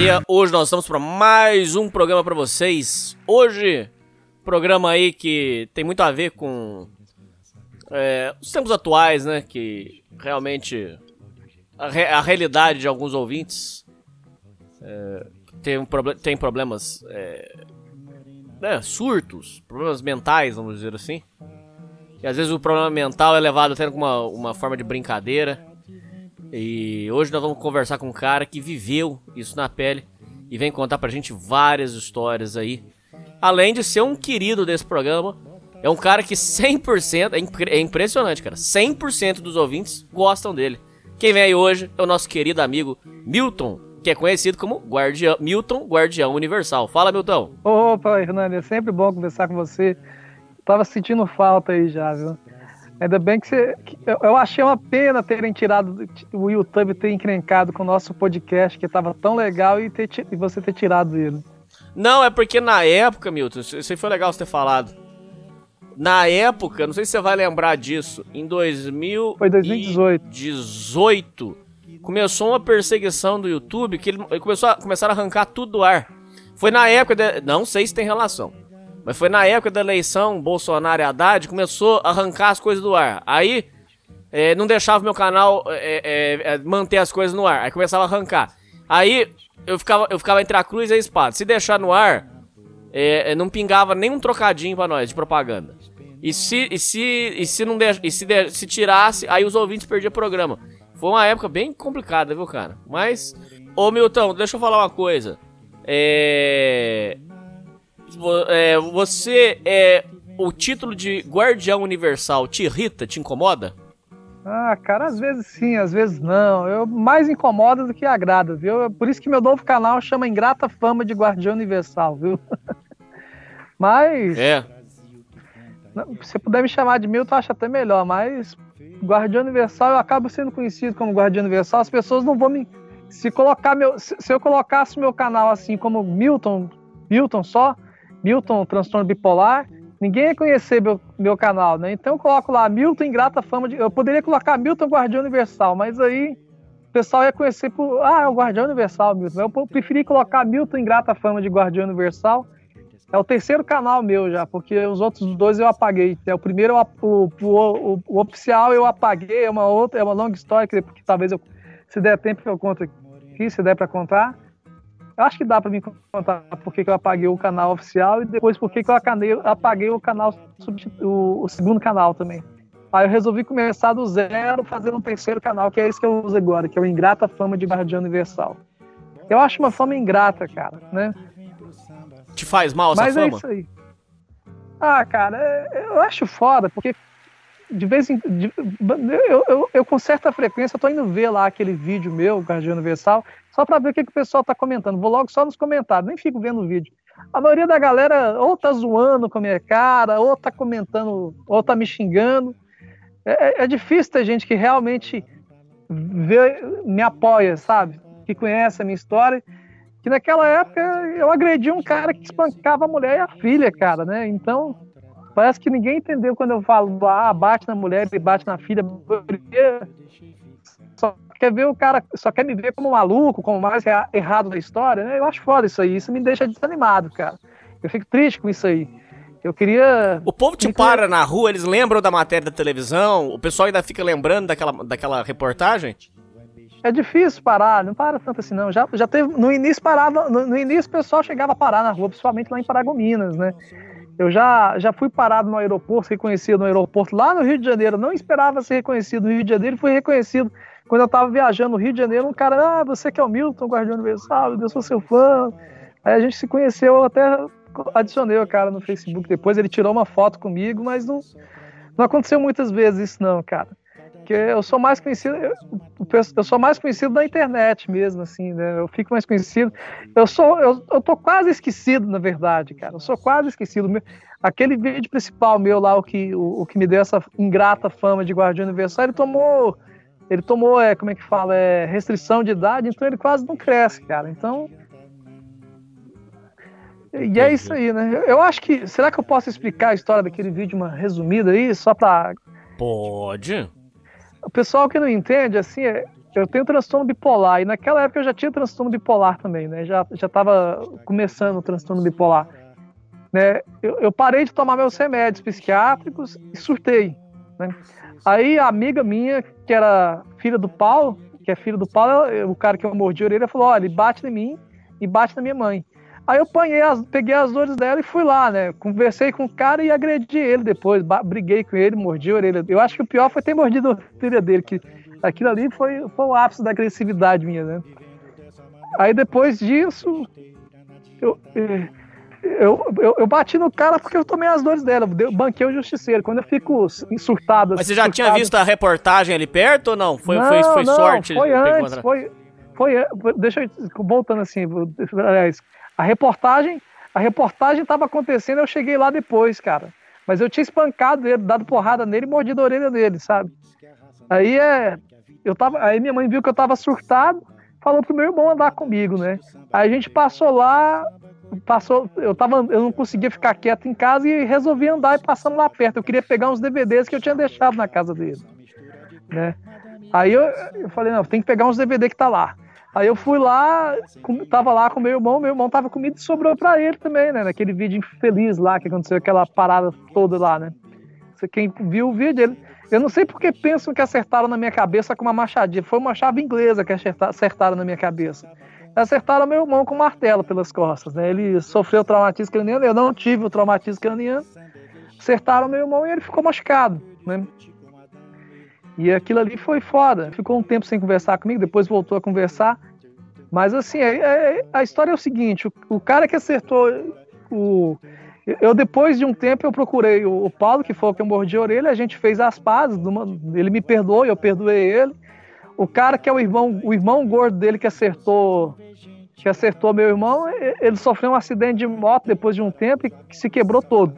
Compraria! Hoje nós estamos para mais um programa para vocês. Hoje, programa aí que tem muito a ver com é, os tempos atuais, né? Que realmente a, re a realidade de alguns ouvintes é, tem, um proble tem problemas, é, né, surtos, problemas mentais, vamos dizer assim. E às vezes o problema mental é levado até com uma, uma forma de brincadeira. E hoje nós vamos conversar com um cara que viveu isso na pele e vem contar pra gente várias histórias aí. Além de ser um querido desse programa, é um cara que 100%, é, é impressionante, cara, 100% dos ouvintes gostam dele. Quem vem aí hoje é o nosso querido amigo Milton, que é conhecido como Guardião, Milton Guardião Universal. Fala, Milton. Opa, Hernani, é sempre bom conversar com você. Tava sentindo falta aí já, viu? Ainda bem que você. Eu achei uma pena terem tirado o YouTube ter encrencado com o nosso podcast, que tava tão legal, e, ter, e você ter tirado ele. Não, é porque na época, Milton, isso aí foi legal você ter falado. Na época, não sei se você vai lembrar disso, em 2000 foi 2018. 18, começou uma perseguição do YouTube que ele, ele começou a, começaram a arrancar tudo do ar. Foi na época, de, não sei se tem relação, mas foi na época da eleição Bolsonaro e Haddad, começou a arrancar as coisas do ar. Aí é, não deixava meu canal é, é, manter as coisas no ar. Aí começava a arrancar. Aí eu ficava, eu ficava entre a cruz e a espada. Se deixar no ar, não pingava nem um trocadinho pra nós de propaganda. E se, e se, e se não deix, e se, de, se tirasse, aí os ouvintes perdiam o programa. Foi uma época bem complicada, viu, cara? Mas, ô Milton, deixa eu falar uma coisa. É é, você é o título de Guardião Universal te irrita, te incomoda? Ah, cara, às vezes sim, às vezes não. Eu mais incomoda do que agrada, viu? Por isso que meu novo canal chama Ingrata Fama de Guardião Universal, viu? mas. É. Se puder me chamar de Milton, eu acho até melhor, mas Guardião Universal eu acabo sendo conhecido como Guardião Universal, as pessoas não vão me. Se colocar meu. Se eu colocasse meu canal assim como Milton, Milton só, Milton Transtorno Bipolar, ninguém ia conhecer meu, meu canal, né? Então eu coloco lá Milton Ingrata Fama de. Eu poderia colocar Milton Guardião Universal, mas aí o pessoal ia conhecer por. Ah, é o Guardião Universal, Milton. Eu preferi colocar Milton Ingrata Fama de Guardião Universal. É o terceiro canal meu já, porque os outros dois eu apaguei. É o primeiro, o, o, o, o oficial eu apaguei, é uma outra, é uma longa história, que, talvez eu, se der tempo eu conto aqui, se der para contar. Eu acho que dá para me contar por que eu apaguei o canal oficial e depois por que eu apaguei o canal, o, o segundo canal também. Aí eu resolvi começar do zero, fazendo um terceiro canal, que é esse que eu uso agora, que é o Ingrata Fama de Guardião Universal. Eu acho uma fama ingrata, cara, né? Te faz mal essa Mas fama? Mas é isso aí. Ah, cara, é, eu acho foda, porque de vez em de, eu, eu, eu, com certa frequência tô indo ver lá aquele vídeo meu, Guardião Universal, só para ver o que, que o pessoal tá comentando. Vou logo só nos comentários, nem fico vendo o vídeo. A maioria da galera ou tá zoando com a minha cara, ou tá comentando, ou tá me xingando. É, é, é difícil ter gente que realmente vê, me apoia, sabe? Que conhece a minha história. Que naquela época eu agredi um cara que espancava a mulher e a filha, cara, né? Então, Parece que ninguém entendeu quando eu falo, ah, bate na mulher e bate na filha. Só quer ver o cara, só quer me ver como maluco, como mais errado da história, né? Eu acho foda isso aí, isso me deixa desanimado, cara. Eu fico triste com isso aí. Eu queria. O povo te para na rua, eles lembram da matéria da televisão? O pessoal ainda fica lembrando daquela, daquela reportagem? é difícil parar, não para tanto assim não. Já, já teve, no início parava, no, no, início o pessoal chegava a parar na rua, principalmente lá em Paragominas, né? Eu já, já fui parado no aeroporto, reconhecido no aeroporto lá no Rio de Janeiro, não esperava ser reconhecido no Rio de Janeiro, fui reconhecido. Quando eu estava viajando no Rio de Janeiro, um cara, ah, você que é o Milton, Guardião Universal, eu sou seu fã. Aí a gente se conheceu, eu até adicionei o cara no Facebook depois, ele tirou uma foto comigo, mas não, não aconteceu muitas vezes isso não, cara porque eu sou mais conhecido, eu, eu, sou mais conhecido da internet mesmo, assim, né? Eu fico mais conhecido. Eu sou, eu, eu tô quase esquecido, na verdade, cara. Eu sou quase esquecido. Aquele vídeo principal meu lá, o que, o, o que me deu essa ingrata fama de Guardião Universal, ele tomou, ele tomou, é, como é que fala, é, restrição de idade, então ele quase não cresce, cara. Então, e é isso aí, né? Eu acho que. Será que eu posso explicar a história daquele vídeo, uma resumida aí, só pra. Pode. O pessoal que não entende, assim, é, eu tenho transtorno bipolar, e naquela época eu já tinha transtorno bipolar também, né? Já, já tava começando o transtorno bipolar. Né? Eu, eu parei de tomar meus remédios psiquiátricos e surtei, né? Aí a amiga minha, que era filha do Paulo, que é filho do Paulo, o cara que eu mordi a orelha, falou: olha, ele bate em mim e bate na minha mãe. Aí eu apanhei as, peguei as dores dela e fui lá, né? Conversei com o cara e agredi ele depois. Briguei com ele, mordi a orelha. Eu acho que o pior foi ter mordido a orelha dele, que aquilo ali foi, foi o ápice da agressividade minha, né? Aí depois disso, eu, eu, eu, eu, bati no cara porque eu tomei as dores dela. Eu banquei o justiceiro. Quando eu fico surtado. Mas você já surtado, tinha visto a reportagem ali perto ou não? Foi, não, foi, foi não, sorte? Foi antes, foi, foi. Deixa eu. Voltando assim, aliás a reportagem, a reportagem estava acontecendo, eu cheguei lá depois, cara. Mas eu tinha espancado ele, dado porrada nele e mordido a orelha dele, sabe? Aí é, eu tava, aí minha mãe viu que eu tava surtado, falou pro meu irmão andar comigo, né? Aí a gente passou lá, passou, eu tava, eu não conseguia ficar quieto em casa e resolvi andar e passando lá perto. Eu queria pegar uns DVDs que eu tinha deixado na casa dele, né? Aí eu, eu falei, não, tem que pegar uns DVD que tá lá. Aí eu fui lá, com, tava lá com meu irmão, meu irmão tava comigo e sobrou pra ele também, né? Naquele vídeo infeliz lá que aconteceu, aquela parada toda lá, né? Quem viu o vídeo, ele, eu não sei porque pensam que acertaram na minha cabeça com uma machadinha. Foi uma chave inglesa que acertaram na minha cabeça. Acertaram meu irmão com um martelo pelas costas, né? Ele sofreu traumatismo craniano, eu não tive o traumatismo craniano. Acertaram meu irmão e ele ficou machucado, né? E aquilo ali foi foda. Ficou um tempo sem conversar comigo, depois voltou a conversar. Mas assim, é, é, a história é o seguinte: o, o, cara que acertou o. Eu, depois de um tempo, eu procurei o, o Paulo, que foi o que eu mordi a orelha, a gente fez as pazes, ele me perdoou, eu perdoei ele. O cara que é o irmão, o irmão gordo dele que acertou, que acertou meu irmão, ele sofreu um acidente de moto depois de um tempo e se quebrou todo.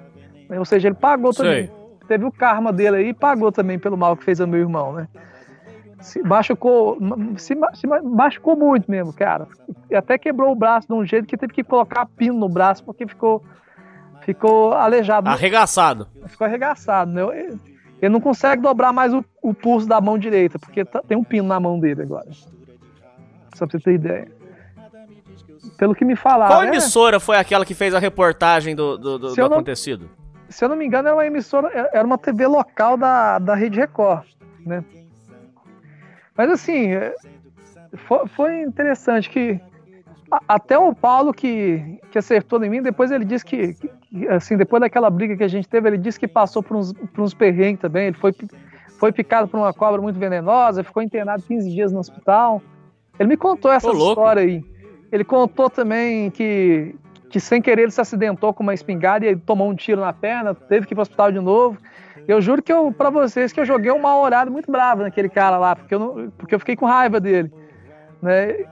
Ou seja, ele pagou também. Teve o karma dele aí e pagou também pelo mal que fez ao meu irmão, né? Se machucou, se, se machucou muito mesmo, cara. E até quebrou o braço de um jeito que teve que colocar pino no braço porque ficou ficou aleijado. Arregaçado. Ficou arregaçado, né? Ele não consegue dobrar mais o, o pulso da mão direita, porque tá, tem um pino na mão dele agora. Só pra você ter ideia. Pelo que me falaram. Qual né? emissora foi aquela que fez a reportagem do, do, do, do acontecido? Se eu não me engano, era uma emissora, era uma TV local da, da Rede Record, né? Mas assim, é, foi, foi interessante que até o Paulo que, que acertou em mim, depois ele disse que, que, assim, depois daquela briga que a gente teve, ele disse que passou por uns, por uns perrengues também, ele foi, foi picado por uma cobra muito venenosa, ficou internado 15 dias no hospital. Ele me contou essa Ô, história aí. Ele contou também que, que sem querer ele se acidentou com uma espingarda e tomou um tiro na perna, teve que ir para o hospital de novo. Eu juro que eu, para vocês, que eu joguei um mal olhado muito bravo naquele cara lá, porque eu, não, porque eu fiquei com raiva dele. Né?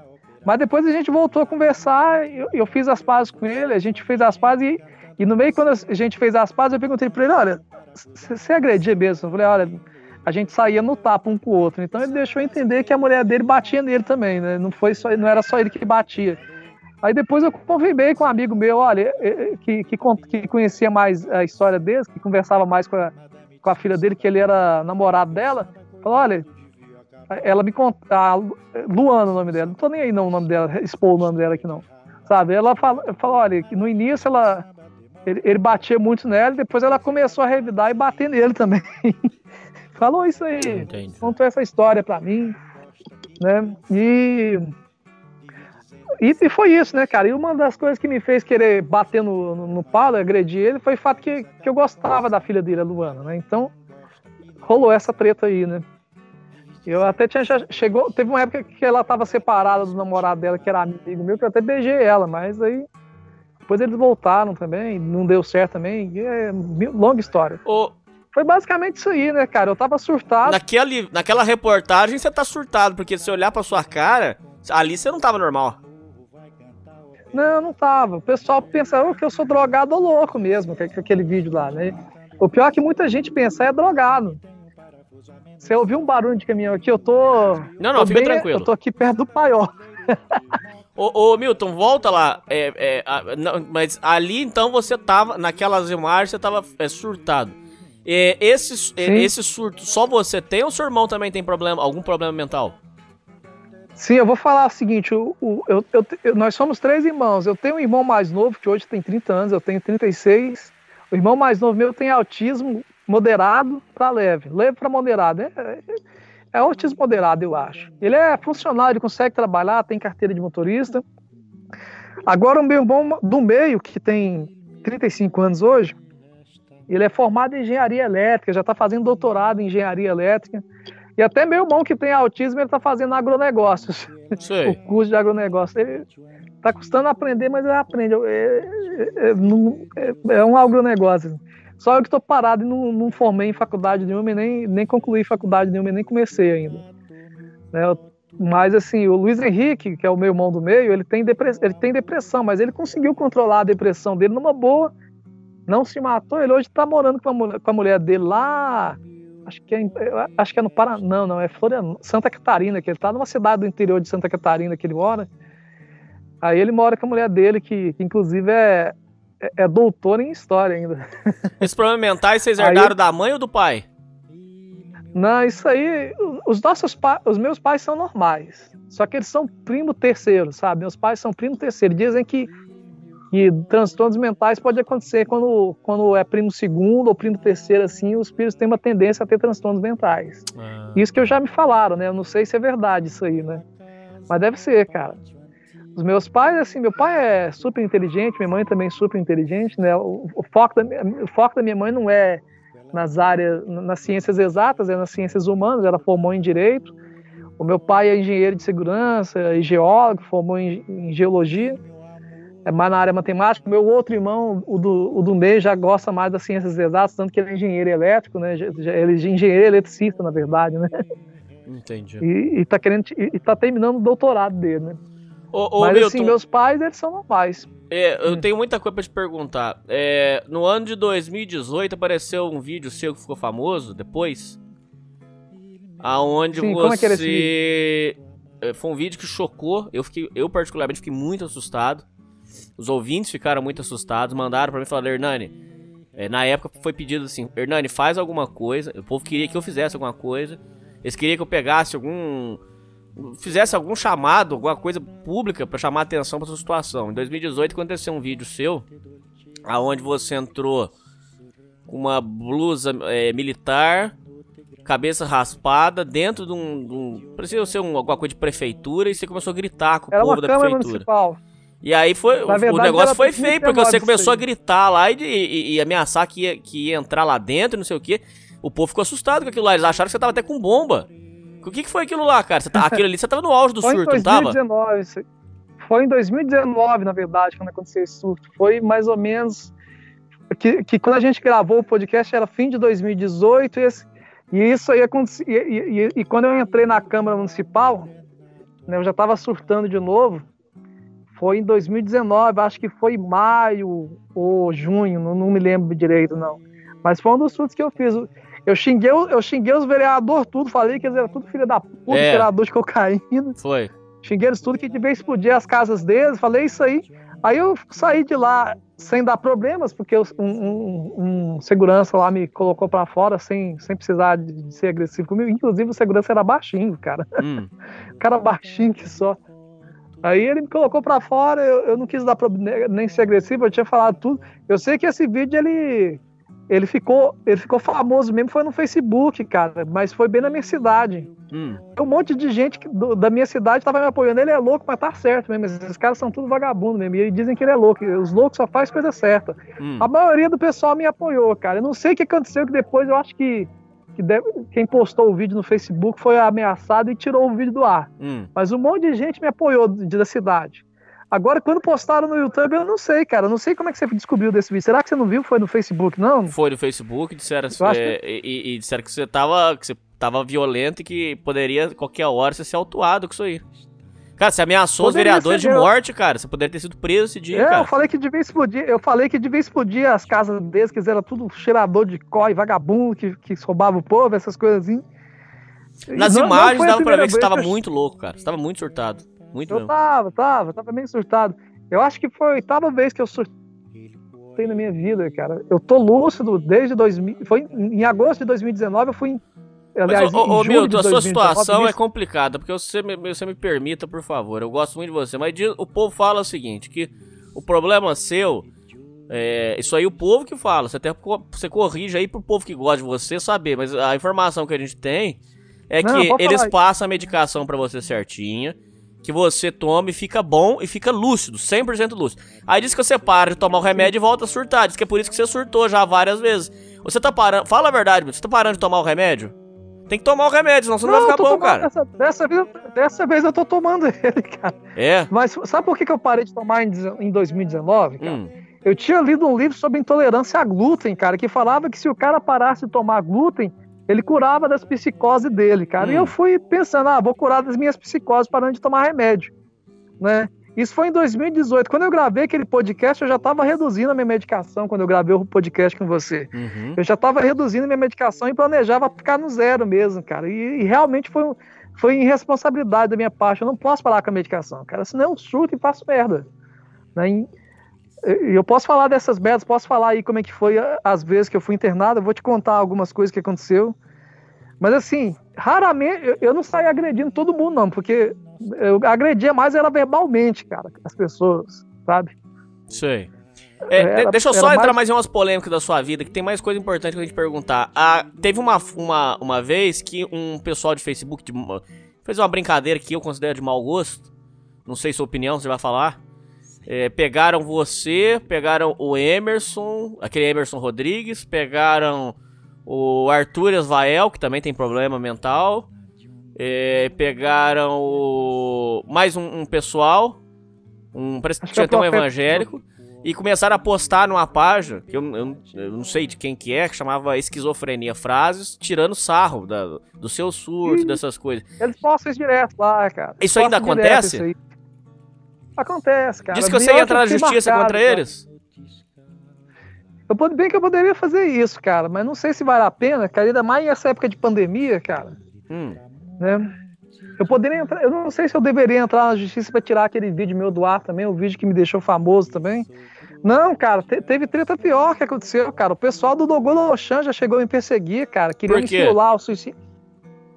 Mas depois a gente voltou a conversar, eu, eu fiz as pazes com ele, a gente fez as pazes e, e no meio, quando a gente fez as pazes, eu perguntei para ele: olha, você agredia mesmo? Eu falei: olha, a gente saía no tapa um com o outro. Então ele deixou entender que a mulher dele batia nele também, né? Não, foi só, não era só ele que batia. Aí depois eu confirmei com um amigo meu, olha, que, que, que conhecia mais a história deles, que conversava mais com a, com a filha dele, que ele era namorado dela. Falou, olha, ela me contou, Luana o nome dela, não tô nem aí não o nome dela, expor o nome dela aqui não. Sabe, ela falou, falou olha, que no início ela, ele, ele batia muito nela, depois ela começou a revidar e bater nele também. falou isso aí, Entendi. contou essa história pra mim. né? E, e, e foi isso, né, cara? E uma das coisas que me fez querer bater no, no, no Paulo, agredir ele, foi o fato que, que eu gostava da filha dele, a Luana, né? Então, rolou essa treta aí, né? Eu até tinha chegou, teve uma época que ela estava separada do namorado dela, que era amigo meu, que eu até beijei ela, mas aí depois eles voltaram também, não deu certo também. É longa história. Ô, Foi basicamente isso aí, né, cara? Eu tava surtado. naquele, naquela reportagem você tá surtado, porque se olhar pra sua cara, ali você não tava normal. Não, não tava. O pessoal pensa oh, que eu sou drogado ou louco mesmo, com aquele vídeo lá, né? O pior é que muita gente pensa é drogado. Você ouviu um barulho de caminhão aqui, eu tô. Não, não, tô fica bem- tranquilo. Eu tô aqui perto do paiol. Ô, ô, Milton, volta lá. É, é, a- não, mas ali então você tava, naquelas imagens, você tava é, surtado. É, esse, é, esse surto, só você tem ou seu irmão também tem problema, algum problema mental? Sim, eu vou falar o seguinte: eu- eu- nós somos três irmãos. Eu tenho um irmão mais novo, que hoje tem 30 anos, eu tenho 36. O irmão mais novo meu tem autismo moderado para leve. Leve para moderado. É, é, é autismo moderado, eu acho. Ele é funcionário, ele consegue trabalhar, tem carteira de motorista. Agora, o meu irmão do meio, que tem 35 anos hoje, ele é formado em engenharia elétrica, já está fazendo doutorado em engenharia elétrica. E até meu irmão que tem autismo, ele está fazendo agronegócios Sei. o curso de agronegócio. Ele tá custando aprender, mas ele aprende. É, é- um agronegócio. Só eu que estou parado e não, não formei em faculdade nenhuma nem, nem concluí faculdade nenhuma nem comecei ainda. Né, mas assim, o Luiz Henrique, que é o meu irmão do meio, ele tem, depressão, ele tem depressão, mas ele conseguiu controlar a depressão dele numa boa. Não se matou, ele hoje está morando com a, com a mulher dele lá. Acho que é, acho que é no Paraná. Não, não, é Florianópolis, Santa Catarina, que ele tá numa cidade do interior de Santa Catarina que ele mora. Aí ele mora com a mulher dele, que, que inclusive é, é, é doutora em história ainda. Esses problemas mentais vocês Aí- herdaram da mãe ou do pai? Não, isso aí, os nossos pais, os meus pais são normais. Só que eles são primo terceiro, sabe? Meus pais são primo terceiro. Dizem que, que transtornos mentais pode acontecer quando, quando é primo segundo ou primo terceiro, assim, os filhos têm uma tendência a ter transtornos mentais. Isso que eu já me falaram, né? Eu não sei se é verdade isso aí, né? Mas deve ser, cara. Os meus pais, assim, meu pai é super inteligente, minha mãe também é super inteligente, né? O, o foco da, minha- o foco da minha mãe não é nas áreas, nas ciências exatas, é nas ciências humanas, ela formou em direito. O meu pai é engenheiro de segurança e geólogo, formou em, em geologia, é mais na área matemática. Meu outro irmão, o do, o já gosta mais das ciências exatas, tanto que ele é engenheiro elétrico, né? Ele é engenheiro eletricista, na verdade, né? Entendi. E, e tá querendo e, tá terminando o doutorado dele, né? Ô, ô Mas Milton, assim, meus pais, eles são normais. é, eu tenho muita coisa pra te perguntar. É, no ano de 2018 apareceu um vídeo seu que ficou famoso depois. Aonde Sim, você. como é que era esse É, Foi um vídeo que chocou. Eu, fiquei, eu, particularmente, fiquei muito assustado. Os ouvintes ficaram muito assustados. Mandaram pra mim e falaram: Hernani, é, na época foi pedido assim: Hernani, faz alguma coisa. O povo queria que eu fizesse alguma coisa. Eles queriam que eu pegasse algum. Fizesse algum chamado, alguma coisa pública pra chamar atenção pra sua situação. Em 2018 aconteceu um vídeo seu, aonde você entrou com uma blusa é, militar, cabeça raspada, dentro de um. de um- parecia ser um, alguma coisa de prefeitura, e você começou a gritar com o Era povo uma da prefeitura. Municipal. E aí foi. Na o verdade, negócio foi feio, porque você começou a gritar lá e, e- e ameaçar que ia, que ia entrar lá dentro, não sei o quê. O povo ficou assustado com aquilo lá. Eles acharam que você tava até com bomba. O que, que foi aquilo lá, cara? Você tá, aquilo ali você tava no auge do Foi em surto, não tava? 2019. isso aí. Foi em 2019, na verdade, quando aconteceu esse surto. Foi mais ou menos. Que, que quando a gente gravou o podcast era fim de 2018. E, esse- e isso aí acontecia. E, e- e- e quando eu entrei na Câmara Municipal, né, eu já estava surtando de novo. Foi em 2019, acho que foi maio ou junho, não, não me lembro direito, não. Mas foi um dos surtos que eu fiz. Eu xinguei, eu xinguei os vereadores tudo, falei que eles eram tudo filho da puta, É. vereador de cocaína. Foi. Xinguei eles tudo que devia explodir as casas deles, falei isso aí. Aí eu saí de lá sem dar problemas, porque um, um- um segurança lá me colocou pra fora sem, sem precisar de, de ser agressivo comigo. Inclusive o segurança era baixinho, cara. Hum. O cara baixinho que só. Aí ele me colocou pra fora, eu, eu não quis dar nem ser agressivo, eu tinha falado tudo. Eu sei que esse vídeo ele ele ficou, ele ficou famoso mesmo, foi no Facebook, cara, mas foi bem na minha cidade. Hum. Um monte de gente do, da minha cidade tava me apoiando. Ele é louco, mas tá certo mesmo. Esses caras são tudo vagabundo mesmo. E dizem que ele é louco. Os loucos só faz coisa certa. Hum. A maioria do pessoal me apoiou, cara. Eu não sei o que aconteceu, que depois eu acho que, que deve, quem postou o vídeo no Facebook foi ameaçado e tirou o vídeo do ar. Hum. Mas um monte de gente me apoiou da cidade. Agora, quando postaram no YouTube, eu não sei, cara. Eu não sei como é que você descobriu desse vídeo. Será que você não viu? Foi no Facebook, não? Foi no Facebook, disseram, é, que... e, e, disseram que você tava. Que você tava violento e que poderia, qualquer hora, você ser autuado com isso aí. Cara, você ameaçou poderia os vereadores de morte, cara. Você poderia ter sido preso esse dia, é, cara. eu falei que devia explodir. Eu falei que devia explodir as casas deles, que eles eram tudo cheirador de e vagabundo, que, que roubava o povo, essas coisas assim. Nas não, imagens não dava pra ver que você tava muito louco, cara. Você tava muito surtado. Muito Eu mesmo. tava, tava, tava meio surtado. Eu acho que foi a oitava vez que eu surtei na minha vida, cara. Eu tô lúcido desde 2000. Foi em agosto de 2019, eu fui em Aliás, Mas, ô, ô Milton, a sua situação é complicada, porque você me, você me permita, por favor, eu gosto muito de você, mas o povo fala o seguinte, que o problema seu, é, isso aí o povo que fala, você até você corrige aí pro povo que gosta de você saber, mas a informação que a gente tem é Não, que eles passam a medicação para você certinha, que você toma e fica bom e fica lúcido, 100% lúcido. Aí diz que você para de tomar o remédio e volta a surtar, diz que é por isso que você surtou já várias vezes. Você tá parando, fala a verdade, você tá parando de tomar o remédio? Tem que tomar o remédio, senão você não, não vai ficar bom, cara. Dessa, dessa, vez, dessa vez eu tô tomando ele, cara. É? Mas sabe por que, que eu parei de tomar em, em 2019, cara? Hum. Eu tinha lido um livro sobre intolerância a glúten, cara, que falava que se o cara parasse de tomar glúten, ele curava das psicoses dele, cara. Hum. E eu fui pensando, ah, vou curar das minhas psicoses parando de tomar remédio, né? Isso foi em 2018. Quando eu gravei aquele podcast, eu já estava reduzindo a minha medicação quando eu gravei o podcast com você. Uhum. Eu já estava reduzindo a minha medicação e planejava ficar no zero mesmo, cara. E, e, realmente foi, foi irresponsabilidade da minha parte. Eu não posso falar com a medicação, cara. Senão eu surto e faço merda. Né? E, eu posso falar dessas merdas, posso falar aí como é que foi as vezes que eu fui internado. Eu vou te contar algumas coisas que aconteceu. Mas assim, raramente, eu, eu não saí agredindo todo mundo, não, porque eu agredia mais era verbalmente, cara, as pessoas, sabe? Sei. É, era, deixa eu só entrar mais... mais em umas polêmicas da sua vida, que tem mais coisa importante pra gente perguntar. Ah, teve uma, uma, uma vez que um pessoal de Facebook de, fez uma brincadeira que eu considero de mau gosto. Não sei sua opinião, você vai falar. É, pegaram você, pegaram o Emerson, aquele Emerson Rodrigues, pegaram o Arthur Esvael, que também tem problema mental. É, pegaram o... mais um, um pessoal, um, parece que tinha até um evangélico, e começaram a postar numa página, que eu, eu, eu, não sei de quem que é, que chamava Esquizofrenia Frases, tirando sarro da, do seu surto, dessas coisas. Eles postam isso direto lá, cara. Isso ainda acontece? Isso acontece, cara. Diz que você ia entrar na justiça marcado, contra cara. eles? Eu, bem que eu poderia fazer isso, cara, mas não sei se vale a pena, cara, ainda mais nessa época de pandemia, cara. Hum. Né? Eu poderia entrar, eu não sei se eu deveria entrar na justiça para tirar aquele vídeo meu do ar também, o vídeo que me deixou famoso também. Não, cara, te, teve treta pior que aconteceu, cara. O pessoal do Dogolo Oxan já chegou a me perseguir, cara, queria me estimular o suicídio.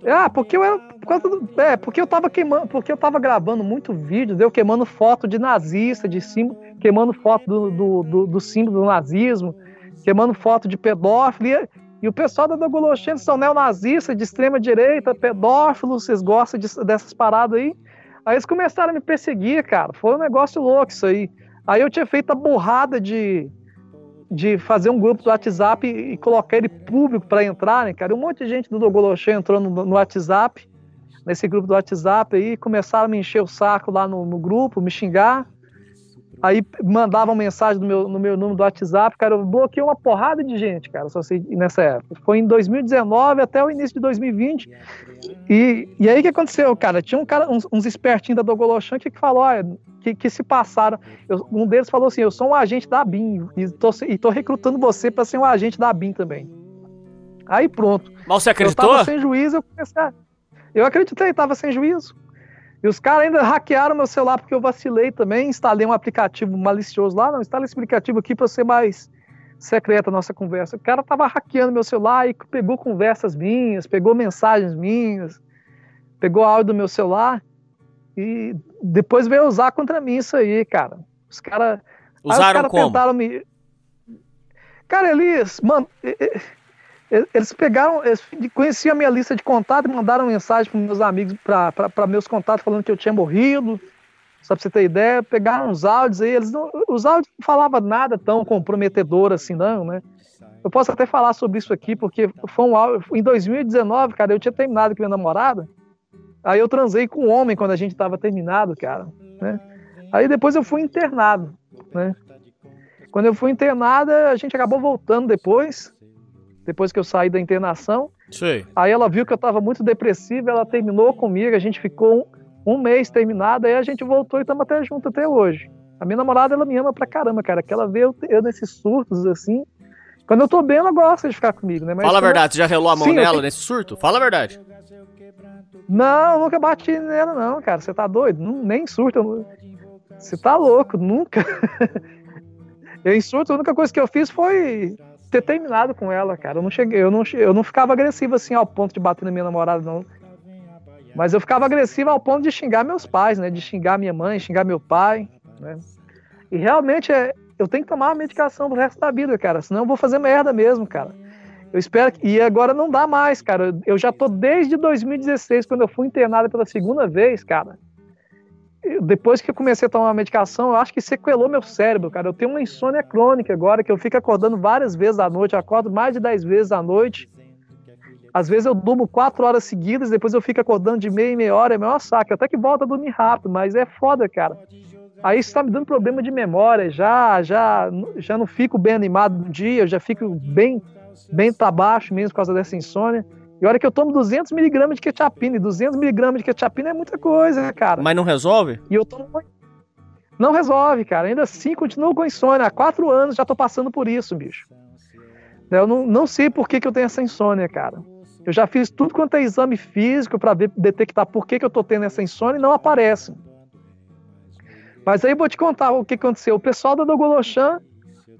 Ah, porque eu era. Por causa do, é, porque eu tava queimando. Porque eu tava gravando muito vídeo, deu queimando foto de nazista, de símbolo, queimando foto do, do, do, do símbolo do nazismo, queimando foto de pedófilo. E, e o pessoal da Dogolochene são neonazistas, de extrema direita, pedófilos, vocês gostam de, dessas paradas aí. Aí eles começaram a me perseguir, cara. Foi um negócio louco isso aí. Aí eu tinha feito a borrada de de fazer um grupo do WhatsApp e, e colocar ele público para entrarem, né, cara. Um monte de gente do Dogoloxê entrou no, no, WhatsApp, nesse grupo do WhatsApp aí, começaram a me encher o saco lá no, no grupo, me xingar. Aí mandavam mensagem no meu, no meu número do WhatsApp, cara, eu bloqueei uma porrada de gente, cara, só sei nessa época. Foi em 2019 até o início de 2020. E, e aí o que aconteceu, cara? Tinha um cara, uns, uns espertinhos da Dogolochan que, falou, olha, que, que se passaram. Eu, um deles falou assim: Eu sou um agente da BIM e tô, e tô recrutando você para ser um agente da BIM também. Aí pronto. Mas você acreditou? Eu tava sem juízo, eu comecei a... Eu acreditei, tava sem juízo. E os caras ainda hackearam meu celular porque eu vacilei também, instalei um aplicativo malicioso lá, não, instala esse aplicativo aqui para ser mais secreta a nossa conversa. O cara tava hackeando meu celular e pegou conversas minhas, pegou mensagens minhas, pegou áudio do meu celular e depois veio usar contra mim isso aí, cara. Os caras. Usaram os cara como? tentaram me. Cara, eles. Mano. Eles pegaram, eles conheciam a minha lista de contato e mandaram mensagem para meus amigos, para meus contatos, falando que eu tinha morrido. Só para você ter ideia, pegaram os áudios aí, eles não, os áudios não falavam nada tão comprometedor assim, não, né? Eu posso até falar sobre isso aqui, porque foi um áudio. Em 2019, cara, eu tinha terminado com minha namorada. Aí eu transei com um homem quando a gente estava terminado, cara. Né? Aí depois eu fui internado, né? Quando eu fui internada, a gente acabou voltando depois depois que eu saí da internação. Sim. Aí ela viu que eu estava muito depressiva, ela terminou comigo, a gente ficou um, um mês terminado, aí a gente voltou e estamos até junto até hoje. A minha namorada, ela me ama pra caramba, cara, que ela vê eu, eu nesses surtos, assim. Quando eu tô bem, ela gosta de ficar comigo, né? Mas Fala a verdade, você já relou a mão Sim, nela nesse surto? Fala a verdade. Não, nunca bati nela, não, cara. Você tá doido? Não, nem surto. Você tá louco, nunca. eu em surto, a única coisa que eu fiz foi ter terminado com ela, cara. Eu não cheguei, eu não, eu não ficava agressivo assim ao ponto de bater na minha namorada, não. Mas eu ficava agressivo ao ponto de xingar meus pais, né? De xingar minha mãe, xingar meu pai, né? E realmente é, eu tenho que tomar uma medicação pro resto da vida, cara. Senão eu vou fazer merda mesmo, cara. Eu espero que. E agora não dá mais, cara. Eu já tô desde 2016, quando eu fui internado pela segunda vez, cara depois que eu comecei a tomar a medicação, eu acho que sequelou meu cérebro, cara. Eu tenho uma insônia crônica agora, que eu fico acordando várias vezes à noite, eu acordo mais de 10 vezes à noite. Às vezes eu durmo 4 horas seguidas, depois eu fico acordando de meia e meia hora, é meu saco. Até que volta a dormir rápido, mas é foda, cara. Aí isso tá me dando problema de memória, já, já, já não fico bem animado no dia, eu já fico bem, bem pra baixo mesmo por causa dessa insônia. E olha que eu tomo 200 miligramas de ketchupina. E 200 miligramas de ketchupina é muita coisa, cara. Mas não resolve? E eu tomo... Não resolve, cara. Ainda assim, continuo com insônia. Há quatro anos já tô passando por isso, bicho. Eu não, não sei por que, que eu tenho essa insônia, cara. Eu já fiz tudo quanto é exame físico para detectar por que, que eu tô tendo essa insônia e não aparece. Mas aí eu vou te contar o que aconteceu. O pessoal da Dogolochan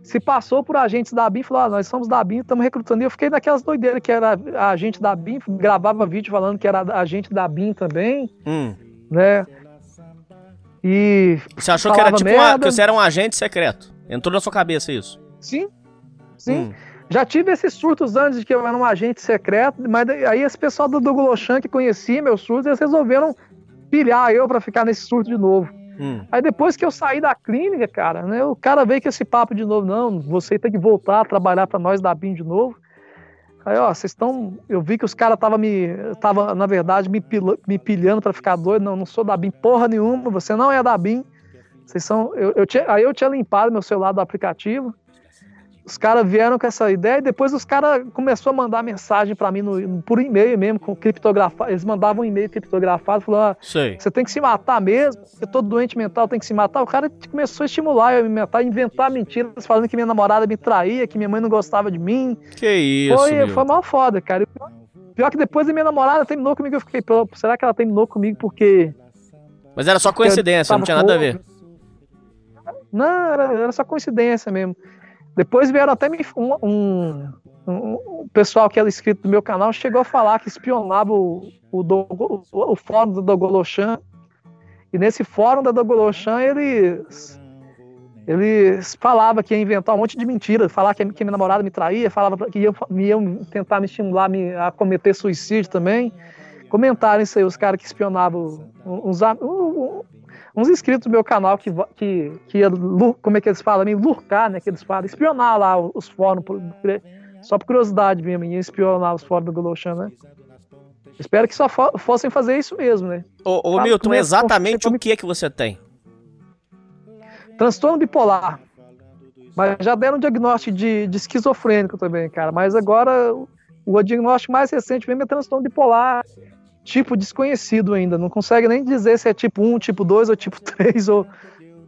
se passou por agentes da BIM e falou: ah, nós somos da BIM, estamos recrutando. E eu fiquei naquelas doideiras que era agente da BIM, gravava vídeo falando que era agente da BIM também, hum. né? E. Você achou que era tipo uma, que você era um agente secreto? Entrou na sua cabeça isso? Sim, sim. Hum. Já tive esses surtos antes de que eu era um agente secreto, mas aí esse pessoal do Chan que conhecia meus surtos, eles resolveram pilhar eu para ficar nesse surto de novo. Hum. Aí depois que eu saí da clínica, cara, né, o cara veio com esse papo de novo, não, você tem que voltar a trabalhar para nós da BIM de novo. Aí, ó, vocês estão. Eu vi que os caras estavam me. Tava, na verdade, me, pil, me pilhando para ficar doido. Não, não sou da BIM porra nenhuma, você não é da BIM. Vocês são. Eu, eu tinha, aí eu tinha limpado meu celular do aplicativo. Os caras vieram com essa ideia e depois os caras começaram a mandar mensagem para mim no, por e-mail mesmo, com criptografado. Eles mandavam um e-mail criptografado, falando: ah, você tem que se matar mesmo, você todo doente mental tem que se matar. O cara começou a estimular eu me matar, inventar mentiras, falando que minha namorada me traía, que minha mãe não gostava de mim. Que isso. Foi, meu. foi mal foda, cara. Pior que depois a minha namorada terminou comigo, eu fiquei, será que ela terminou comigo porque. Mas era só coincidência, não tinha nada a ver. Não, era, era só coincidência mesmo. Depois vieram até me, um, um, um, pessoal que era inscrito no meu canal chegou a falar que espionava o, o, o, o fórum do Dogolochan. E nesse fórum da Dogolochan eles eles falavam que ia inventar um monte de mentiras, falar que, que minha namorada me traía, falava que iam, tentar me estimular a cometer suicídio também. Comentaram isso aí, os caras que espionavam uns, uns inscritos do meu canal que, que, que ia, como é que eles falam, lurcar, né, que eles falam, espionar lá os fóruns, só por curiosidade mesmo, ia espionar os fóruns do Goloshan, né? Espero que só fossem fazer isso mesmo, né? Ô, ô Milton, exatamente o que é que você tem? Transtorno bipolar. Mas já deram um diagnóstico de, de esquizofrênico também, cara. Mas agora o diagnóstico mais recente mesmo é transtorno bipolar tipo desconhecido ainda. Não consegue nem dizer se é tipo 1, tipo 2 ou tipo 3 ou,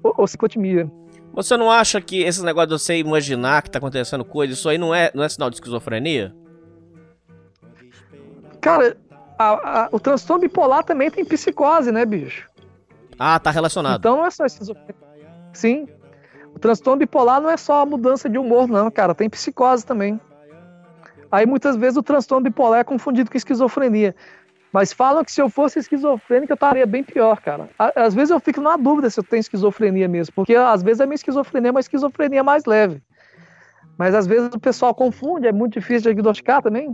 ou, ou ciclotimia. Você não acha que esse negócio de você imaginar que tá acontecendo coisa, isso aí não é, não é sinal de esquizofrenia? Cara, a, a, o transtorno bipolar também tem psicose, né, bicho? Ah, tá relacionado. Então não é só esquizofrenia. Sim. O transtorno bipolar não é só a mudança de humor, não, cara. Tem psicose também. Aí muitas vezes o transtorno bipolar é confundido com esquizofrenia. Mas falam que se eu fosse esquizofrênico, eu estaria bem pior, cara. Às vezes eu fico na dúvida se eu tenho esquizofrenia mesmo, porque às vezes a minha esquizofrenia é uma esquizofrenia mais leve. Mas às vezes o pessoal confunde, é muito difícil diagnosticar também.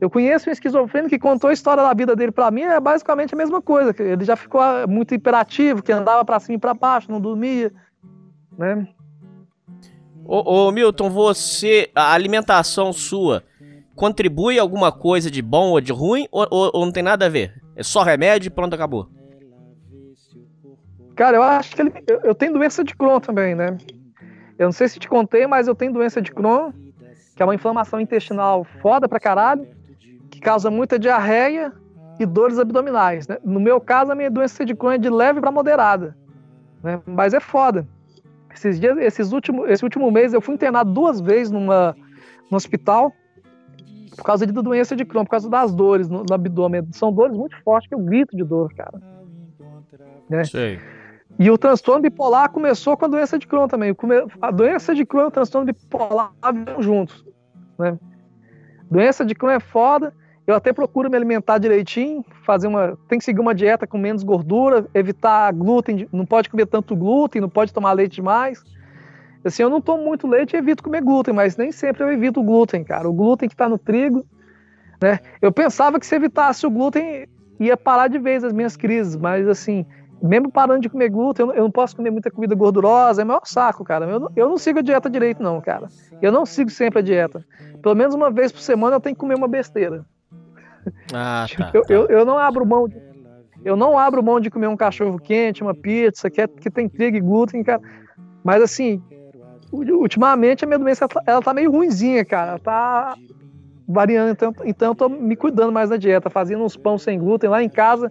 Eu conheço um esquizofrênico que contou a história da vida dele para mim, é basicamente a mesma coisa. Ele já ficou ah, muito hiperativo, que andava para cima e para baixo, não dormia, né? Ô, ô, Milton, você, a alimentação sua, contribui alguma coisa de bom ou de ruim, ou, ou, ou não tem nada a ver? É só remédio e pronto, acabou? Cara, eu acho que ele, eu, eu tenho doença de Crohn também, né? Eu não sei se te contei, mas eu tenho doença de Crohn, que é uma inflamação intestinal foda pra caralho que causa muita diarreia e dores abdominais. Né? No meu caso, a minha doença de Crohn é de leve para moderada. Né? Mas é foda. Esses dias, esses últimos, esse último mês, eu fui internado duas vezes numa, no hospital por causa de doença de Crohn, por causa das dores no, no abdômen. São dores muito fortes que eu grito de dor, cara. Né? Sei. E o transtorno bipolar começou com a doença de Crohn também. A doença de Crohn e o transtorno bipolar vão juntos. Né? Doença de Crohn é foda eu até procuro me alimentar direitinho, fazer uma, tem que seguir uma dieta com menos gordura, evitar glúten, não pode comer tanto glúten, não pode tomar leite demais. Assim, eu não tomo muito leite e evito comer glúten, mas nem sempre eu evito o glúten, cara. O glúten que está no trigo, né? Eu pensava que se evitasse o glúten ia parar de vez as minhas crises, mas assim, mesmo parando de comer glúten, eu não, posso comer muita comida gordurosa, é maior saco, cara. Eu não, eu não sigo a dieta direito, não, cara. Eu não sigo sempre a dieta. Pelo menos uma vez por semana eu tenho que comer uma besteira. Ah, tá, eu, tá. Eu, eu não abro mão de, eu não abro mão de comer um cachorro quente, uma pizza, que, é, que tem trigo e glúten, cara. Mas assim, ultimamente a minha doença ela tá meio ruinzinha, cara. Ela tá variando, então, então eu tô me cuidando mais da dieta, fazendo uns pão sem glúten lá em casa.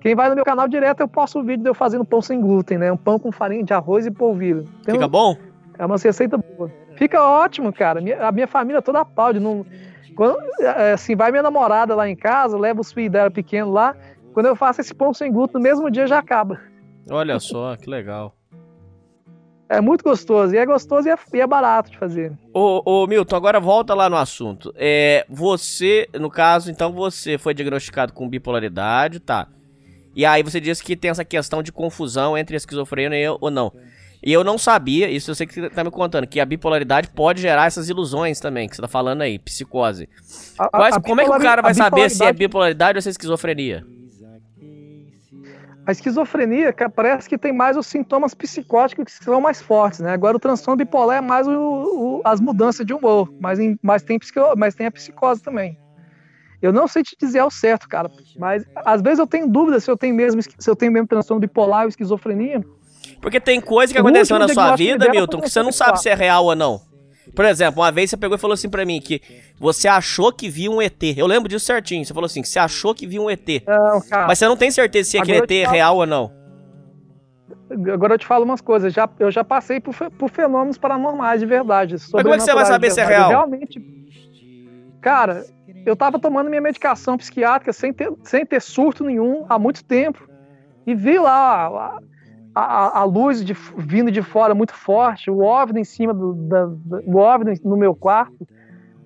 Quem vai no meu canal direto, eu posto o vídeo de eu fazendo pão sem glúten, né? Um pão com farinha de arroz e polvilho. Tem Fica bom? É uma receita boa. Fica ótimo, cara. A minha família toda aplaude. Não, quando, é, assim, vai minha namorada lá em casa, leva os filhos dela pequeno lá. Quando eu faço esse pão sem glúten, no mesmo dia já acaba. Olha só, que legal. É muito gostoso. E é gostoso e é, e é barato de fazer. Ô, ô, Milton, agora volta lá no assunto. É, você, no caso, então, você foi diagnosticado com bipolaridade, tá? E aí você disse que tem essa questão de confusão entre esquizofrenia ou não. E eu não sabia, isso eu sei que você tá me contando, que a bipolaridade pode gerar essas ilusões também, que você tá falando aí, psicose. A, Quais, a como é que o cara vai saber se é bipolaridade ou se é esquizofrenia? A esquizofrenia parece que tem mais os sintomas psicóticos que são mais fortes, né? Agora o transtorno bipolar é mais o, o, as mudanças de humor, mas, em, mas, tem psico, mas tem a psicose também. Eu não sei te dizer ao certo, cara, mas às vezes eu tenho dúvida se eu tenho mesmo se eu tenho mesmo transtorno bipolar ou esquizofrenia, porque tem coisa que aconteceu na sua vida, Milton, que você não sabe se é real ou não. Por exemplo, uma vez você pegou e falou assim pra mim que você achou que viu um ET. Eu lembro disso certinho. Você falou assim, que você achou que viu um ET. Não, cara. Mas você não tem certeza se aquele ET é real ou não. Agora eu te falo umas coisas. Já, eu já passei por, por fenômenos paranormais de verdade. Mas como é que você vai saber se é real? Realmente. Cara, eu tava tomando minha medicação psiquiátrica sem ter, sem ter surto nenhum há muito tempo. E vi lá a, a luz de, vindo de fora muito forte, o OVNI em cima do, da, no meu quarto,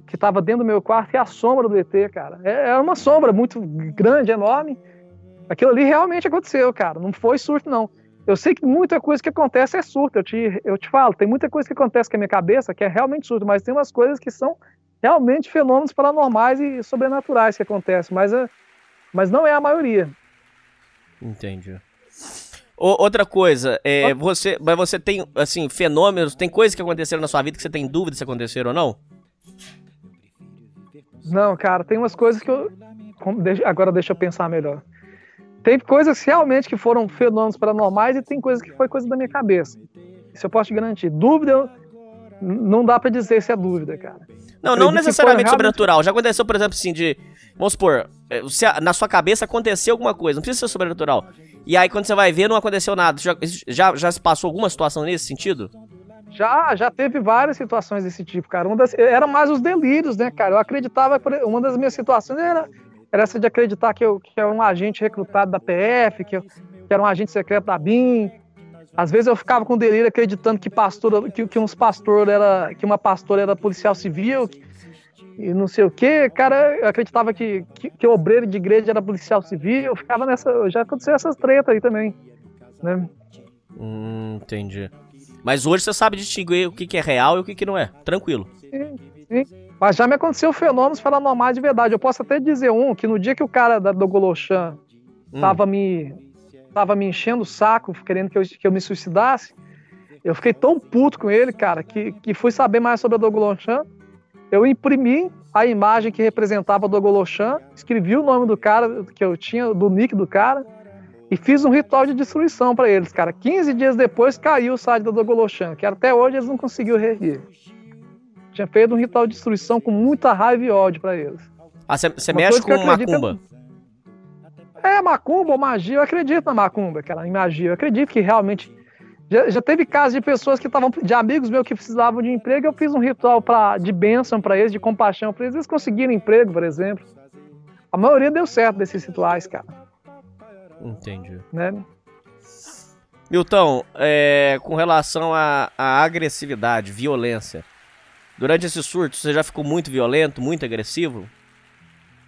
que estava dentro do meu quarto, e a sombra do ET, cara. É, é uma sombra muito grande, enorme. Aquilo ali realmente aconteceu, cara. Não foi surto, não. Eu sei que muita coisa que acontece é surto. Eu te, eu te falo, tem muita coisa que acontece com a minha cabeça que é realmente surto, mas tem umas coisas que são realmente fenômenos paranormais e sobrenaturais que acontecem, mas, é, mas não é a maioria. Entendi outra coisa, é, você, mas você tem, assim, fenômenos, tem coisas que aconteceram na sua vida que você tem dúvida se aconteceram ou não? Não, cara, tem umas coisas que eu. Agora deixa eu pensar melhor. Tem coisas realmente que foram fenômenos paranormais e tem coisas que foi coisa da minha cabeça. Isso eu posso te garantir. Dúvida, não dá para dizer se é dúvida, cara. Não, não necessariamente sobrenatural. Já aconteceu, por exemplo, assim, de. Vamos supor, é, se na sua cabeça aconteceu alguma coisa, não precisa ser sobrenatural. E aí, quando você vai ver, não aconteceu nada. Já, já, já se passou alguma situação nesse sentido? Já, já teve várias situações desse tipo, cara. Uma das, era mais os delírios, né, cara? Eu acreditava, uma das minhas situações era, era essa de acreditar que eu, que eu era um agente recrutado da PF, que, eu, que era um agente secreto da BIM. Às vezes eu ficava com delírio acreditando que pastor, que, que uns pastor era, que uma pastora era policial civil, que, e não sei o que, cara, eu acreditava que, que, que, o obreiro de igreja era policial civil, eu ficava nessa, já aconteceu essas tretas aí também, né? Hum, entendi. Mas hoje você sabe distinguir o que, que é real e o que, que não é. Tranquilo. Sim, sim. Mas já me aconteceu fenômenos paranormais de verdade. Eu posso até dizer um, que no dia que o cara da, do Golochan hum. tava, me, tava me enchendo o saco, querendo que eu, que eu me suicidasse, eu fiquei tão puto com ele, cara, que, que fui saber mais sobre a Dogolochan. Eu imprimi a imagem que representava a Dogolochan, escrevi o nome do cara que eu tinha, do nick do cara, e fiz um ritual de destruição para eles, cara. 15 dias depois caiu o site da Dogolochan, que até hoje eles não conseguiram reerguer. Tinha feito um ritual de destruição com muita raiva e ódio para eles. Ah, você mexe com macumba? É, macumba ou magia, eu acredito na macumba, cara, em magia. Eu acredito que realmente. Já, já teve casos de pessoas que estavam, de amigos meus que precisavam de emprego, eu fiz um ritual pra, de bênção para eles, de compaixão para eles, eles conseguiram emprego, por exemplo. A maioria deu certo desses rituais, cara. Entendi. Né? Milton, é, com relação à agressividade, violência, durante esse surto você já ficou muito violento, muito agressivo?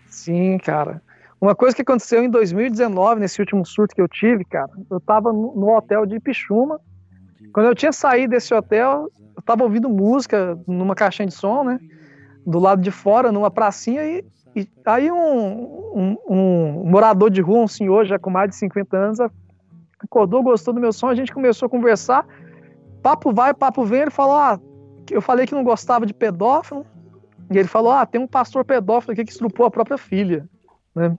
Sim, cara. Uma coisa que aconteceu em 2019, nesse último surto que eu tive, cara, eu tava no hotel de Pichuma. Quando eu tinha saído desse hotel, eu tava ouvindo música numa caixinha de som, né? Do lado de fora, numa pracinha, e e aí um, um, um, morador de rua, um senhor já com mais de 50 anos, acordou, gostou do meu som, a gente começou a conversar, papo vai, papo vem, ele falou, ah, eu falei que não gostava de pedófilo, e ele falou, ah, tem um pastor pedófilo aqui que estrupou a própria filha, né?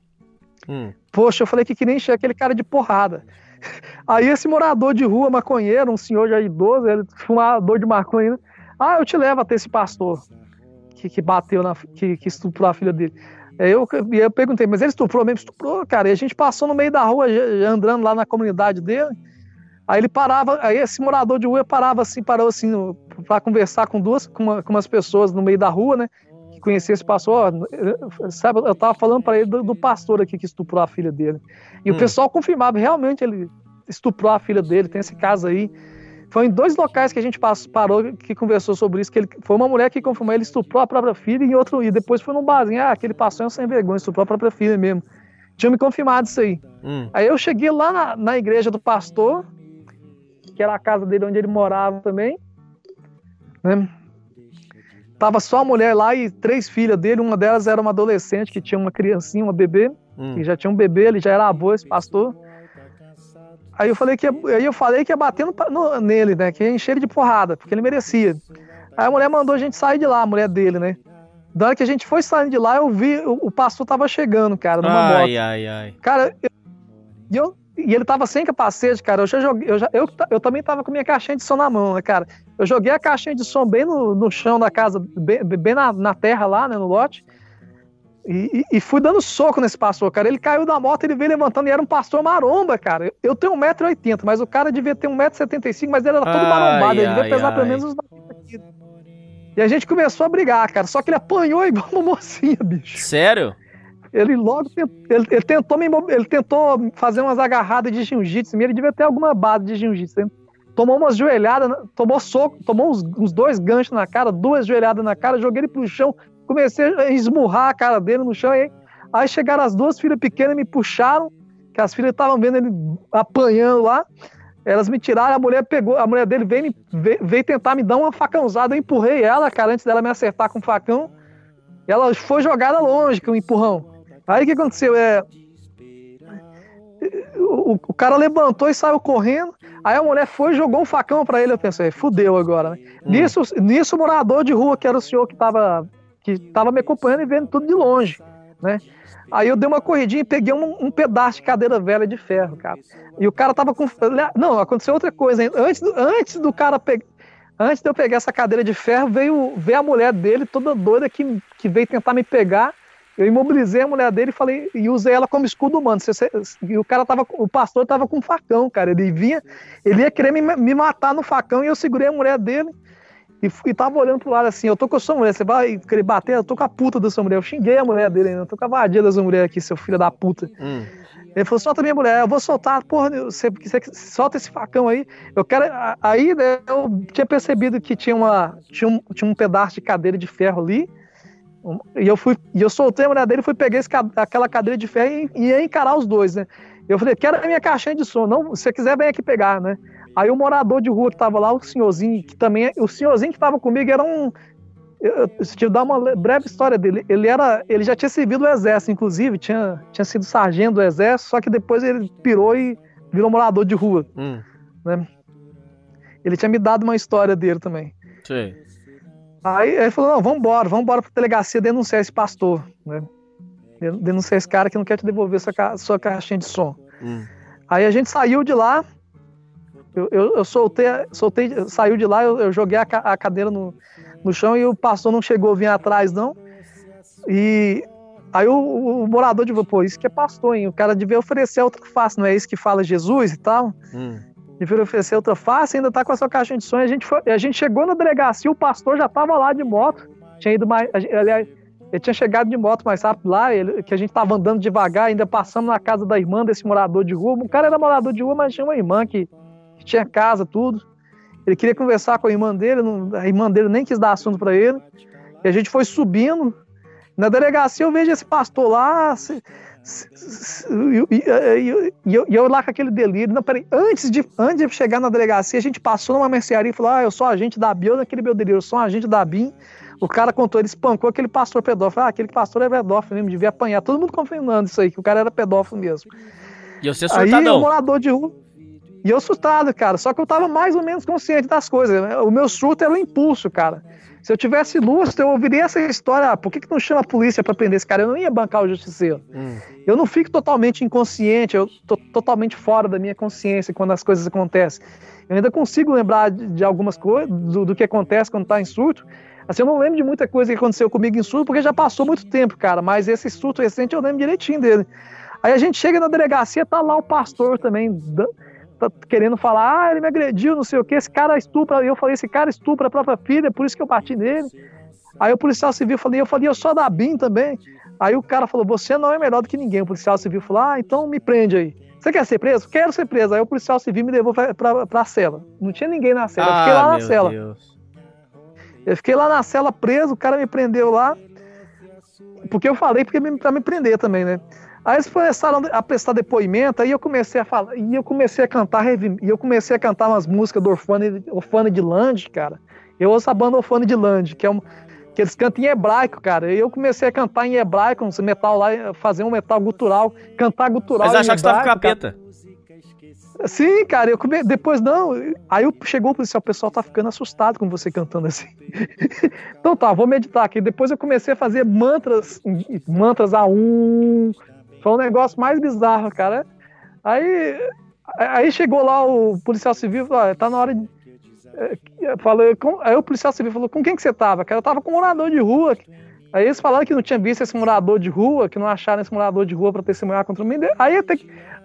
Hum. Poxa, eu falei que queria encher aquele cara de porrada. Aí esse morador de rua, maconheiro, um senhor já idoso, ele fumador de maconha, ah, eu te levo até esse pastor que, que bateu na. Que, que estuprou a filha dele. Eu, eu perguntei, mas ele estuprou mesmo? Estuprou, cara. E a gente passou no meio da rua, andando lá na comunidade dele. Aí ele parava, aí esse morador de rua parava assim, parou assim, para conversar com duas, com, uma, com umas pessoas no meio da rua, né? Que conhecia esse pastor. Sabe, eu tava falando para ele do, do, pastor aqui que estuprou a filha dele. E hum. o pessoal confirmava, realmente ele estuprou a filha dele, tem esse caso aí. Foi em dois locais que a gente parou que conversou sobre isso, que ele, foi uma mulher que confirmou ele estuprou a própria filha e outro e depois foi num barzinho, ah, aquele passou sem vergonha, estuprou a própria filha mesmo. Tinha me confirmado isso aí. Hum. Aí eu cheguei lá na, na igreja do pastor, que era a casa dele onde ele morava também, né? Tava só a mulher lá e três filhas dele, uma delas era uma adolescente que tinha uma criancinha, uma bebê, hum. que já tinha um bebê, ele já era avô, esse pastor. Aí eu falei que ia, aí eu falei que ia bater no, no, nele, né? Que ia encher ele de porrada, porque ele merecia. Aí a mulher mandou a gente sair de lá, a mulher dele, né? Da hora que a gente foi saindo de lá, eu vi o, o pastor tava chegando, cara, numa ai, moto. Ai, ai, ai. Cara, eu, eu, e ele tava sem capacete, cara. Eu já joguei, eu, já, eu, eu também tava com minha caixinha de som na mão, né, cara? Eu joguei a caixinha de som bem no, no chão da casa, bem, bem na, na terra lá, né, no lote. E, e, fui dando soco nesse pastor, cara. Ele caiu da moto, ele veio levantando e era um pastor maromba, cara. Eu tenho 1,80m, mas o cara devia ter 1,75m, mas ele era todo ai, marombado. Ele devia pesar ai. pelo menos uns 90 quilos. E a gente começou a brigar, cara. Só que ele apanhou igual uma mocinha, bicho. Sério? Ele logo ele, ele tentou me, ele tentou fazer umas agarradas de jiu-jitsu. Ele devia ter alguma base de jiu-jitsu. Tomou umas joelhadas, tomou soco, tomou uns, uns dois ganchos na cara, duas joelhadas na cara, joguei ele pro chão, comecei a esmurrar a cara dele no chão. Aí, aí chegaram as duas filhas pequenas, me puxaram, que as filhas estavam vendo ele apanhando lá. Elas me tiraram, a mulher pegou, a mulher dele veio, veio, veio tentar me dar uma facãozada. Eu empurrei ela, cara, antes dela me acertar com o facão. Ela foi jogada longe com o empurrão. Aí o que aconteceu? É, o, o, cara levantou e saiu correndo. Aí a mulher foi e jogou um facão para ele. Eu pensei, fudeu agora, né? Hum. Nisso, nisso, o morador de rua, que era o senhor que tava que estava me acompanhando e vendo tudo de longe, né? Aí eu dei uma corridinha e peguei um, um, pedaço de cadeira velha de ferro, cara. E o cara tava com. Não, aconteceu outra coisa. Antes, antes do cara pegar. Antes de eu pegar essa cadeira de ferro, veio ver a mulher dele, toda doida, que, que veio tentar me pegar. Eu imobilizei a mulher dele e falei, e usei ela como escudo humano. E o cara tava, o pastor tava com um facão, cara. Ele vinha, ele ia querer me, me matar no facão e eu segurei a mulher dele e, e tava olhando pro lado assim, eu tô com a sua mulher, você vai querer bater? Eu tô com a puta da sua mulher. Eu xinguei a mulher dele ainda, eu tô com a vadia da sua mulher aqui, seu filho da puta. Hum. Ele falou, solta minha mulher, eu vou soltar, porra, você, você solta esse facão aí. Eu quero. Aí né, eu tinha percebido que tinha, uma, tinha, um, tinha um pedaço de cadeira de ferro ali. E eu fui, e eu soltei a mulher dele, fui pegar esse, aquela cadeira de ferro e, ia encarar os dois, né? Eu falei, quero a minha caixinha de som. Não, se você quiser, vem aqui pegar, né? Aí o morador de rua que tava lá, o senhorzinho, que também. O senhorzinho que tava comigo era um. Eu, eu, te dar uma breve história dele. Ele era, ele já tinha servido o exército, inclusive, tinha, tinha sido sargento do exército, só que depois ele pirou e virou morador de rua. Hum. Né? Ele tinha me dado uma história dele também. Sim. Aí ele falou: não, vamos embora, vamos embora pra delegacia denunciar esse pastor, né? Denunciar esse cara que não quer te devolver sua, ca sua caixinha de som. Hum. Aí a gente saiu de lá, eu, eu, eu soltei, soltei, saiu de lá, eu, eu joguei a, a, cadeira no, no chão e o pastor não chegou a vir atrás, não. E aí o, o, morador de pô, isso que é pastor, hein? O cara devia oferecer outra face, não é isso que fala Jesus e tal? Hum devia oferecer outra face, ainda tá com a sua caixinha de sonho. A gente, foi, a gente chegou na delegacia, o pastor já tava lá de moto, tinha ido mais. Aliás, ele tinha chegado de moto mais rápido lá, ele, que a gente tava andando devagar, ainda passamos na casa da irmã desse morador de rua. O cara era morador de rua, mas tinha uma irmã que, que tinha casa, tudo. Ele queria conversar com a irmã dele, não, a irmã dele nem quis dar assunto para ele. E a gente foi subindo. Na delegacia eu vejo esse pastor lá, e eu, eu, lá com aquele delírio. Não, peraí, antes de, antes de chegar na delegacia, a gente passou numa mercearia e falou: Ah, eu sou agente da BIM, naquele meu delírio, eu sou agente da BIM. O cara contou, ele espancou aquele pastor pedófilo. Ah, aquele pastor é pedófilo mesmo, devia apanhar. Todo mundo confirmando isso aí, que o cara era pedófilo mesmo. E você surtadão. Aí, o morador de rua. E eu assustado, cara. Só que eu tava mais ou menos consciente das coisas. O meu surto era o impulso, cara. Se eu tivesse lustro, eu ouviria essa história. Ah, por que, que não chama a polícia para prender esse cara? Eu não ia bancar o justiceiro. Hum. Eu não fico totalmente inconsciente, eu tô totalmente fora da minha consciência quando as coisas acontecem. Eu ainda consigo lembrar de, de algumas coisas, do, do, que acontece quando tá em surto. Assim, eu não lembro de muita coisa que aconteceu comigo em surto, porque já passou muito tempo, cara. Mas esse surto recente eu lembro direitinho dele. Aí a gente chega na delegacia, tá lá o pastor também tá querendo falar, ah, ele me agrediu, não sei o que, esse cara estupra. E eu falei, esse cara estupra a própria filha, por isso que eu bati nele. Aí o policial civil falei, eu falei, eu sou da BIM também. Aí o cara falou, você não é melhor do que ninguém. O policial civil falou, ah, então me prende aí. Você quer ser preso? Quero ser preso. Aí o policial civil me levou pra, pra, pra cela. Não tinha ninguém na cela. Eu fiquei lá ah, na cela. Deus. Eu fiquei lá na cela preso, o cara me prendeu lá. Porque eu falei porque pra me prender também, né? Aí eles começaram a prestar depoimento, aí eu comecei a falar, e eu comecei a cantar, e eu comecei a cantar umas músicas do Orfane, Orfane de Land, cara. Eu ouço a banda Orfane de Land, que é um, que eles cantam em hebraico, cara. E eu comecei a cantar em hebraico, um metal lá, fazer um metal gutural, cantar gutural. Mas achar que você tava com capeta. Cara. Sim, cara, eu come... depois não. Aí eu... chegou o policial, o pessoal tá ficando assustado com você cantando assim. então tá, vou meditar aqui. Depois eu comecei a fazer mantras, mantras a um, foi um negócio mais bizarro, cara. Aí, aí chegou lá o policial civil e falou: tá na hora de. É, falou, com, aí o policial civil falou: com quem que você tava? Cara, eu tava com um morador de rua. Aí eles falaram que não tinha visto esse morador de rua, que não acharam esse morador de rua para testemunhar contra mim. Aí, até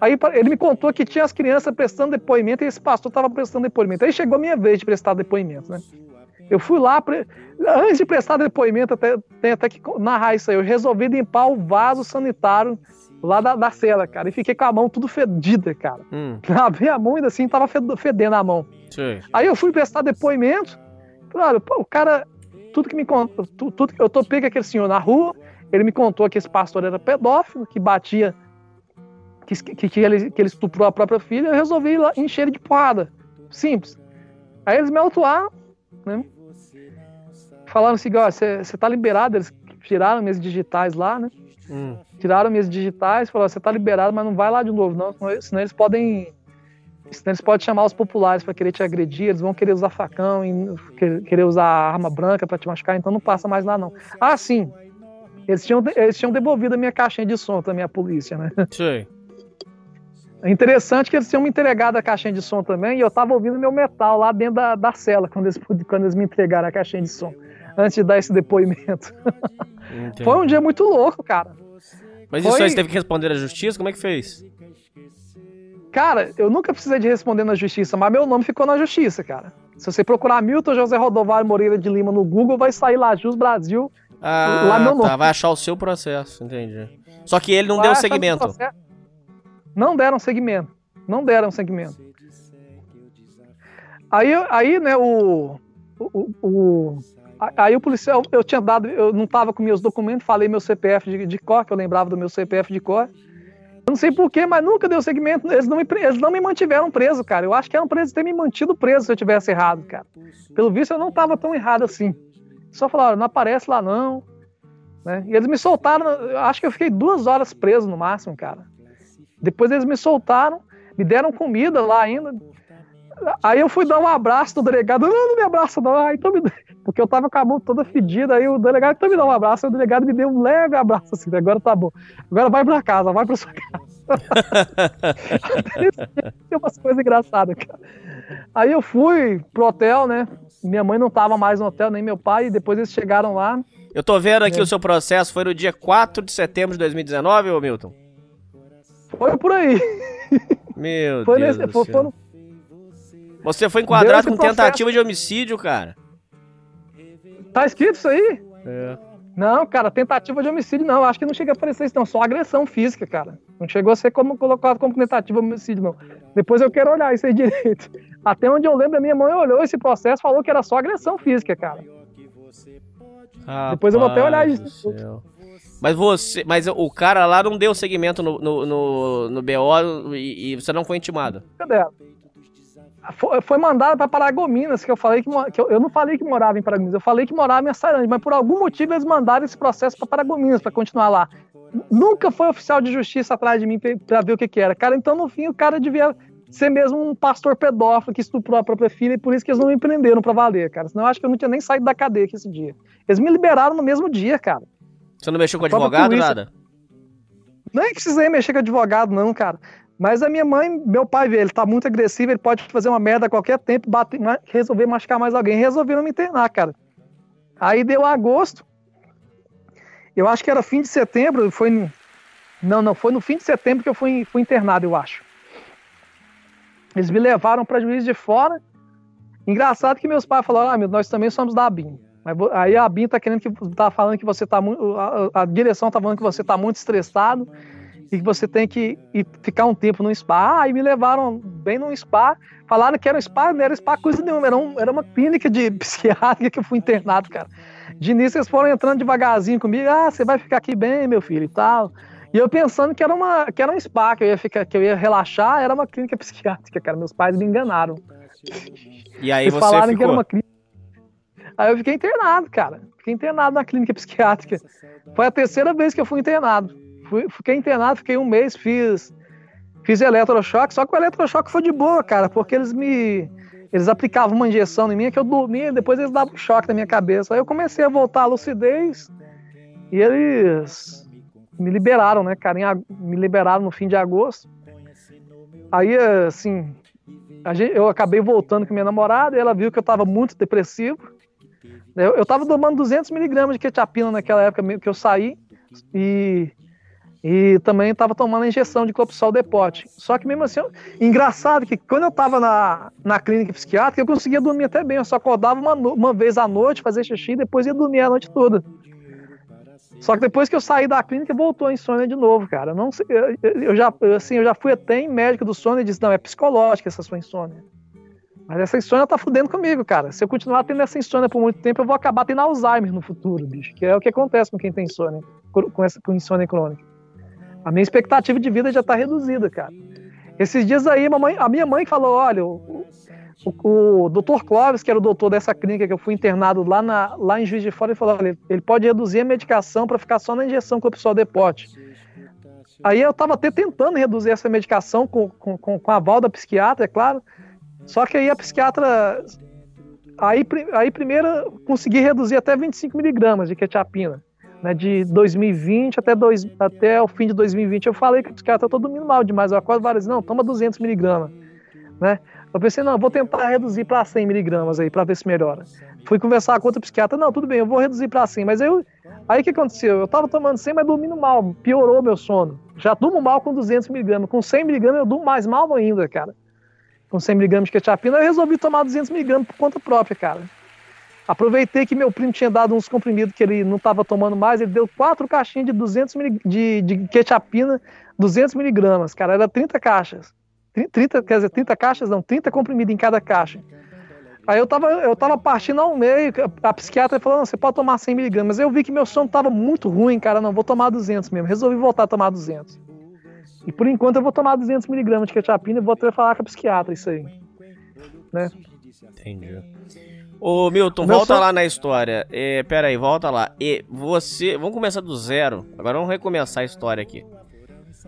aí ele me contou que tinha as crianças prestando depoimento e esse pastor estava prestando depoimento. Aí chegou a minha vez de prestar depoimento, né? Eu fui lá, antes de prestar depoimento, até, tem até que narrar isso aí, eu resolvi limpar o vaso sanitário lá da, da cela, cara. E fiquei com a mão tudo fedida, cara. Hum. Lavei a mão e assim tava fedendo a mão. Sim. Aí eu fui prestar depoimento. Falei, o cara, tudo que me contou, tudo, eu tô pego aquele senhor na rua, ele me contou que esse pastor era pedófilo, que batia, que, que, que, ele, que ele estuprou a própria filha, eu resolvi ir lá, encher ele de porrada. Simples. Aí eles me autuaram, né? Falaram assim, ó, você tá liberado, eles tiraram minhas digitais lá, né? Hum. Tiraram minhas digitais, falaram, você tá liberado, mas não vai lá de novo, não, senão eles podem. Senão eles podem chamar os populares para querer te agredir, eles vão querer usar facão, e querer usar arma branca para te machucar, então não passa mais lá, não. Ah, sim. Eles tinham, eles tinham devolvido a minha caixinha de som também, a polícia, né? Sim. É interessante que eles tinham me entregado a caixinha de som também, e eu tava ouvindo meu metal lá dentro da, da cela, quando eles, quando eles me entregaram a caixinha de som, antes de dar esse depoimento. Foi um dia muito louco, cara. Mas Foi... isso aí você teve que responder à justiça? Como é que fez? Cara, eu nunca precisei de responder na justiça, mas meu nome ficou na justiça, cara. Se você procurar Milton José Rodovalho Moreira de Lima no Google, vai sair lá Jus Brasil, ah, lá meu nome. Tá, vai achar o seu processo, entendi. Só que ele não vai deu segmento. Não deram segmento. Não deram segmento. Aí, aí né, o, o, o Aí o policial, eu tinha dado, eu não estava com meus documentos, falei meu CPF de, de cor, que eu lembrava do meu CPF de cor. Eu não sei porquê, mas nunca deu segmento. Eles não, me, eles não me mantiveram preso, cara. Eu acho que eram presos ter me mantido preso se eu tivesse errado, cara. Pelo visto, eu não tava tão errado assim. Só falaram, não aparece lá não. Né? E eles me soltaram, acho que eu fiquei duas horas preso no máximo, cara. Depois eles me soltaram, me deram comida lá ainda. Aí eu fui dar um abraço no delegado. Não, não me abraça, não. Ah, então me... Porque eu tava com a mão toda fedida. Aí o delegado então me dá um abraço. Aí o delegado me deu um leve abraço assim. Agora tá bom. Agora vai pra casa, vai pra sua casa. Tem umas coisas engraçadas, cara. Aí eu fui pro hotel, né? Minha mãe não tava mais no hotel, nem meu pai. E depois eles chegaram lá. Eu tô vendo aqui é. o seu processo. Foi no dia 4 de setembro de 2019, ô Milton? Foi por aí. Meu foi Deus nesse, foi. Foi no... Você foi enquadrado com processo. tentativa de homicídio, cara. Tá escrito isso aí? É. Não, cara, tentativa de homicídio não. Acho que não chega a aparecer isso, não. Só agressão física, cara. Não chegou a ser como, colocado como tentativa de homicídio, não. Depois eu quero olhar isso aí direito. Até onde eu lembro, a minha mãe olhou esse processo falou que era só agressão física, cara. Rapaz Depois eu vou até olhar isso. Mas você. Mas o cara lá não deu segmento no, no, no, no BO e, e, você não foi intimado. Cadê? Foi, mandado para Paragominas, que eu falei que, que eu, eu, não falei que morava em Paragominas, eu falei que morava em Açarande, mas por algum motivo eles mandaram esse processo para Paragominas para continuar lá. Nunca foi oficial de justiça atrás de mim para ver o que, que era. Cara, então no fim o cara devia ser mesmo um pastor pedófilo que estuprou a própria filha e por isso que eles não me prenderam para valer, cara. Senão eu acho que eu não tinha nem saído da cadeia aqui esse dia. Eles me liberaram no mesmo dia, cara. Você não mexeu com advogado, nada? Nem precisei mexer com advogado, não, cara. Mas a minha mãe, meu pai, ele tá muito agressivo, ele pode fazer uma merda a qualquer tempo, bater, resolver machucar mais alguém. Resolveram me internar, cara. Aí deu agosto. Eu acho que era fim de setembro, foi. Não, não, foi no fim de setembro que eu fui, fui internado, eu acho. Eles me levaram para juiz de fora. Engraçado que meus pais falaram: ah, meu, nós também somos da ABIN. Mas aí a BIM tá querendo que tá falando que você tá muito. A, a, direção tá falando que você tá muito estressado e que você tem que ficar um tempo no spa. Aí me levaram bem num spa. Falaram que era um spa, não era spa coisa nenhuma, era, um, era uma clínica de psiquiátrica que eu fui internado, cara. De início eles foram entrando devagarzinho comigo, ah, você vai ficar aqui bem, meu filho, e tal. E eu pensando que era, uma, que era um spa, que eu ia ficar, que eu ia relaxar, era uma clínica psiquiátrica, cara. Meus pais me enganaram. E aí eles você falaram ficou... que era uma clínica Aí eu fiquei internado, cara. Fiquei internado na clínica psiquiátrica. Foi a terceira vez que eu fui internado. Fui, fiquei internado, fiquei um mês, fiz, fiz eletrochoque, só que o eletrochoque foi de boa, cara, porque eles me. Eles aplicavam uma injeção em mim que eu dormia, depois eles davam um choque na minha cabeça. Aí eu comecei a voltar à lucidez e eles me liberaram, né, cara? Me liberaram no fim de agosto. Aí, assim, eu acabei voltando com minha namorada e ela viu que eu tava muito depressivo. Eu, eu tava tomando 200 miligramas de quetiapina naquela época que eu saí e, e também tava tomando a injeção de clopsol depote. Só que mesmo assim, engraçado que quando eu tava na, na clínica psiquiátrica, eu conseguia dormir até bem. Eu só acordava uma, uma vez à noite, fazer xixi e depois ia dormir a noite toda. Só que depois que eu saí da clínica, voltou a insônia de novo, cara. Não eu já, assim, eu já fui até em médico do sono e disse: não, é psicológica essa sua insônia. Mas essa insônia tá fudendo comigo, cara. Se eu continuar tendo essa insônia por muito tempo, eu vou acabar tendo Alzheimer no futuro, bicho. Que é o que acontece com quem tem insônia, com, essa, com insônia crônica. A minha expectativa de vida já tá reduzida, cara. Esses dias aí, mamãe, a minha mãe falou: olha, o, o, o doutor Clóvis, que era o doutor dessa clínica que eu fui internado lá, na, lá em Juiz de Fora, ele falou: olha, ele pode reduzir a medicação para ficar só na injeção com o pessoal depote. Aí eu tava até tentando reduzir essa medicação com, com, com a aval da psiquiatra, é claro. Só que aí a psiquiatra. Aí, aí primeiro consegui reduzir até 25 miligramas de quetiapina. Né, de 2020 até, dois, até o fim de 2020. Eu falei que o psiquiatra tá dormindo mal demais. Eu acordo várias vezes, não, toma 200 miligramas. Né? Eu pensei, não, vou tentar reduzir para 100 miligramas aí, para ver se melhora. Fui conversar com outro psiquiatra, não, tudo bem, eu vou reduzir para 100. Mas eu, aí o que aconteceu? Eu tava tomando 100, mas dormindo mal, piorou meu sono. Já durmo mal com 200 miligramas. Com 100 miligramas eu durmo mais mal ainda, cara com 100 mg de quetiapina, eu resolvi tomar 200 mg por conta própria, cara. Aproveitei que meu primo tinha dado uns comprimidos que ele não estava tomando mais, ele deu quatro caixinhas de 200 mg de, de quetiapina, 200 miligramas, cara, era 30 caixas. 30, quer dizer, 30 caixas não, 30 comprimidos em cada caixa. Aí eu tava, eu tava partindo ao meio, a psiquiatra falou, não, você pode tomar 100 miligramas. Eu vi que meu sono tava muito ruim, cara, não, vou tomar 200 mesmo. Resolvi voltar a tomar 200. E por enquanto eu vou tomar 200mg de quetiapina e vou até falar com a psiquiatra isso aí. Né? Entendi. Ô Milton, volta só... lá na história. É, pera aí, volta lá. E você. Vamos começar do zero. Agora vamos recomeçar a história aqui.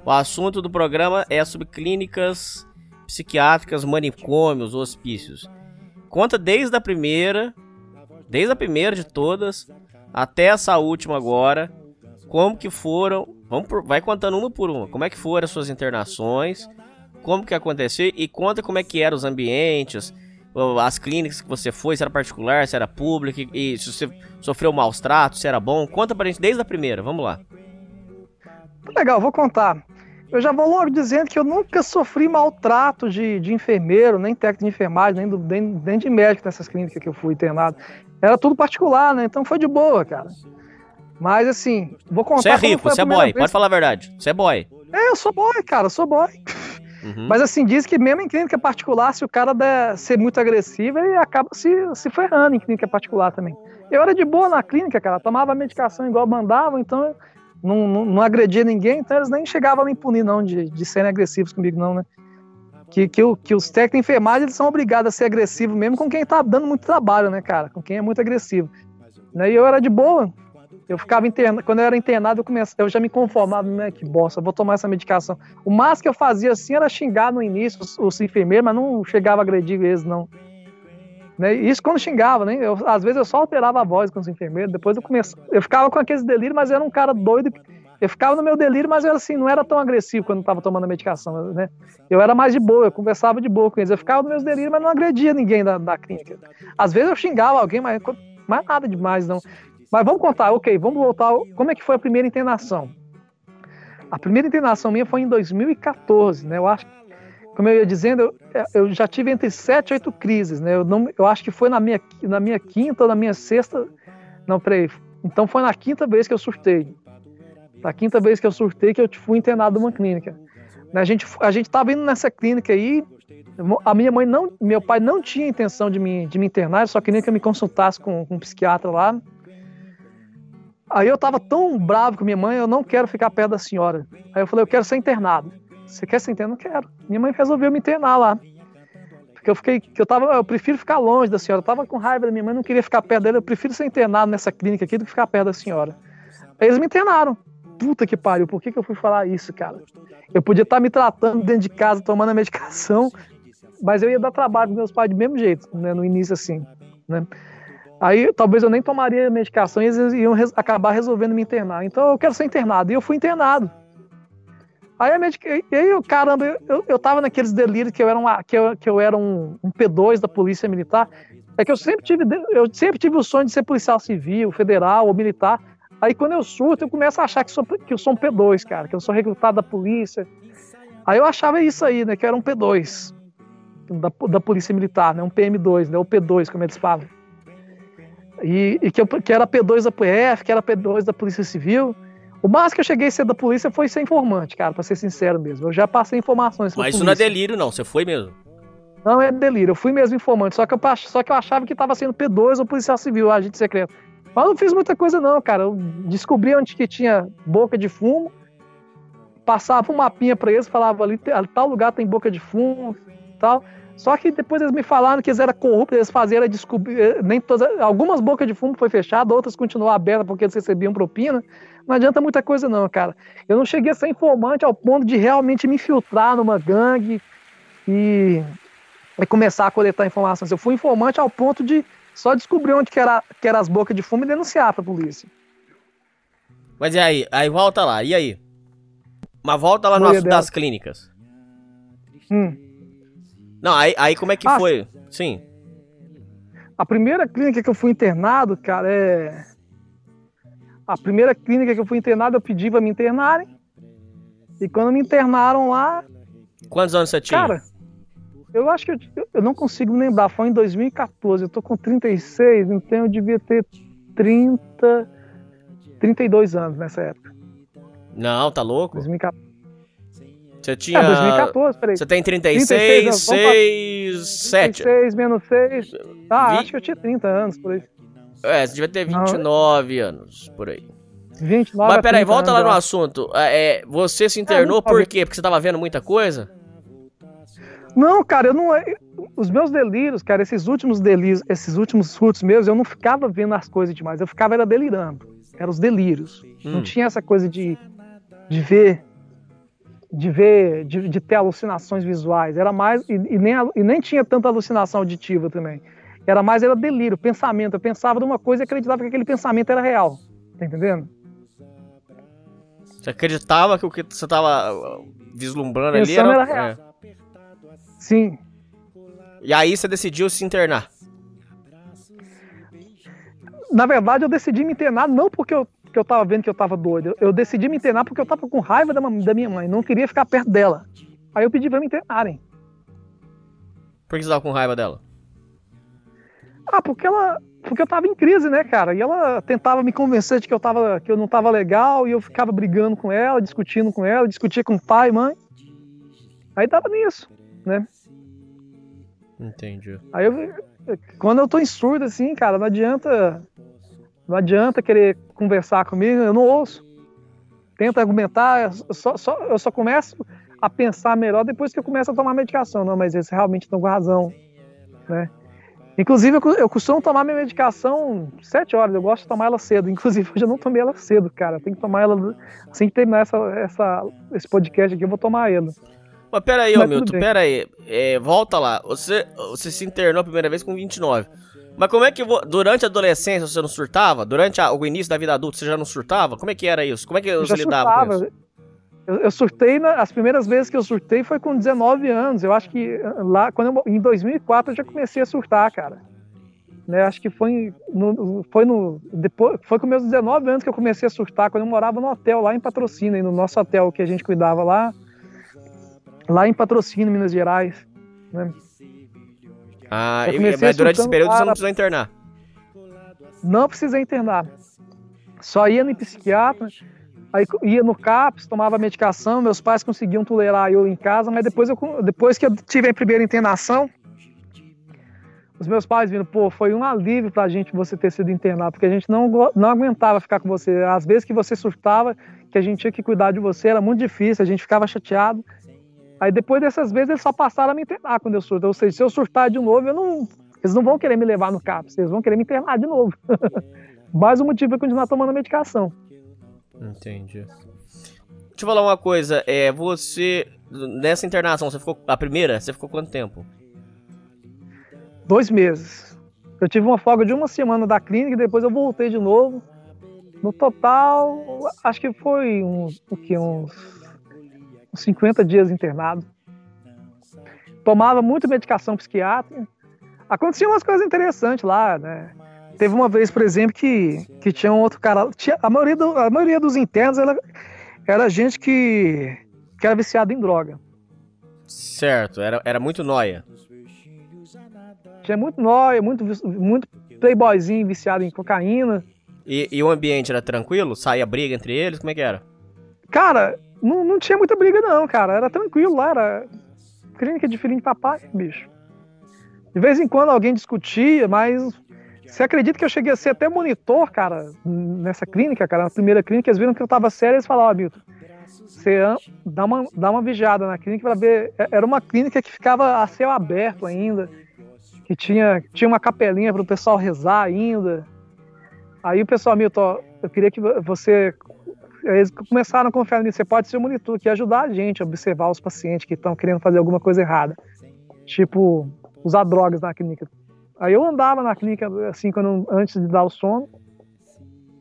O assunto do programa é sobre clínicas psiquiátricas, manicômios, hospícios. Conta desde a primeira, desde a primeira de todas, até essa última agora, como que foram, vamos por, vai contando uma por uma, como é que foram as suas internações, como que aconteceu e conta como é que eram os ambientes, as clínicas que você foi, se era particular, se era pública e, e se você sofreu maus tratos, se era bom. Conta pra gente desde a primeira, vamos lá. Legal, vou contar. Eu já vou logo dizendo que eu nunca sofri maltrato de, de enfermeiro, nem técnico de enfermagem, nem, do, nem, nem de médico nessas clínicas que eu fui internado. Era tudo particular, né? Então foi de boa, cara. Mas assim, vou contar. Você é rico, você é boy, vez. pode falar a verdade. Você é boy. É, eu sou boy, cara, eu sou boy. Uhum. Mas assim, diz que mesmo em clínica particular, se o cara der, ser muito agressivo, ele acaba se, se ferrando em clínica particular também. Eu era de boa na clínica, cara, tomava medicação igual mandavam, então não, não, não, agredia ninguém, então eles nem chegavam a me punir, não, de, de serem agressivos comigo, não, né? Que, que, que os técnicos de enfermagem eles são obrigados a ser agressivos mesmo com quem tá dando muito trabalho, né, cara? Com quem é muito agressivo. Né? E eu era de boa. Eu ficava internado, quando eu era internado, eu, comecei, eu já me conformava, né? Que bosta, vou tomar essa medicação. O máximo que eu fazia assim era xingar no início os, os enfermeiros, mas não chegava a agredir eles, não. Né? Isso quando xingava, né? Eu, às vezes eu só alterava a voz com os enfermeiros, depois eu comecei. Eu ficava com aqueles delírios, mas era um cara doido. Eu ficava no meu delírio, mas eu assim, não era tão agressivo quando estava tomando a medicação, né? Eu era mais de boa, eu conversava de boa com eles. Eu ficava nos meus delírios, mas não agredia ninguém da, da clínica. Às vezes eu xingava alguém, mas, mas nada demais, não. Mas vamos contar, ok, vamos voltar. Como é que foi a primeira internação? A primeira internação minha foi em 2014, né? Eu acho como eu ia dizendo, eu, eu já tive entre sete e oito crises, né? Eu, não, eu acho que foi na minha, na minha quinta ou na minha sexta. Não, peraí. Então foi na quinta vez que eu surtei. Na quinta vez que eu surtei que eu fui internado numa clínica. A gente a gente estava indo nessa clínica aí. A minha mãe não, meu pai não tinha intenção de me, de me internar, só queria que eu me consultasse com, com um psiquiatra lá. Aí eu estava tão bravo com minha mãe, eu não quero ficar perto da senhora. Aí eu falei, eu quero ser internado. Você quer ser internado? Não quero. Minha mãe resolveu me internar lá. Porque eu fiquei, que eu tava, eu prefiro ficar longe da senhora. Eu tava com raiva da minha mãe, não queria ficar perto dela. Eu prefiro ser internado nessa clínica aqui do que ficar perto da senhora. Aí eles me internaram. Puta que pariu, por que, que eu fui falar isso, cara? Eu podia estar me tratando dentro de casa, tomando a medicação, mas eu ia dar trabalho para meus pais do mesmo jeito, né? No início, assim, né? Aí talvez eu nem tomaria medicação e eles iam res acabar resolvendo me internar. Então eu quero ser internado. E eu fui internado. Aí, a medica... e aí eu, caramba, eu, eu tava naqueles delírios que eu era, uma, que eu, que eu era um, um P2 da Polícia Militar. É que eu sempre tive, eu sempre tive o sonho de ser policial civil, federal ou militar. Aí quando eu surto, eu começo a achar que, sou, que eu sou um P2, cara, que eu sou recrutado da polícia. Aí eu achava isso aí, né, que eu era um P2 da, da Polícia Militar, né, um PM2, né, o P2, como eles falam. E, e que, eu, que era P2 da PF, que era P2 da Polícia Civil. O máximo que eu cheguei a ser da polícia foi ser informante, cara, pra ser sincero mesmo. Eu já passei informações Mas isso não é delírio, não. Você foi mesmo. Não é delírio. Eu fui mesmo informante. Só que eu, só que eu achava que tava sendo P2 ou policial civil, agente secreto. Mas não fiz muita coisa, não, cara. Eu descobri onde que tinha boca de fumo, passava um mapinha pra eles, falava ali, tal lugar tem boca de fumo tal. Só que depois eles me falaram que eles eram corruptos, eles faziam descobrir. Eh, nem todas, algumas bocas de fumo foi fechada, outras continuaram abertas porque eles recebiam propina. Não adianta muita coisa, não, cara. Eu não cheguei a ser informante ao ponto de realmente me infiltrar numa gangue e, e começar a coletar informações. Eu fui informante ao ponto de só descobrir onde que era, que era as bocas de fumo e denunciar pra polícia. Mas e aí? Aí volta lá, e aí? Mas volta lá no assunto das clínicas. Hum. Não, aí, aí como é que ah, foi? Sim. A primeira clínica que eu fui internado, cara, é. A primeira clínica que eu fui internado, eu pedi pra me internarem. E quando me internaram lá. Quantos anos você tinha? Cara, eu acho que eu, eu não consigo lembrar. Foi em 2014. Eu tô com 36, então eu devia ter 30. 32 anos nessa época. Não, tá louco? 2014. Você tinha. É, 2014, peraí. Você tem 36, 36 6, 7. 36 menos 6. Ah, 20... acho que eu tinha 30 anos por aí. É, você devia ter 29 Não. anos por aí. 29 Mas peraí, 30 volta lá no assunto. É, você se internou não, por quê? Porque você tava vendo muita coisa? Não, cara, eu não. Os meus delírios, cara, esses últimos delírios, esses últimos surtos meus, eu não ficava vendo as coisas demais, eu ficava era delirando. Eram os delírios. Não Hum. tinha essa coisa de, de ver. De ver, de, de ter alucinações visuais. Era mais. E, e nem, e nem tinha tanta alucinação auditiva também. Era mais, era delírio, pensamento. Eu pensava numa coisa e acreditava que aquele pensamento era real. Tá entendendo? Você acreditava que o que você tava uh, vislumbrando ali Pensando era. era real. é. Sim. E aí você decidiu se internar. Na verdade, eu decidi me internar não porque eu, porque eu tava vendo que eu tava doido. Eu decidi me internar porque eu tava com raiva da, da minha mãe. Não queria ficar perto dela. Aí eu pedi pra me internarem. Por que você tava com raiva dela? Ah, porque ela. Porque eu tava em crise, né, cara? E ela tentava me convencer de que eu, tava, que eu não tava legal e eu ficava brigando com ela, discutindo com ela, discutia com pai, mãe. Aí tava nisso, né? Entendi. Aí eu, quando eu tô em surdo, assim, cara, não adianta. Não adianta querer conversar comigo, eu não ouço. Tenta argumentar, eu só, só- eu só começo a pensar melhor depois que eu começo a tomar medicação. Não, mas eles realmente estão com razão, né? Inclusive, eu, costumo tomar minha medicação sete horas, eu gosto de tomar ela cedo. Inclusive, hoje eu não tomei ela cedo, cara. Tem que tomar ela assim que terminar essa, essa, esse podcast aqui, eu vou tomar ela. Mas pera aí, ô Milton, bem. pera aí. É, volta lá. Você, você se internou a primeira vez com 29. Mas como é que durante a adolescência você não surtava? Durante a- o início da vida adulta você já não surtava? Como é que era isso? Como é que Eu você lidava com isso? surtava. Eu, eu surtei, na- as primeiras vezes que eu surtei foi com 19 anos. Eu acho que eh, lá, quando eu, em 2004 eu já comecei a surtar, cara. Né, acho que foi no, foi no depois foi com meus 19 anos que eu comecei a surtar quando eu morava no hotel lá em Patrocínio, no nosso hotel que a gente cuidava lá, lá em Patrocínio, Minas Gerais. né. Ah, Eu comecei mas durante esse período você não precisou internar. Não precisei internar. Só ia no psiquiatra, aí ia no CAPS, tomava medicação, meus pais conseguiam tolerar eu em casa, mas depois, eu, depois que eu tive a primeira internação, os meus pais viram, pô, foi um alívio pra gente você ter sido internado, porque a gente não, não aguentava ficar com você. Às vezes que você surtava, que a gente tinha que cuidar de você, era muito difícil, a gente ficava chateado. Aí depois dessas vezes eles só passaram a me internar quando eu surto. Ou seja, se eu surtar de novo, eu não, eles não vão querer me levar no CAPS, eles vão querer me internar de novo. Mais um motivo para continuar tomando a medicação. Entendi. Deixa eu falar uma coisa. É, você. Nessa internação, você ficou. A primeira, você ficou quanto tempo? Dois meses. Eu tive uma folga de uma semana da clínica e depois eu voltei de novo. No total, acho que foi uns, o quê? uns, uns 50 dias internado. Tomava muita medicação psiquiátrica. Aconteciam umas coisas interessantes lá, né? Teve uma vez, por exemplo, que, que tinha um outro cara. Tinha, a, maioria do- a maioria dos internos era, era gente que, que era viciada em droga. Certo, era, era muito noia. Tinha muito nóia, muito, muito playboyzinho viciado em cocaína. E, e o ambiente era tranquilo? Saía briga entre eles? Como é que era? Cara, não, não tinha muita briga, não, cara. Era tranquilo lá, era clínica de filhinho de papai, bicho. De vez em quando alguém discutia, mas você acredita que eu cheguei a ser até monitor, cara, nessa clínica, cara, na primeira clínica, eles viram que eu tava sério, eles falaram, ó, Milton, você dá uma, dá uma vigiada na clínica pra ver. É- Era uma clínica que ficava a céu aberto ainda, que tinha, tinha uma capelinha para o pessoal rezar ainda. Aí o pessoal, Milton, ó, eu queria que vo- você eles começaram a confiar nisso. Você pode ser o monitor aqui, ajudar a gente a observar os pacientes que estão querendo fazer alguma coisa errada. Tipo, usar drogas na clínica. Aí eu andava na clínica, assim, quando, antes de dar o sono,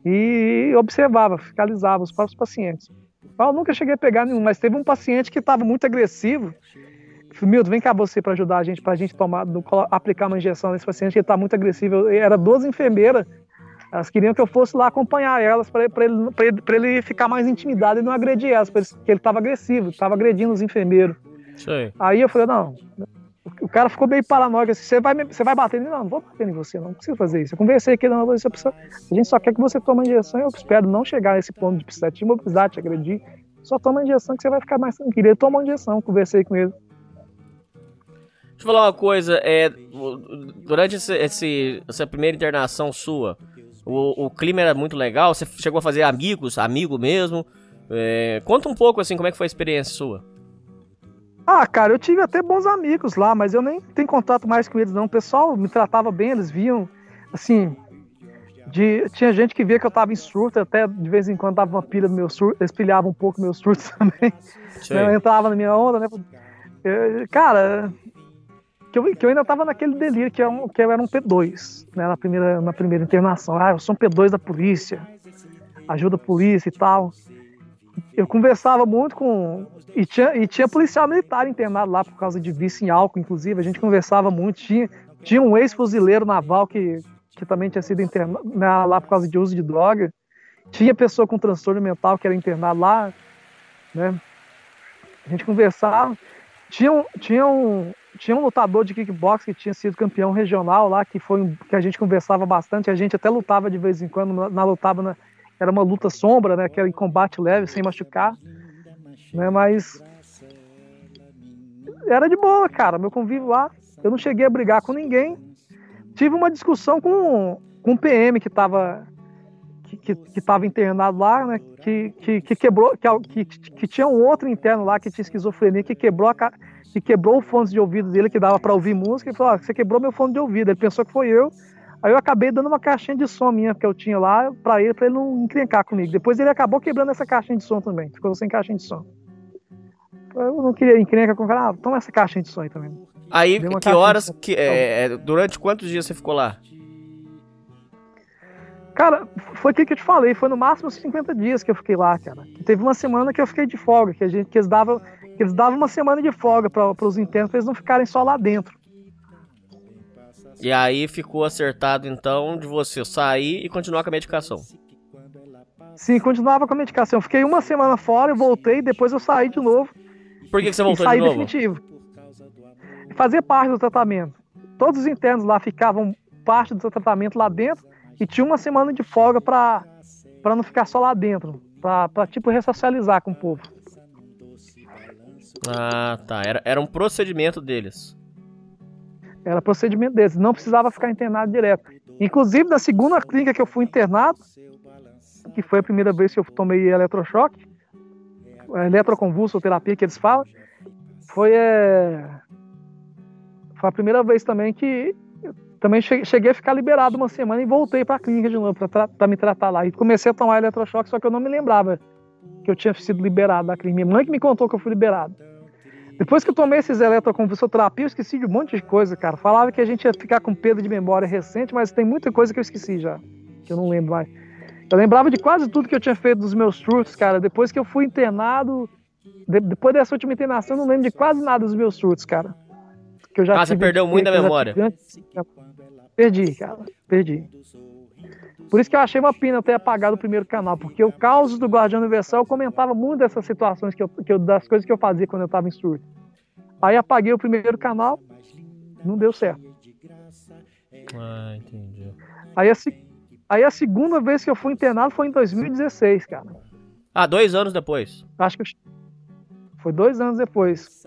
e observava, fiscalizava os próprios pacientes. Eu nunca cheguei a pegar nenhum, mas teve um paciente que estava muito agressivo. Milton, vem cá você para ajudar a gente, para a gente tomar, aplicar uma injeção nesse paciente que está muito agressivo. Era duas enfermeiras elas queriam que eu fosse lá acompanhar elas para ele, pra ele, pra ele, ficar mais intimidado e não agredir elas, porque ele estava agressivo, estava agredindo os enfermeiros. Aí. Eu falei, não, o cara ficou meio paranoico, assim, você vai, você vai bater nele? Não, não vou bater em você, não, não precisa fazer isso. Eu conversei com ele, não, você precisa, a gente só quer que você tome a injeção eu espero não chegar nesse ponto de precisar te imobilizar, te agredir, só toma a injeção que você vai ficar mais tranquilo. Ele tomou a injeção, conversei com ele. Deixa eu falar uma coisa. É, durante esse, esse- essa primeira internação sua, O, o clima era muito legal, você chegou a fazer amigos, amigo mesmo. É, conta um pouco, assim, como é que foi a experiência sua. Ah, cara, eu tive até bons amigos lá, mas eu nem tenho contato mais com eles, não. O pessoal me tratava bem, eles viam, assim, de, tinha gente que via que eu tava em surto, até de vez em quando dava uma pilha no meu surto, eles pilhavam um pouco meus surtos também. Eu entrava na minha onda, né? Eu, cara, que eu, que eu ainda tava naquele delírio que, eu, é que eu era um P2, né? Na primeira, na primeira internação. Ah, eu sou um P2 da polícia, ajuda a polícia e tal. Eu conversava muito com. E tinha, e tinha policial militar internado lá por causa de vício em álcool, inclusive. A gente conversava muito. Tinha, tinha um ex-fuzileiro naval que que também tinha sido internado lá por causa de uso de droga. Tinha pessoa com transtorno mental que era internada lá, né? A gente conversava. Tinha um, tinha um, tinha um lutador de kickbox que tinha sido campeão regional lá, que foi que a gente conversava bastante, a gente até lutava de vez em quando, na, na lutava na, era uma luta sombra, né, que era em combate leve, sem machucar, né, mas era de boa, cara, meu convívio lá, eu não cheguei a brigar com ninguém, tive uma discussão com, com um PM que que, que, que tava internado lá, né? Que, que, que quebrou, que, que, que tinha um outro interno lá que tinha esquizofrenia, que quebrou, a, que quebrou o fone de ouvido dele, que dava para ouvir música, e falou: ah, Você quebrou meu fone de ouvido. Ele pensou que foi eu. Aí eu acabei dando uma caixinha de som minha que eu tinha lá para ele, para ele não encrencar comigo. Depois ele acabou quebrando essa caixinha de som também, ficou sem caixinha de som. Eu não queria encrencar com o cara, ah, toma essa caixinha de som aí também. Aí, que horas, que, é, é, durante quantos dias você ficou lá? Cara, foi aquilo que eu te falei, foi no máximo 50 dias que eu fiquei lá, cara. Teve uma semana que eu fiquei de folga, que, a gente, que eles davam eles davam uma semana de folga para os internos, para eles não ficarem só lá dentro. E aí ficou acertado, então, de você sair e continuar com a medicação. Sim, continuava com a medicação. Fiquei uma semana fora, eu voltei, depois eu saí de novo. Por que, que você voltou de novo? definitivo fazer parte do tratamento. Todos os internos lá ficavam parte do tratamento lá dentro e tinha uma semana de folga para não ficar só lá dentro, para tipo ressocializar com o povo. Ah, tá. Era, era um procedimento deles. Era procedimento deles. Não precisava ficar internado direto. Inclusive, na segunda clínica que eu fui internado, que foi a primeira vez que eu tomei eletrochoque, eletroconvulsoterapia que eles falam, foi é, foi a primeira vez também que também cheguei a ficar liberado uma semana e voltei para a clínica de novo para me tratar lá. E comecei a tomar eletrochoque, só que eu não me lembrava que eu tinha sido liberado da clínica. Minha mãe que me contou que eu fui liberado. Depois que eu tomei esses eletroconvulsoterapia, eu esqueci de um monte de coisa, cara. Falava que a gente ia ficar com perda de memória recente, mas tem muita coisa que eu esqueci já, que eu não lembro mais. Eu lembrava de quase tudo que eu tinha feito dos meus surtos, cara. Depois que eu fui internado, depois dessa última internação, eu não lembro de quase nada dos meus surtos, cara que eu já ah, você perdeu muita memória. Perdi, cara, perdi. Por isso que eu achei uma pena eu ter apagado o primeiro canal, porque o caos do Guardião Universal eu comentava muito dessas situações, que eu, que eu, das coisas que eu fazia quando eu estava em surto. Aí apaguei o primeiro canal, não deu certo. Ah, entendi. Aí a, aí a segunda vez que eu fui internado foi em 2016, cara. Ah, dois anos depois. Acho que foi dois anos depois.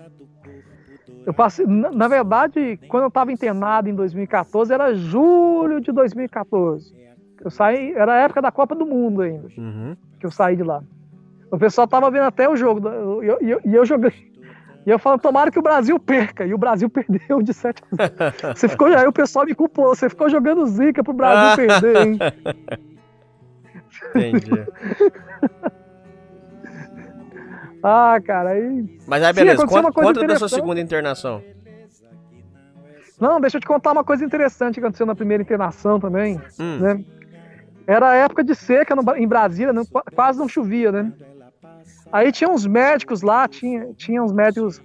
Eu passei, na, na verdade, quando eu estava internado em 2014, era julho de 2014. Eu saí, era a época da Copa do Mundo ainda, uhum. que eu saí de lá. O pessoal tava vendo até o jogo, e eu, eu, eu, joguei. E eu falo, tomara que o Brasil perca. E o Brasil perdeu de 7 a 0. Você ficou, aí o pessoal me culpou, você ficou jogando zica pro Brasil perder, hein? Entendi. Ah, cara, aí. Mas aí, beleza. Sim, Quanto, quanto da sua segunda internação? Não, deixa eu te contar uma coisa interessante que aconteceu na primeira internação também. Hum. Né? Era época de seca no, em Brasília, né? quase não chovia, né? Aí tinha uns médicos lá, tinha, tinha uns médicos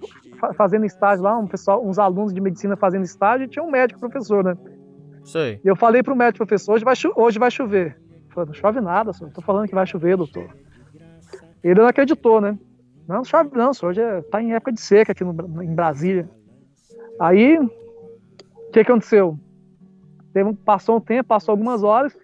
fazendo estágio lá, um pessoal, uns alunos de medicina fazendo estágio, e tinha um médico professor, né? Sei. E eu falei pro médico professor, hoje vai, hoje vai chover. Falei, não chove nada, senhor. tô falando que vai chover, doutor. Ele não acreditou, né? Não, chove não, hoje está em época de seca aqui no, em Brasília. Aí, o que aconteceu? Teve, passou um tempo, passou algumas horas,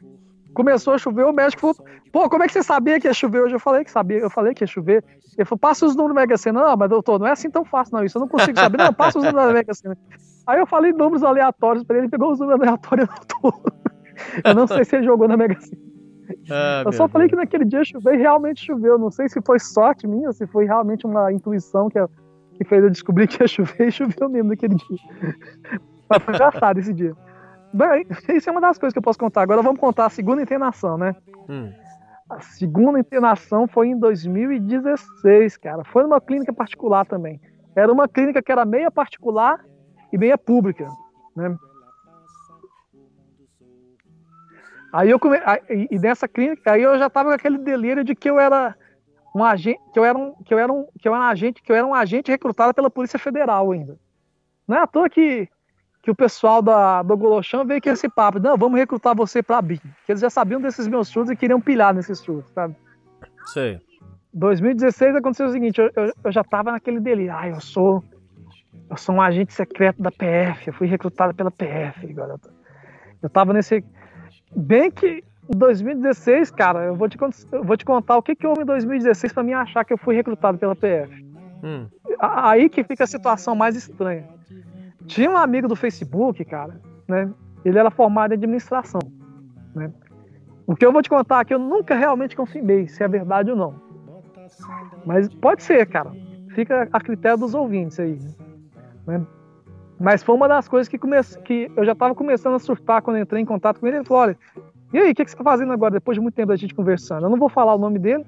começou a chover, o médico falou, pô, como é que você sabia que ia chover hoje? Eu falei que sabia, eu falei que ia chover. Ele falou, passa os números da Mega Sena. Não, mas doutor, não é assim tão fácil não, isso eu não consigo saber. Não, passa os números da Mega Sena. Aí eu falei números aleatórios para ele, ele pegou os números aleatórios e anotou. Eu não sei se ele jogou na Mega Sena. Ah, Eu só falei Deus. que naquele dia choveu e realmente choveu. Não sei se foi sorte minha, se foi realmente uma intuição que, eu- que fez eu descobrir que ia chover e choveu mesmo naquele dia. Mas foi engraçado esse dia. Bem, isso é uma das coisas que eu posso contar. Agora vamos contar a segunda internação, né? Hum. A segunda internação foi em 2016, cara. Foi numa clínica particular também. Era uma clínica que era meia particular e meia pública, né? Aí eu come... e nessa clínica, aí eu já tava com aquele delírio de que eu era um agente, que eu era um, que eu era um, que eu era um agente, que eu era um agente recrutado pela Polícia Federal ainda. Não é à toa que que o pessoal da, do Golochão veio com esse papo, não, vamos recrutar você pra BIM. Que eles já sabiam desses meus chutes e queriam pilhar nesses chutes, sabe? Sei. 2016 aconteceu o seguinte, eu, eu, eu já tava naquele delírio, ah, eu sou eu sou um agente secreto da PF, eu fui recrutado pela PF, agora eu, tava nesse bem que em 2016, cara, eu vou te, eu vou te contar o que que houve em 2016 pra mim achar que eu fui recrutado pela PF. Hum. Aí que fica a situação mais estranha. Tinha um amigo do Facebook, cara, né? Ele era formado em administração, né? O que eu vou te contar aqui, eu nunca realmente confirmei se é verdade ou não. Mas pode ser, cara. Fica a critério dos ouvintes aí. né? Mas foi uma das coisas que, que eu já estava começando a surtar quando entrei em contato com ele. Ele falou: olha, e aí, o que, que você está fazendo agora, depois de muito tempo da gente conversando? Eu não vou falar o nome dele.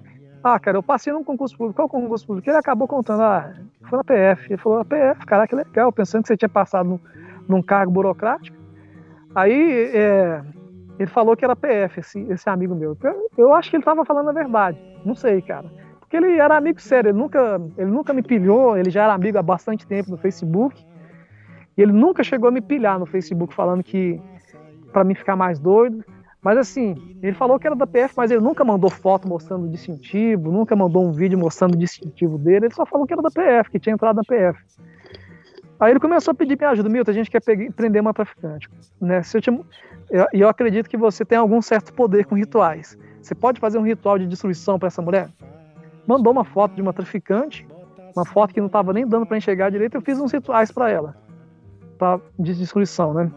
Ah, cara, eu passei num concurso público. Qual concurso público? Ele acabou contando, ah, foi na PF. Ele falou, a PF, caraca, que legal, pensando que você tinha passado num, num cargo burocrático. Aí é, ele falou que era PF, esse, esse amigo meu. Eu, eu acho que ele estava falando a verdade. Não sei, cara. Porque ele era amigo sério, ele nunca, ele nunca me pilhou, ele já era amigo há bastante tempo no Facebook. E ele nunca chegou a me pilhar no Facebook falando que para mim ficar mais doido. Mas assim, ele falou que era da PF, mas ele nunca mandou foto mostrando o distintivo, nunca mandou um vídeo mostrando o distintivo dele, ele só falou que era da PF, que tinha entrado na PF. Aí ele começou a pedir minha ajuda, Milton, a gente quer prender uma traficante. Né? Se eu, te, eu, eu acredito que você tem algum certo poder com rituais. Você pode fazer um ritual de destruição para essa mulher? Mandou uma foto de uma traficante, uma foto que não estava nem dando para enxergar direito, eu fiz uns rituais para ela, pra, de destruição, né?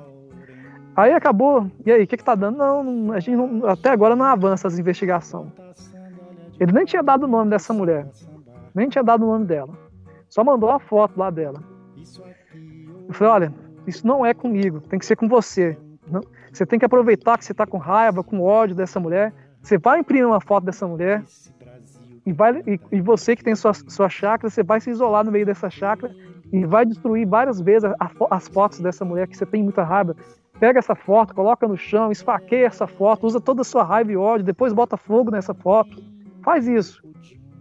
Aí acabou, e aí, o que que tá dando? Não, a gente não, até agora não avança as investigações. Ele nem tinha dado o nome dessa mulher, nem tinha dado o nome dela, só mandou a foto lá dela. Eu falei, olha, isso não é comigo, tem que ser com você. Não- Você tem que aproveitar que você tá com raiva, com ódio dessa mulher, você vai imprimir uma foto dessa mulher, e, vai, e, e você que tem sua, sua chácara, você vai se isolar no meio dessa chácara e vai destruir várias vezes a- a as fotos dessa mulher que você tem muita raiva. Pega essa foto, coloca no chão, esfaqueia essa foto, usa toda a sua raiva e ódio, depois bota fogo nessa foto. Faz isso.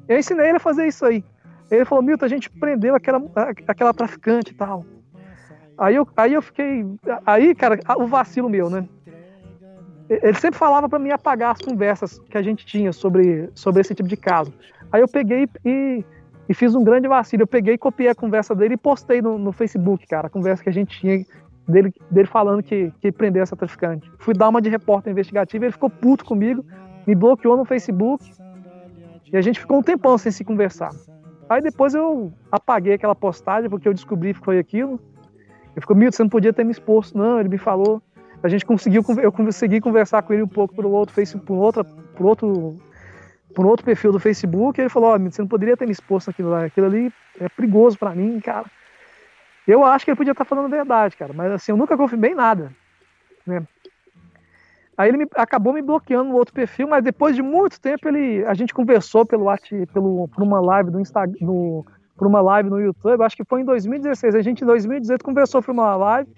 Eu ensinei ele a fazer isso aí. Ele falou, Milton, a gente prendeu aquela, aquela traficante e tal. Aí eu, aí eu fiquei. Aí, cara, o vacilo meu, né? Ele sempre falava para mim apagar as conversas que a gente tinha sobre, sobre esse tipo de caso. Aí eu peguei e, e fiz um grande vacilo. Eu peguei, copiei a conversa dele e postei no, no Facebook, cara, a conversa que a gente tinha dele, dele falando que, que prendeu essa traficante. Fui dar uma de repórter investigativa, ele ficou puto comigo, me bloqueou no Facebook e a gente ficou um tempão sem se conversar. Aí depois eu apaguei aquela postagem porque eu descobri que foi aquilo. Ele ficou, Milton, você não podia ter me exposto, não. Ele me falou. A gente conseguiu, eu consegui conversar com ele um pouco por outro Facebook, por outra, por outro, por outro perfil do Facebook. Ele falou, ó, Milton, você não poderia ter me exposto aquilo lá. Aquilo ali é perigoso para mim, cara. Eu acho que ele podia estar falando a verdade, cara. Mas assim, eu nunca confirmei nada, né? Aí ele me, acabou me bloqueando no outro perfil, mas depois de muito tempo ele, a gente conversou pelo, pelo por uma live do Instagram, no, por uma live no YouTube, acho que foi em 2016. A gente em 2018 conversou por uma live.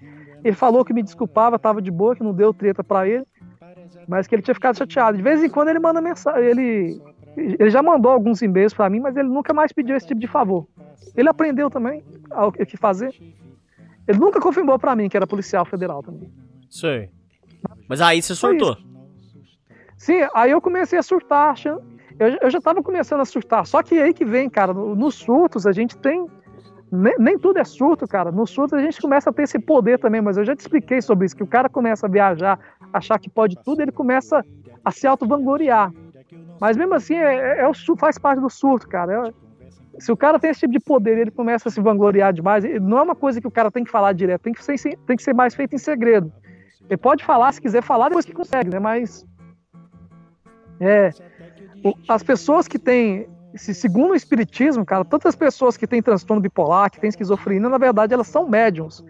Ele falou que me desculpava, tava de boa, que não deu treta para ele, mas que ele tinha ficado chateado. De vez em quando ele manda mensagem, ele ele já mandou alguns e-mails para mim, mas ele nunca mais pediu esse tipo de favor. Ele aprendeu também o que fazer. Ele nunca confirmou para mim que era policial federal também. Sei. Mas aí você surtou. Sim, aí eu comecei a surtar, achando. Eu, eu já estava começando a surtar. Só que aí que vem, cara, nos surtos a gente tem. Nem, nem, tudo é surto, cara. Nos surtos a gente começa a ter esse poder também, mas eu já te expliquei sobre isso, que o cara começa a viajar, achar que pode tudo, ele começa a se auto-vangloriar. Mas mesmo assim, é, é, surto, faz parte do surto, cara. É, se o cara tem esse tipo de poder ele começa a se vangloriar demais, não é uma coisa que o cara tem que falar direto, tem que ser, tem que ser mais feito em segredo. Ele pode falar se quiser falar depois que consegue, né? Mas é, as pessoas que têm, segundo o espiritismo, cara, tantas pessoas que têm transtorno bipolar, que têm esquizofrenia, na verdade elas são médiums.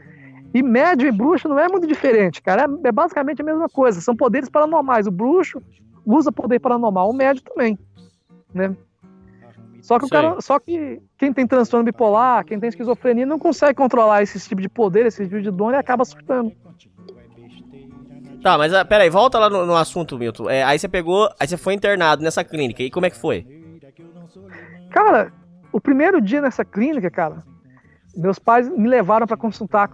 E médium e bruxo não é muito diferente, cara. É, é basicamente a mesma coisa. São poderes paranormais. O bruxo usa poder paranormal, o médium também, né? Só que, o cara, só que quem tem transtorno bipolar, quem tem esquizofrenia, não consegue controlar esse tipo de poder, esse tipo de dom e acaba surtando. Tá, mas uh, peraí, volta lá no, no assunto, Milton. É, aí você pegou, aí você foi internado nessa clínica. E como é que foi? Cara, o primeiro dia nessa clínica, cara, meus pais me levaram para consultar.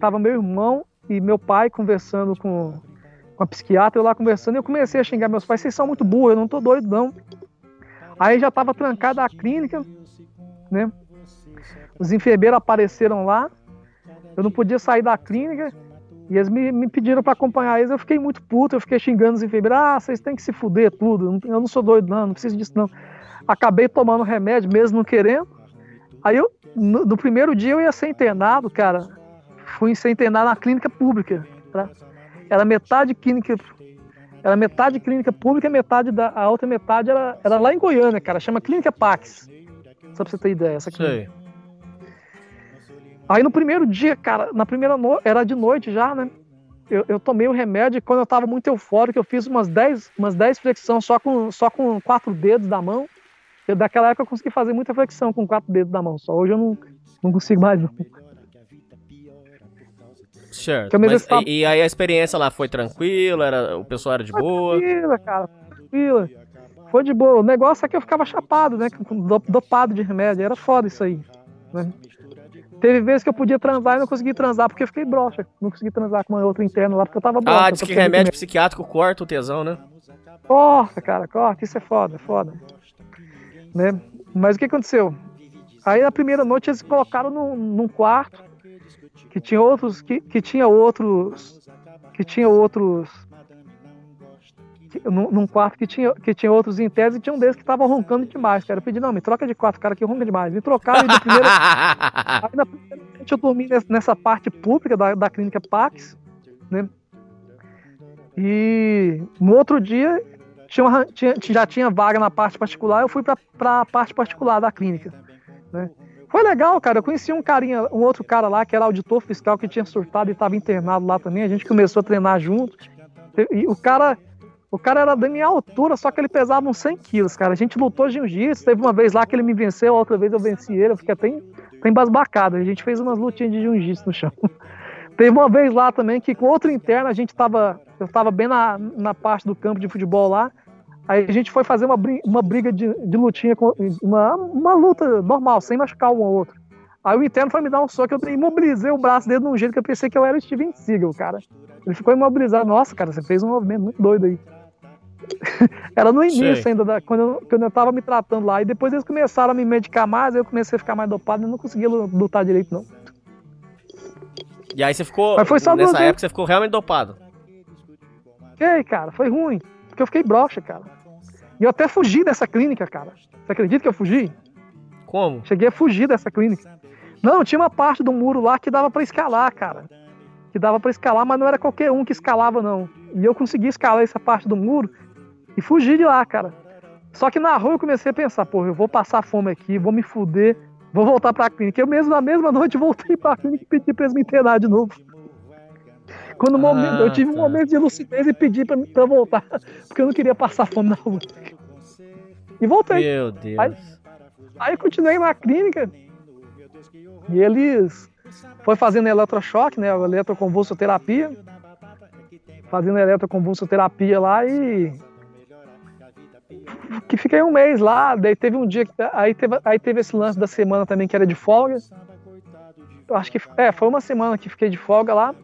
Tava meu irmão e meu pai conversando com, com a psiquiatra, eu lá conversando, e eu comecei a xingar meus pais, vocês são muito burros, eu não tô doido, não. Aí já tava trancada a clínica, né? Os enfermeiros apareceram lá, eu não podia sair da clínica, e eles me, me pediram para acompanhar eles. Eu fiquei muito puto, eu fiquei xingando os enfermeiros. Ah, vocês têm que se fuder tudo. Eu não sou doido, não, não preciso disso, não. Acabei tomando remédio mesmo não querendo. Aí eu, no, no primeiro dia eu ia ser internado, cara. Fui ser internado na clínica pública. Tá? Era metade clínica. Era metade clínica pública, metade da a outra metade era, era lá em Goiânia, cara. Chama Clínica Pax. Só pra você ter ideia. Essa clínica. Sei. Aí no primeiro dia, cara, na primeira noite, era de noite já, né? Eu, eu, tomei o remédio e quando eu tava muito eufórico, eu fiz umas 10 umas dez flexões só com, só com quatro dedos da mão. Eu, daquela época eu consegui fazer muita flexão com quatro dedos da mão só. Hoje eu não, não consigo mais, não. Certo. Mas, tava... e, aí a experiência lá foi tranquila? Era, o pessoal era de foi boa? Tranquila, cara. Tranquila. Foi de boa. O negócio é que eu ficava chapado, né? Dopado de remédio. Era foda isso aí. Né? Teve vezes que eu podia transar e não consegui transar porque eu fiquei broxa. Não consegui transar com uma outra interna lá porque eu tava broxa. Ah, diz que remédio psiquiátrico corta o tesão, né? Corta, cara, corta. Isso é foda, é foda. Né? Mas o que aconteceu? Aí na primeira noite eles colocaram num, num quarto que tinha outros que, que tinha outros que tinha outros num, num, quarto que tinha, que tinha outros em tese e tinha um deles que tava roncando demais, cara. Eu pedi, não, me troca de quarto, cara, que ronca demais. Me trocaram e na primeira, aí na primeira noite eu dormi nessa parte pública da, da clínica Pax, né? E no outro dia tinha, uma, tinha, já tinha vaga na parte particular, eu fui para a parte particular da clínica, né? Foi legal, cara. Eu conheci um carinha, um outro cara lá que era auditor fiscal que tinha surtado e estava internado lá também. A gente começou a treinar junto. E o cara, o cara era da minha altura, só que ele pesava uns 100 quilos, cara. A gente lutou jiu-jitsu, teve uma vez lá que ele me venceu, outra vez eu venci ele, eu fiquei até, até embasbacado. A gente fez umas lutinhas de jiu-jitsu no chão. teve uma vez lá também que com outro interno, a gente tava, eu tava bem na, na parte do campo de futebol lá, aí a gente foi fazer uma, uma briga de, de lutinha, uma, uma luta normal, sem machucar um ou outro. Aí o interno foi me dar um soco, eu imobilizei o braço dele de um jeito que eu pensei que eu era Steven Seagal, cara. Ele ficou imobilizado. Nossa, cara, você fez um movimento muito doido aí. Era no início Sei. ainda, da, quando, eu, quando eu tava me tratando lá. E depois eles começaram a me medicar mais, eu comecei a ficar mais dopado e não conseguia lutar direito, não. E aí você ficou. Mas foi só nessa época você ficou realmente dopado. Fiquei, cara, foi ruim. Porque eu fiquei broxa, cara. E eu até fugi dessa clínica, cara. Você acredita que eu fugi? Como? Cheguei a fugir dessa clínica. Não, tinha uma parte do muro lá que dava para escalar, cara. Que dava para escalar, mas não era qualquer um que escalava, não. E eu consegui escalar essa parte do muro e fugir de lá, cara. Só que na rua eu comecei a pensar, pô, eu vou passar fome aqui, vou me fuder, vou voltar pra clínica. Eu mesmo, na mesma noite, voltei pra clínica e pedi pra eles me internar de novo. Quando ah, momento, eu tive tá. um momento de lucidez e pedi pra, pra voltar, porque eu não queria passar fome na rua. E voltei. Meu Deus. Aí, aí continuei na clínica e eles foi fazendo eletrochoque, né, eletroconvulsoterapia, fazendo eletroconvulsoterapia lá e que fiquei um mês lá, daí teve um dia que aí teve, aí teve esse lance da semana também que era de folga. Eu acho que é, foi uma semana que fiquei de folga lá.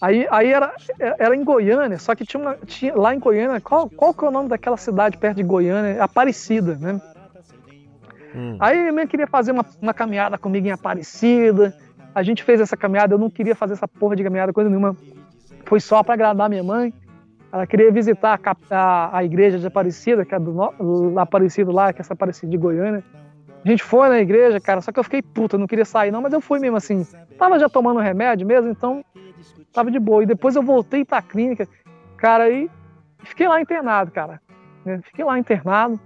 Aí, aí era, era em Goiânia, só que tinha, uma, tinha lá em Goiânia, qual, qual que é o nome daquela cidade perto de Goiânia? Aparecida, né? Hum. Aí eu queria fazer uma, uma caminhada comigo em Aparecida. A gente fez essa caminhada, eu não queria fazer essa porra de caminhada, coisa nenhuma. Foi só para agradar minha mãe. Ela queria visitar a, a, a igreja de Aparecida, que é do Aparecido lá, que é essa Aparecida de Goiânia. A gente foi na igreja, cara, só que eu fiquei puta, não queria sair não, mas eu fui mesmo assim. Tava já tomando remédio mesmo, então Tava de boa. E depois eu voltei pra clínica, cara, aí fiquei lá internado, cara. Né? Fiquei lá internado.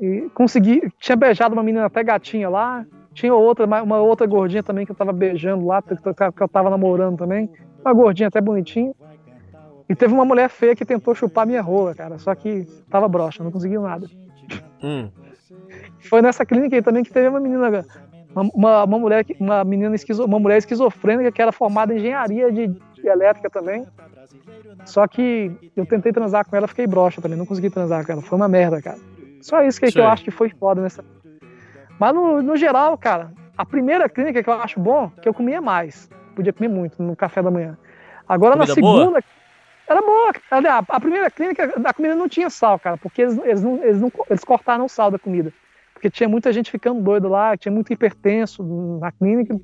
E consegui. Tinha beijado uma menina até gatinha lá. Tinha outra, uma outra gordinha também que eu tava beijando lá, que eu tava namorando também. Uma gordinha até bonitinha. E teve uma mulher feia que tentou chupar minha rola, cara. Só que tava broxa, não conseguiu nada. Hum. Foi nessa clínica aí também que teve uma menina, uma, uma mulher, uma menina esquizo, uma mulher esquizofrênica que era formada em engenharia de, de, elétrica também. Só que eu tentei transar com ela, fiquei broxa também, não consegui transar com ela. Foi uma merda, cara. Só isso que, que eu acho que foi foda nessa. Mas no, no geral, cara, a primeira clínica que eu acho bom, que eu comia mais. Podia comer muito no café da manhã. Agora Comida na segunda. Boa? Era boa. A primeira clínica, a comida não tinha sal, cara, porque eles, eles, não, eles, não, eles cortaram o sal da comida. Porque tinha muita gente ficando doida lá, tinha muito hipertenso na clínica.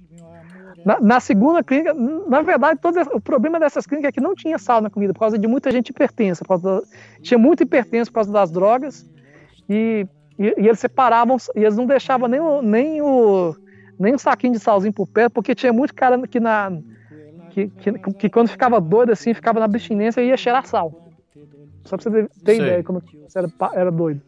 Na, na segunda clínica, na verdade, todo, o problema dessas clínicas é que não tinha sal na comida, por causa de muita gente hipertensa. Da, tinha muito hipertenso por causa das drogas, e, e, e, eles separavam, e eles não deixavam nem o, nem o, nem o saquinho de salzinho por perto, porque tinha muito cara que na que, que, que, quando ficava doido assim, ficava na abstinência e ia cheirar sal. Só pra você ter ideia como você era, era doido.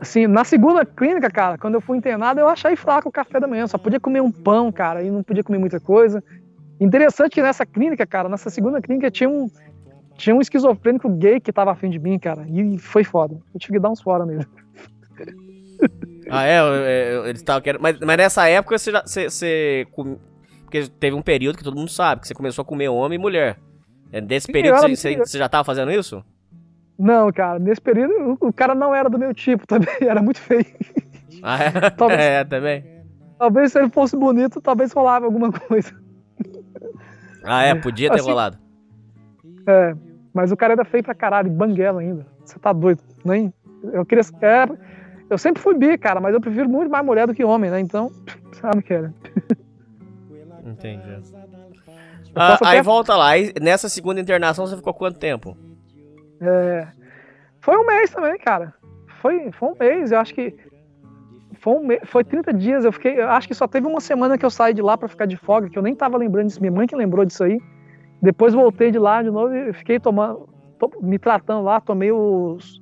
Assim, na segunda clínica, cara, quando eu fui internado, eu achei fraco o café da manhã. Só podia comer um pão, cara, e não podia comer muita coisa. Interessante que nessa clínica, cara, nessa segunda clínica tinha um, tinha um esquizofrênico gay que tava afim de mim, cara. E foi foda. Eu tive que dar uns fora nele. Ah, é? Eles estavam querendo. Mas, mas nessa época você, já, você, você porque teve um período que todo mundo sabe que você começou a comer homem e mulher. É, desse Sim, período você, você, já tava fazendo isso? Não, cara, nesse período o, cara não era do meu tipo também, era muito feio. Ah, é? Talvez, é, também. Talvez se ele fosse bonito, talvez rolava alguma coisa. Ah, é? Podia ter assim, rolado. É, mas o cara era feio pra caralho, banguela ainda. Você tá doido, nem... Eu queria... É, eu sempre fui bi, cara, mas eu prefiro muito mais mulher do que homem, né? Então, sabe o que era. Entendi. Ah, aí até... volta lá. Aí, nessa segunda internação você ficou quanto tempo? É, foi um mês também, cara. Foi, foi um mês. Eu acho que foi, um mês, foi 30 dias. Eu fiquei. Eu acho que só teve uma semana que eu saí de lá para ficar de folga, que eu nem tava lembrando disso. Minha mãe que lembrou disso aí. Depois voltei de lá de novo e fiquei tomando, me tratando lá, tomei os.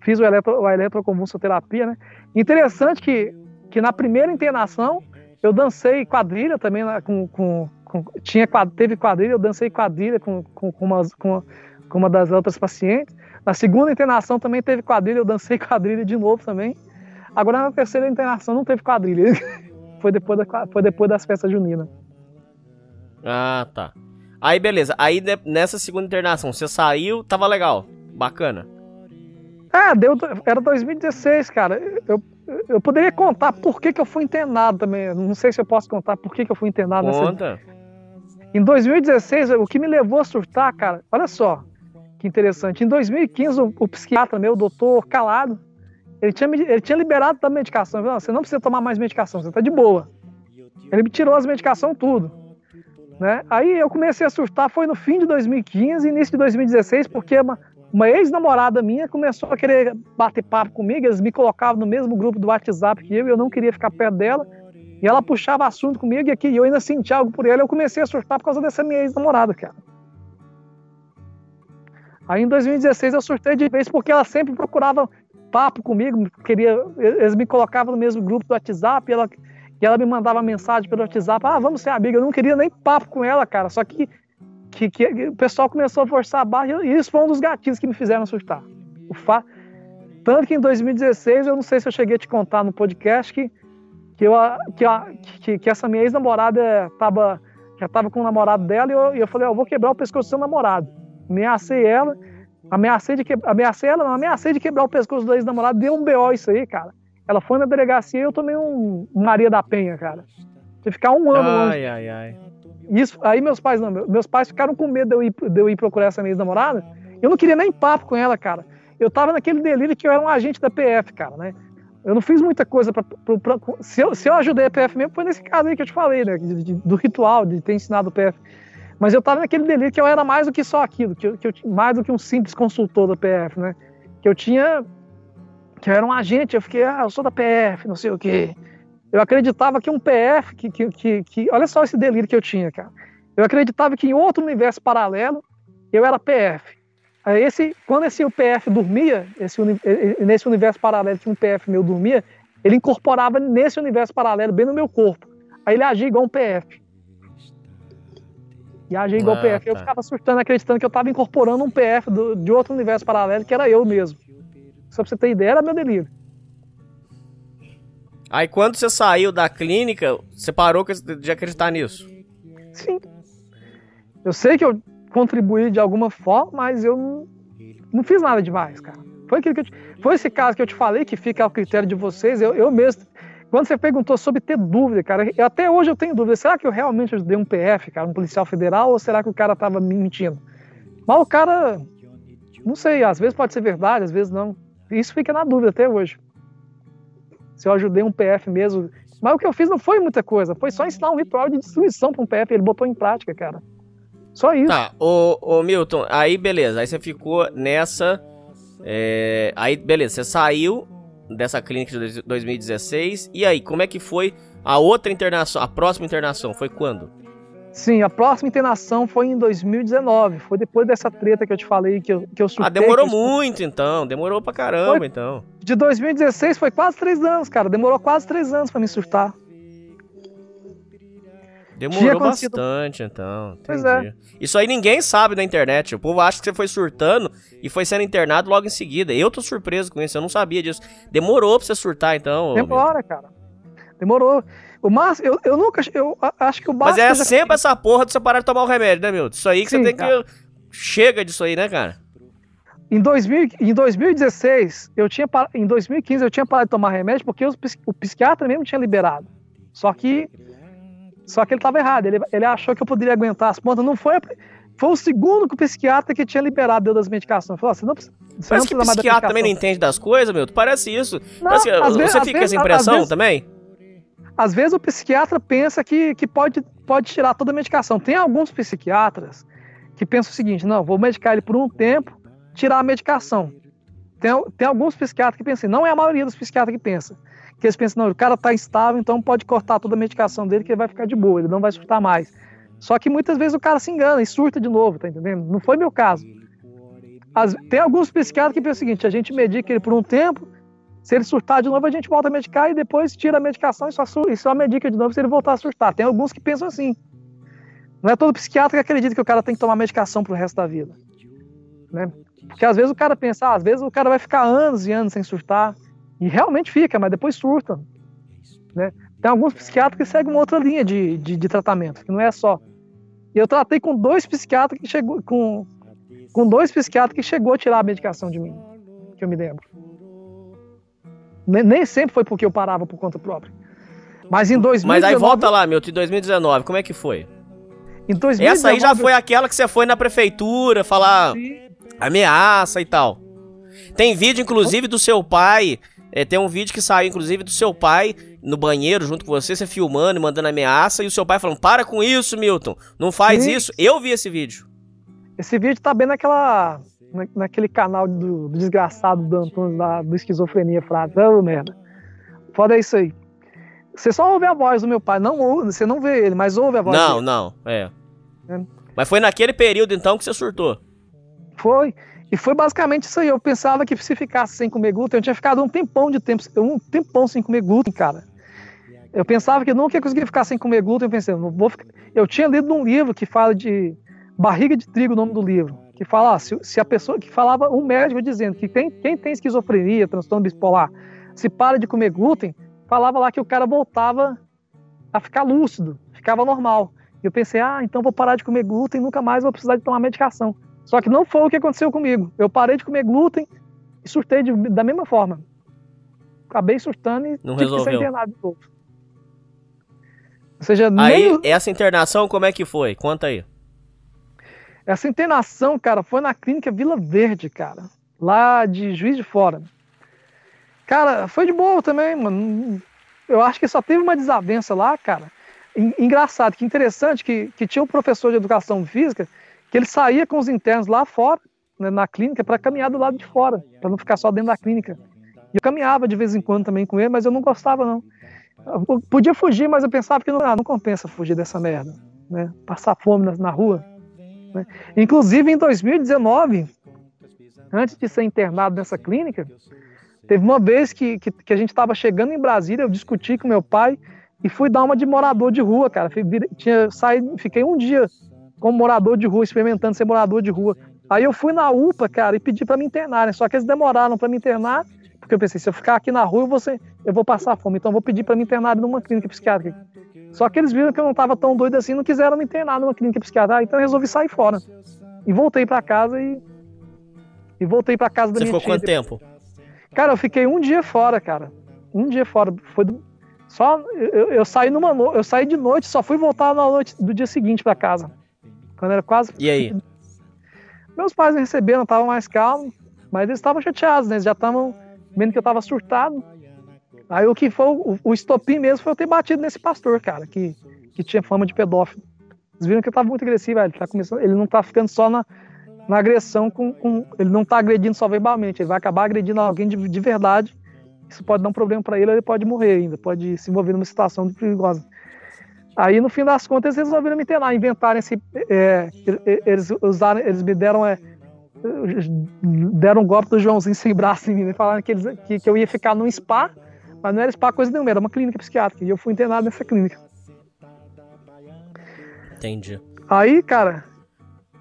Fiz o eletro, a eletroconvulsoterapia, né? Interessante que, que na primeira internação eu dancei quadrilha também lá com, com, com tinha teve quadrilha, eu dancei quadrilha com, com, com, uma, com, com uma das outras pacientes. Na segunda internação também teve quadrilha, eu dancei quadrilha de novo também. Agora na terceira internação não teve quadrilha. foi, depois da, foi depois das festas juninas. Ah, tá. Aí beleza. Aí nessa segunda internação, você saiu, tava legal. Bacana. É, deu, era 2016, cara. Eu, eu poderia contar por que, que eu fui internado também. Não sei se eu posso contar por que, que eu fui internado. Conta. Nessa... Em 2016, o que me levou a surtar, cara, olha só que interessante. Em 2015, o, o psiquiatra meu, o doutor Calado, ele tinha, ele tinha liberado da medicação. Ele falou, você não precisa tomar mais medicação, você tá de boa. Ele me tirou as medicações tudo. Né? Aí eu comecei a surtar, foi no fim de 2015, início de 2016, porque uma, uma ex-namorada minha começou a querer bater papo comigo, eles me colocavam no mesmo grupo do WhatsApp que eu, e eu não queria ficar perto dela, e ela puxava assunto comigo, e aqui eu ainda sentia algo por ela, eu comecei a surtar por causa dessa minha ex-namorada, cara. Aí em 2016 eu surtei de vez porque ela sempre procurava papo comigo, queria, eles me colocavam no mesmo grupo do WhatsApp, e ela, e ela me mandava mensagem pelo WhatsApp, ah, vamos ser amiga, eu não queria nem papo com ela, cara, só que que, que, o pessoal começou a forçar a barra e isso foi um dos gatilhos que me fizeram surtar. O fa... Tanto que em 2016, eu não sei se eu cheguei a te contar no podcast que, que, eu, que, que, que essa minha ex-namorada tava, já estava com o namorado dela e eu, e eu falei, eu vou quebrar o pescoço do seu namorado. Ameacei ela, ameacei, de que, ameacei ela, não, ameacei de quebrar o pescoço do ex-namorado, deu um BO isso aí, cara. Ela foi na delegacia e eu tomei um Maria da Penha, cara. De ficar um ano ai, longe. Ai, ai. Isso, aí meus pais não, meus pais ficaram com medo de eu ir, de eu ir procurar essa minha ex-namorada. Eu não queria nem papo com ela, cara. Eu tava naquele delírio que eu era um agente da PF, cara, né? Eu não fiz muita coisa para se, eu, se eu ajudei a PF mesmo, foi nesse caso aí que eu te falei, né? De, de, do ritual, de ter ensinado o PF. Mas eu tava naquele delírio que eu era mais do que só aquilo, que eu, que eu mais do que um simples consultor da PF, né? Que eu tinha. Que eu era um agente, eu fiquei, ah, eu sou da PF, não sei o quê. Eu acreditava que um PF, que, que, que, que, olha só esse delírio que eu tinha, cara. Eu acreditava que em outro universo paralelo eu era PF. Aí esse, quando esse PF dormia, esse, nesse universo paralelo que um PF meu dormia, ele incorporava nesse universo paralelo, bem no meu corpo. Aí ele agia igual um PF. E agia igual ah, PF. Tá. Eu ficava surtando, acreditando que eu estava incorporando um PF do, de outro universo paralelo, que era eu mesmo. Só pra você ter ideia, era meu delírio. Aí quando você saiu da clínica, você parou de acreditar nisso? Sim. Eu sei que eu contribuí de alguma forma, mas eu não, não fiz nada demais, cara. Foi, aquilo que te, foi esse caso que eu te falei, que fica ao critério de vocês. Eu, eu mesmo, quando você perguntou sobre ter dúvida, cara, até hoje eu tenho dúvida. Será que eu realmente ajudei um PF, cara, um policial federal, ou será que o cara tava me mentindo? Mas o cara, não sei, às vezes pode ser verdade, às vezes não. Isso fica na dúvida até hoje. Se eu ajudei um PF mesmo. Mas o que eu fiz não foi muita coisa, foi só ensinar um ritual de destruição para um PF, ele botou em prática, cara. Só isso. Tá, ô, ô Milton, aí beleza, aí você ficou nessa. É, aí beleza, você saiu dessa clínica de 2016. E aí, como é que foi a outra internação, a próxima internação? Foi quando? Sim, a próxima internação foi em 2019. Foi depois dessa treta que eu te falei que eu, que eu surtei. Ah, demorou muito então. Demorou pra caramba foi, então. De 2016 foi quase três anos, cara. Demorou quase três anos para me surtar. Demorou bastante, então. Entendi. Pois é. Isso aí ninguém sabe na internet. O povo acha que você foi surtando e foi sendo internado logo em seguida. Eu tô surpreso com isso, eu não sabia disso. Demorou pra você surtar, então. Demora, cara. Demorou. O máximo, eu, eu nunca. Eu acho que o básico. Mas é sempre essa porra de você parar de tomar o remédio, né, meu? Isso aí que Sim, você tem cara. que. Chega disso aí, né, cara? Em, 2000, em 2016, eu tinha em 2015 eu tinha parado de tomar remédio porque os, o psiquiatra mesmo tinha liberado. Só que só que ele estava errado. Ele, ele achou que eu poderia aguentar as pontas. Não foi. Foi o segundo que o psiquiatra que tinha liberado deu das medicações. Falou, você não, você Parece não que o psiquiatra também não entende das coisas, meu. Parece isso. Não, Parece que, você vezes, fica com essa impressão vezes, também? Às vezes o psiquiatra pensa que, que pode, pode tirar toda a medicação. Tem alguns psiquiatras que pensam o seguinte: não, vou medicar ele por um tempo, tirar a medicação. Tem, tem alguns psiquiatras que pensam, não é a maioria dos psiquiatras que pensa que eles pensam, não, o cara está instável, então pode cortar toda a medicação dele que ele vai ficar de boa, ele não vai surtar mais. Só que muitas vezes o cara se engana e surta de novo, tá entendendo? Não foi meu caso. As, tem alguns psiquiatras que pensam o seguinte, a gente medica ele por um tempo, se ele surtar de novo, a gente volta a medicar e depois tira a medicação e só, e só medica de novo se ele voltar a surtar. Tem alguns que pensam assim. Não é todo psiquiatra que acredita que o cara tem que tomar medicação pro resto da vida. Né? Porque às vezes o cara pensa, ah, às vezes o cara vai ficar anos e anos sem surtar. E realmente fica, mas depois surta. Né? Tem alguns psiquiatras que seguem uma outra linha de, de, de tratamento, que não é só. Eu tratei com dois psiquiatras que chegou com, com dois psiquiatras que chegou a tirar a medicação de mim, que eu me lembro. Nem, nem sempre foi porque eu parava por conta própria. Mas em 2019... Mas aí volta lá, meu, de 2019, como é que foi? Em 2019, Essa aí já foi aquela que você foi na prefeitura falar Sim. ameaça e tal. Tem vídeo, inclusive, do seu pai é, tem um vídeo que saiu, inclusive, do seu pai no banheiro junto com você, você filmando e mandando ameaça, e o seu pai falando: Para com isso, Milton, não faz Sim. isso. Eu vi esse vídeo. Esse vídeo tá bem naquela. naquele canal do, do desgraçado do Antônio da, do Esquizofrenia. Ô, merda. Foda é isso aí. Você só ouve a voz do meu pai, não ouve, você não vê ele, mas ouve a voz Não, dele. não, é. é. Mas foi naquele período então que você surtou. Foi. E foi basicamente isso aí. Eu pensava que se ficasse sem comer glúten, eu tinha ficado um tempão de tempo, um tempão sem comer glúten, cara. Eu pensava que eu nunca ia conseguir ficar sem comer glúten. Eu pensei, não vou ficar... Eu tinha lido num livro que fala de barriga de trigo, o nome do livro, que fala ah, se, se, a pessoa que falava um médico dizendo que tem, quem tem esquizofrenia, transtorno bipolar, se para de comer glúten, falava lá que o cara voltava a ficar lúcido, ficava normal. E eu pensei, ah, então vou parar de comer glúten, nunca mais vou precisar de tomar medicação. Só que não foi o que aconteceu comigo. Eu parei de comer glúten e surtei de, da mesma forma. Acabei surtando e não tive resolveu. que ser internado de novo. Ou seja, aí, nem... essa internação como é que foi? Conta aí. Essa internação, cara, foi na clínica Vila Verde, cara. Lá de Juiz de Fora. Cara, foi de boa também, mano. Eu acho que só teve uma desavença lá, cara. Engraçado, que interessante que, que tinha um professor de educação física ele saía com os internos lá fora, né, na clínica, para caminhar do lado de fora, para não ficar só dentro da clínica. E eu caminhava de vez em quando também com ele, mas eu não gostava, não. Eu podia fugir, mas eu pensava que não, ah, não compensa fugir dessa merda. né? Passar fome na, na rua. Né? Inclusive, em 2019, antes de ser internado nessa clínica, teve uma vez que, que, que a gente estava chegando em Brasília, eu discuti com meu pai e fui dar uma de morador de rua, cara. Tinha saído, fiquei um dia como morador de rua, experimentando ser morador de rua. Aí eu fui na UPA, cara, e pedi para me internar, né? Só que eles demoraram para me internar, porque eu pensei, se eu ficar aqui na rua, eu vou, ser, eu vou passar fome, então eu vou pedir para me internar numa clínica psiquiátrica. Só que eles viram que eu não estava tão doido assim, não quiseram me internar numa clínica psiquiátrica, então eu resolvi sair fora. E voltei para casa e e voltei para casa da Você minha ficou quanto tempo? Cara, eu fiquei um dia fora, cara. Um dia fora. Foi do... só eu, eu, saí numa no... eu saí de noite, só fui voltar na noite do dia seguinte para casa. Quando era quase E aí? Meus pais me receberam, estavam mais calmos, mas eles estavam chateados, né? Eles já estavam vendo que eu tava surtado. Aí o que foi o, o estopim mesmo foi eu ter batido nesse pastor, cara, que, que tinha fama de pedófilo. Eles viram que eu tava muito agressivo, ele, tá começando, ele não tá ficando só na, na agressão com, com, Ele não tá agredindo só verbalmente, ele vai acabar agredindo alguém de, de verdade. Isso pode dar um problema para ele, ele pode morrer ainda, pode se envolver numa situação perigosa. Aí, no fim das contas, eles resolveram me internar, inventaram esse. É, eles, usaram, eles me deram. É, deram um golpe do Joãozinho sem braço em mim, falaram que, eles, que, que eu ia ficar num spa, mas não era spa coisa nenhuma, era uma clínica psiquiátrica. E eu fui internado nessa clínica. Entendi. Aí, cara,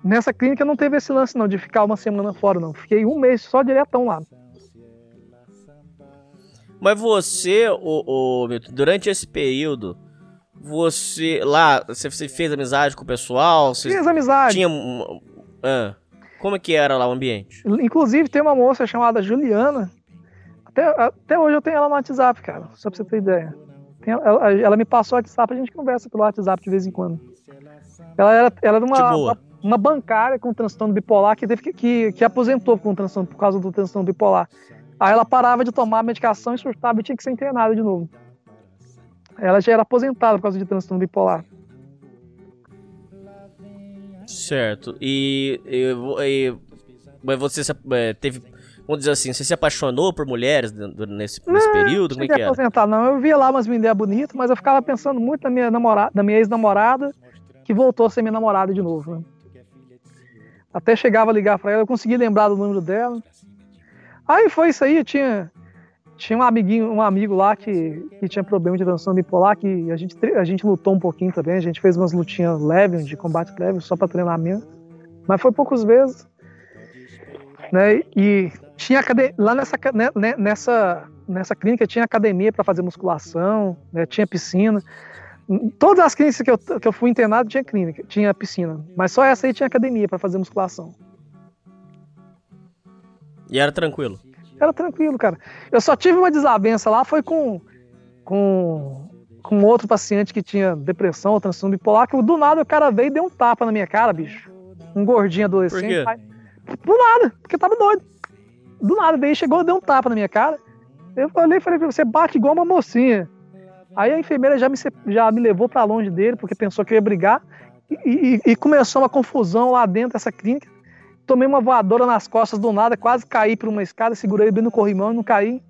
nessa clínica não teve esse lance não, de ficar uma semana fora, não. Fiquei um mês só diretão lá. Mas você, o, o Milton, durante esse período, você lá, você, você fez amizade com o pessoal? Você Fiz amizade. Tinha. Ah, como é que era lá o ambiente? Inclusive, tem uma moça chamada Juliana. Até, até hoje eu tenho ela no WhatsApp, cara, só pra você ter ideia. Ela, ela, me passou o WhatsApp, a gente conversa pelo WhatsApp de vez em quando. Ela era, ela era uma, uma, uma, bancária com transtorno bipolar que, teve que, que, que aposentou com transtorno, por causa do transtorno bipolar. Aí ela parava de tomar a medicação e surtava e tinha que ser internada de novo. Ela já era aposentada por causa de transtorno bipolar. Certo. E, e, e mas você é, teve, vamos dizer assim, você se apaixonou por mulheres nesse, nesse período? Como é que era? aposentar, não. Eu via lá umas meninas bonitas, mas eu ficava pensando muito na minha namorada, na minha ex-namorada, que voltou a ser minha namorada de novo. Né? Até chegava a ligar para ela, eu consegui lembrar do número dela. Aí foi isso aí, eu tinha tinha um amiguinho, um amigo lá que, que tinha problema de transtorno bipolar, que a gente, a gente lutou um pouquinho também, a gente fez umas lutinhas leves, de combate leve, só para treinamento. Mas foi poucas vezes. Né? E tinha lá nessa, né, né, nessa, nessa clínica tinha academia para fazer musculação, né? tinha piscina. Todas as clínicas que eu, que eu fui internado tinha clínica, tinha piscina. Mas só essa aí tinha academia para fazer musculação. E era tranquilo? Era tranquilo, cara. Eu só tive uma desavença lá, foi com, com, com outro paciente que tinha depressão ou transtorno bipolar, que do nada o cara veio e deu um tapa na minha cara, bicho. Um gordinho adolescente. Por quê? do nada, porque tava doido. Do nada, veio, chegou e deu um tapa na minha cara. Eu falei, falei, você bate igual uma mocinha. Aí a enfermeira já me, já me levou para longe dele, porque pensou que eu ia brigar. E, e, e começou uma confusão lá dentro dessa clínica tomei uma voadora nas costas do nada, quase caí por uma escada, segurei bem no corrimão e não caí.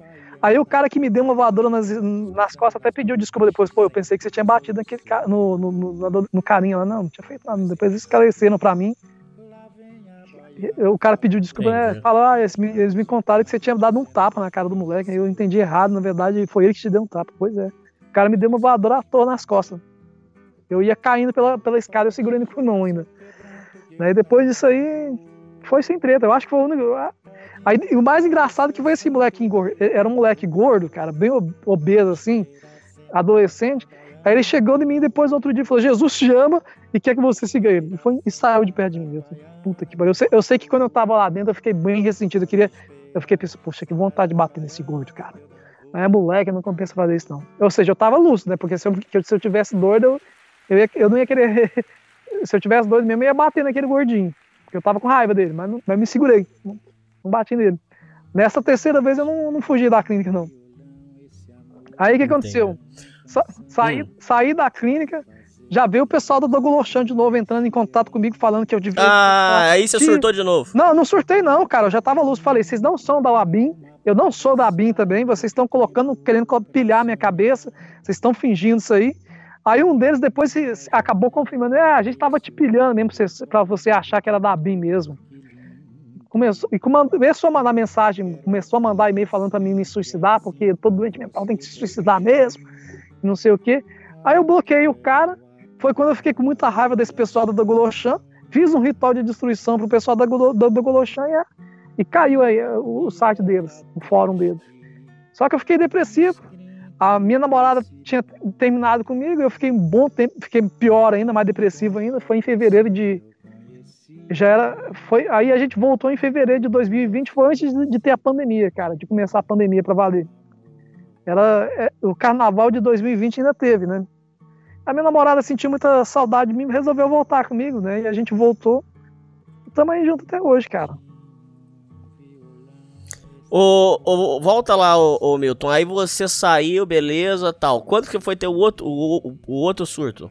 Aí o cara que me deu uma voadora nas, nas costas até pediu desculpa depois. Pô, eu pensei que você tinha batido naquele no, no, no, no carinha lá. Não, não tinha feito nada. Depois esclareceram pra mim. O cara pediu desculpa, né? Falou, ah, eles me, eles me contaram que você tinha dado um tapa na cara do moleque. Eu entendi errado, na verdade foi ele que te deu um tapa. Pois é. O cara me deu uma voadora à toa nas costas. Eu ia caindo pela, pela escada, eu segurei no pulmão ainda. Aí depois disso aí, foi sem treta. Eu acho que foi o único. Aí, o mais engraçado que foi esse moleque gordo. Era um moleque gordo, cara, bem obeso assim, adolescente. Aí ele chegou em mim depois no outro dia falou: Jesus te ama e quer que você siga ele. E, foi, e saiu de perto de mim. Eu falei, Puta que pariu. Eu sei, eu sei que quando eu tava lá dentro eu fiquei bem ressentido. Eu queria. Eu fiquei pensando, poxa, que vontade de bater nesse gordo, cara. Mas é moleque, não compensa fazer isso, não. Ou seja, eu tava lúcido, né? Porque se eu, se eu tivesse doido, eu, eu, ia, eu não ia querer. se eu tivesse doido mesmo, eu ia bater naquele gordinho. Eu tava com raiva dele, mas, não, mas me segurei. Não, não, bati nele. Nessa terceira vez eu não, não fugi da clínica, não. Aí o que aconteceu? Sa saí, hum. saí da clínica, já veio o pessoal do Dogolochão de novo entrando em contato comigo, falando que eu devia. Ah, aí você surtou de novo. Não, não surtei, não, cara. Eu já tava luz. Falei, vocês não são da UABIM, eu não sou da ABIM também, vocês estão colocando, querendo pilhar minha cabeça, vocês estão fingindo isso aí. Aí um deles depois se, acabou confirmando, é, a gente tava te pilhando mesmo pra você, pra você achar que era da BIM mesmo. Começou, e começou a mandar mensagem, começou a mandar e-mail falando pra mim me suicidar, porque todo doente mental tem que se suicidar mesmo, não sei o quê. Aí eu bloqueei o cara, foi quando eu fiquei com muita raiva desse pessoal da Dogolochan, fiz um ritual de destruição pro pessoal da, Dogolochan e, e caiu aí o, o site deles, o fórum deles. Só que eu fiquei depressivo, a minha namorada tinha terminado comigo, eu fiquei um bom tempo, fiquei pior ainda, mais depressivo ainda. Foi em fevereiro de. Já era. Foi, aí a gente voltou em fevereiro de 2020, foi antes de, ter a pandemia, cara, de começar a pandemia para valer. Era, é, o carnaval de 2020 ainda teve, né? A minha namorada sentiu muita saudade de mim, resolveu voltar comigo, né? E a gente voltou. Estamos aí junto até hoje, cara. O, o, volta lá, o, o, Milton. Aí você saiu, beleza, tal. Quando que foi ter o outro, o, o outro surto?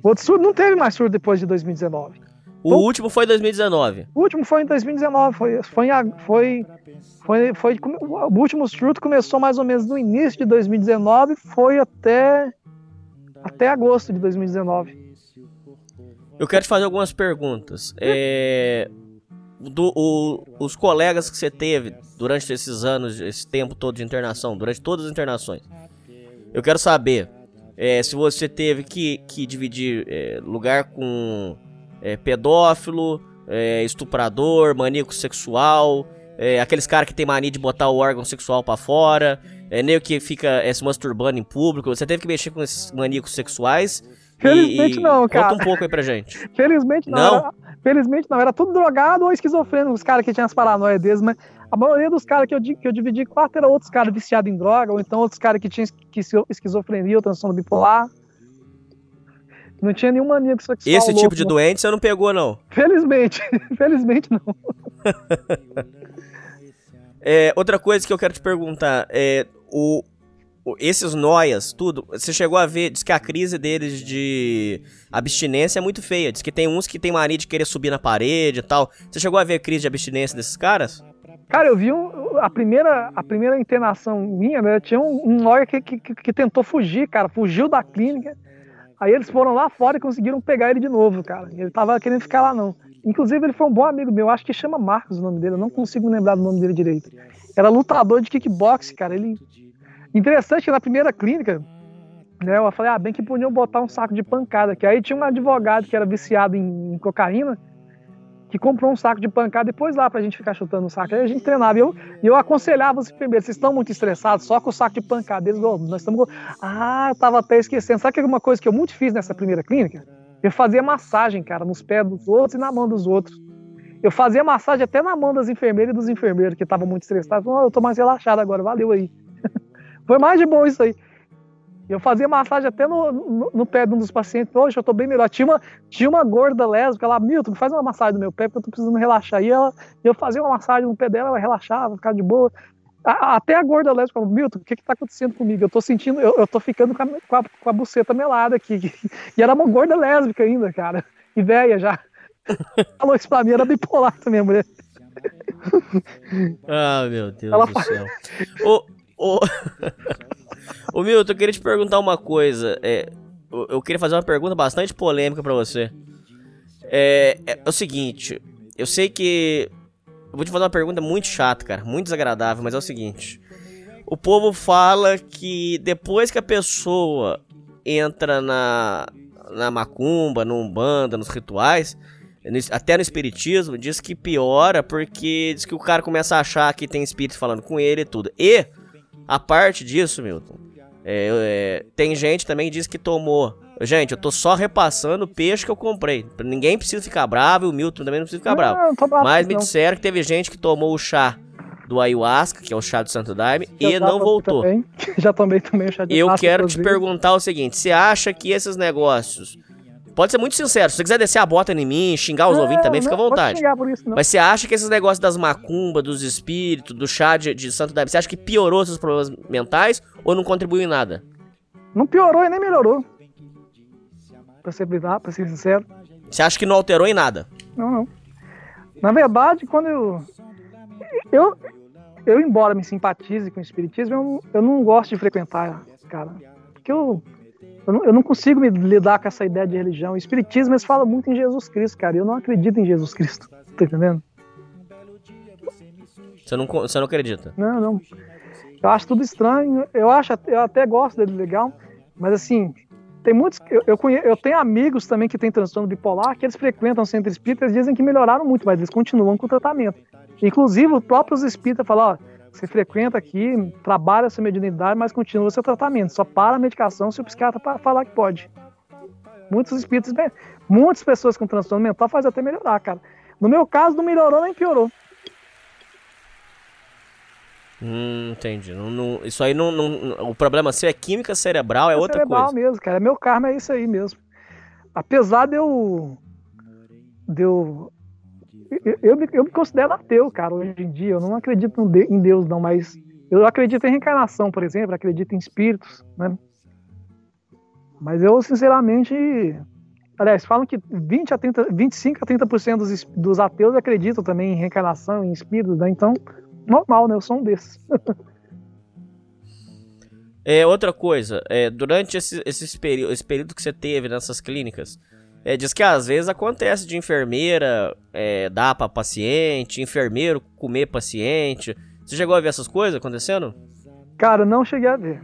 O outro surto não teve mais surto depois de 2019. O então, último foi em 2019. O último foi em 2019. Foi, foi, foi, foi, foi, o último surto começou mais ou menos no início de 2019, foi até até agosto de 2019. Eu quero te fazer algumas perguntas. É, do, o, os colegas que você teve durante esses anos, esse tempo todo de internação, durante todas as internações. Eu quero saber é, se você teve que, que dividir é, lugar com é, pedófilo, é, estuprador, maníaco sexual, é, aqueles caras que tem mania de botar o órgão sexual para fora, é, nem que fica é, se masturbando em público. Você teve que mexer com esses maníacos sexuais. Felizmente e, não, cara. Conta um pouco aí pra gente. Felizmente não. não? Era, felizmente não. Era tudo drogado ou esquizofrênico, os caras que tinham as paranoias deles, mas a maioria dos caras que eu, que eu dividi quarto era outros caras viciados em droga, ou então outros caras que tinham esquizofrenia ou transtorno bipolar. Não tinha nenhum maníaco sexual. Esse louco, tipo de não. doente você não pegou, não? Felizmente. Felizmente não. é, outra coisa que eu quero te perguntar é o, esses noias, tudo, você chegou a ver, diz que a crise deles de abstinência é muito feia. Diz que tem uns que tem mania de querer subir na parede e tal. Você chegou a ver a crise de abstinência desses caras? Cara, eu vi um, a, primeira, a primeira internação minha, né? Tinha um, um que, que, que, tentou fugir, cara, fugiu da clínica. Aí eles foram lá fora e conseguiram pegar ele de novo, cara. Ele tava querendo ficar lá, não. Inclusive, ele foi um bom amigo meu, acho que chama Marcos o nome dele, eu não consigo lembrar do nome dele direito. Era lutador de kickbox, cara. Ele. Interessante que na primeira clínica, né, eu falei, ah, bem que podiam botar um saco de pancada aqui. Aí tinha um advogado que era viciado em, em cocaína que comprou um saco de pancada e pôs lá pra gente ficar chutando o saco. Aí a gente treinava. E eu, eu aconselhava os enfermeiros, vocês estão muito estressados, só com o saco de pancada. Eles, oh, nós estamos. Ah, eu tava até esquecendo. Sabe que é uma coisa que eu muito fiz nessa primeira clínica? Eu fazia massagem, cara, nos pés dos outros e na mão dos outros. Eu fazia massagem até na mão das enfermeiras e dos enfermeiros, que estavam muito estressados. Oh, eu tô mais relaxado agora, valeu aí. Foi mais de boa isso aí. Eu fazia massagem até no, no, no, pé de um dos pacientes. Hoje eu tô bem melhor. Tinha uma, tinha uma gorda lésbica lá, Milton, faz uma massagem no meu pé, porque eu tô precisando relaxar. E ela, eu fazia uma massagem no pé dela, ela relaxava, ficava de boa. A, até a gorda lésbica falou, Milton, o que que tá acontecendo comigo? Eu tô sentindo, eu, eu tô ficando com a, com, a, com a buceta melada aqui. E era uma gorda lésbica ainda, cara. E velha já. Falou isso pra mim, era bipolar também, a mulher. Ah, meu Deus ela do faz... céu. Ô, ô... Ô Milton, eu queria te perguntar uma coisa. É, eu queria fazer uma pergunta bastante polêmica para você. É, é, é, o seguinte, eu sei que. Eu vou te fazer uma pergunta muito chata, cara, muito desagradável, mas é o seguinte. O povo fala que depois que a pessoa entra na, na macumba, no umbanda, nos rituais, até no espiritismo, diz que piora porque diz que o cara começa a achar que tem espírito falando com ele e tudo. E, a parte disso, Milton, é, é, tem gente também que diz que tomou. Gente, eu tô só repassando o peixe que eu comprei. Ninguém precisa ficar bravo, o Milton também não precisa ficar bravo. Não, Mas me disseram que teve gente que tomou o chá do ayahuasca, que é o chá do Santo Daime, e não voltou. Também. Já tomei também o chá de Eu quero te perguntar o seguinte: você acha que esses negócios Pode ser muito sincero. Se você quiser descer a bota em mim, xingar os ouvintes também, fica à vontade. Isso, Mas você acha que esses negócios das macumbas, dos espíritos, do chá de, de Santo Daime, você acha que piorou seus problemas mentais ou não contribuiu em nada? Não piorou e nem melhorou. Pra ser, pra ser sincero. Você acha que não alterou em nada? Não, não. Na verdade, quando eu. Eu, eu embora me simpatize com o espiritismo, eu, eu não gosto de frequentar, cara. Porque eu Eu não, eu não, consigo me lidar com essa ideia de religião. O espiritismo, eles falam muito em Jesus Cristo, cara. Eu não acredito em Jesus Cristo. Tá entendendo? Você não, você não acredita? Não, não. Eu acho tudo estranho. Eu acho, eu até gosto dele legal, mas assim, tem muitos. Eu, eu, conheço, eu tenho amigos também que têm transtorno bipolar, que eles frequentam o centro espírita, eles dizem que melhoraram muito, mas eles continuam com o tratamento. Inclusive, os próprios espíritas falam, ó, você frequenta aqui, trabalha essa mediunidade, mas continua o seu tratamento. Só para a medicação se o psiquiatra falar que pode. Muitos espíritos, muitas pessoas com transtorno mental fazem até melhorar, cara. No meu caso, não melhorou nem piorou. Hum, entendi. Não, não, isso aí não, não, O problema seu é química cerebral, é, é outra cerebral coisa. mesmo, cara. Meu karma é isso aí mesmo. Apesar de eu. De eu eu, eu, me, eu me considero ateu, cara, hoje em dia. Eu não acredito em Deus, não, mas eu acredito em reencarnação, por exemplo, acredito em espíritos, né? Mas eu, sinceramente. Aliás, falam que 20 a 30, 25 a 30% dos, dos ateus acreditam também em reencarnação, em espíritos, né? Então, normal, né? Eu sou um desses. é, outra coisa, é, durante esse, esse, período, esse período que você teve nessas clínicas, é, diz que às vezes acontece de enfermeira é, dar pra paciente, enfermeiro comer paciente. Você chegou a ver essas coisas acontecendo? Cara, não cheguei a ver.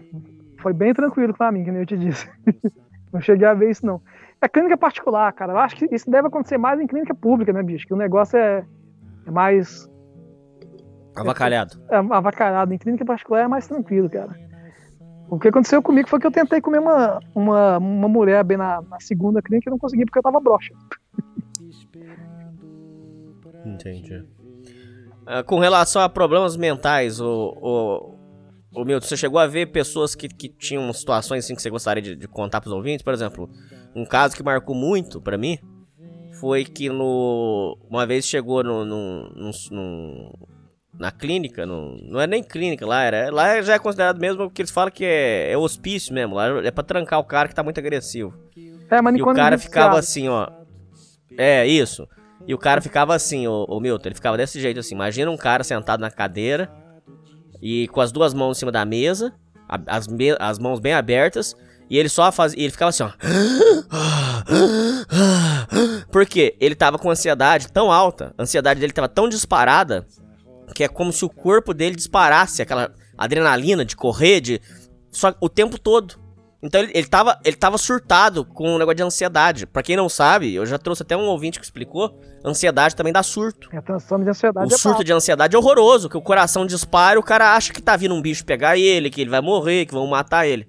Foi bem tranquilo pra mim, que nem eu te disse. não cheguei a ver isso, não. É clínica particular, cara. Eu acho que isso deve acontecer mais em clínica pública, né, bicho? Que o negócio é, é mais. Avacalhado. É, é avacalhado. Em clínica particular é mais tranquilo, cara. O que aconteceu comigo foi que eu tentei comer uma, uma, uma mulher bem na, na segunda clínica e não consegui porque eu tava broxa. Entendi. Uh, com relação a problemas mentais, o, o, o Milton, você chegou a ver pessoas que, que tinham situações assim que você gostaria de, de contar pros ouvintes? Por exemplo, um caso que marcou muito para mim foi que no uma vez chegou no, no, no na clínica, no, não é nem clínica lá, era, lá já é considerado mesmo porque eles falam que é, é hospício mesmo, lá é pra trancar o cara que tá muito agressivo. É, mas e o cara ficava assim, ó. É, isso. E o cara ficava assim, o, o Milton, ele ficava desse jeito assim. Imagina um cara sentado na cadeira e com as duas mãos em cima da mesa, as, as mãos bem abertas, e ele só fazia. Ele ficava assim, ó. Porque ele tava com ansiedade tão alta, a ansiedade dele tava tão disparada que é como se o corpo dele disparasse aquela adrenalina de correr, de só o tempo todo. Então ele, ele, tava, ele tava surtado com um negócio de ansiedade. Para quem não sabe, eu já trouxe até um ouvinte que explicou, ansiedade também dá surto. É, transtorno de ansiedade o é surto de ansiedade é horroroso, que o coração dispara e o cara acha que tá vindo um bicho pegar ele, que ele vai morrer, que vão matar ele.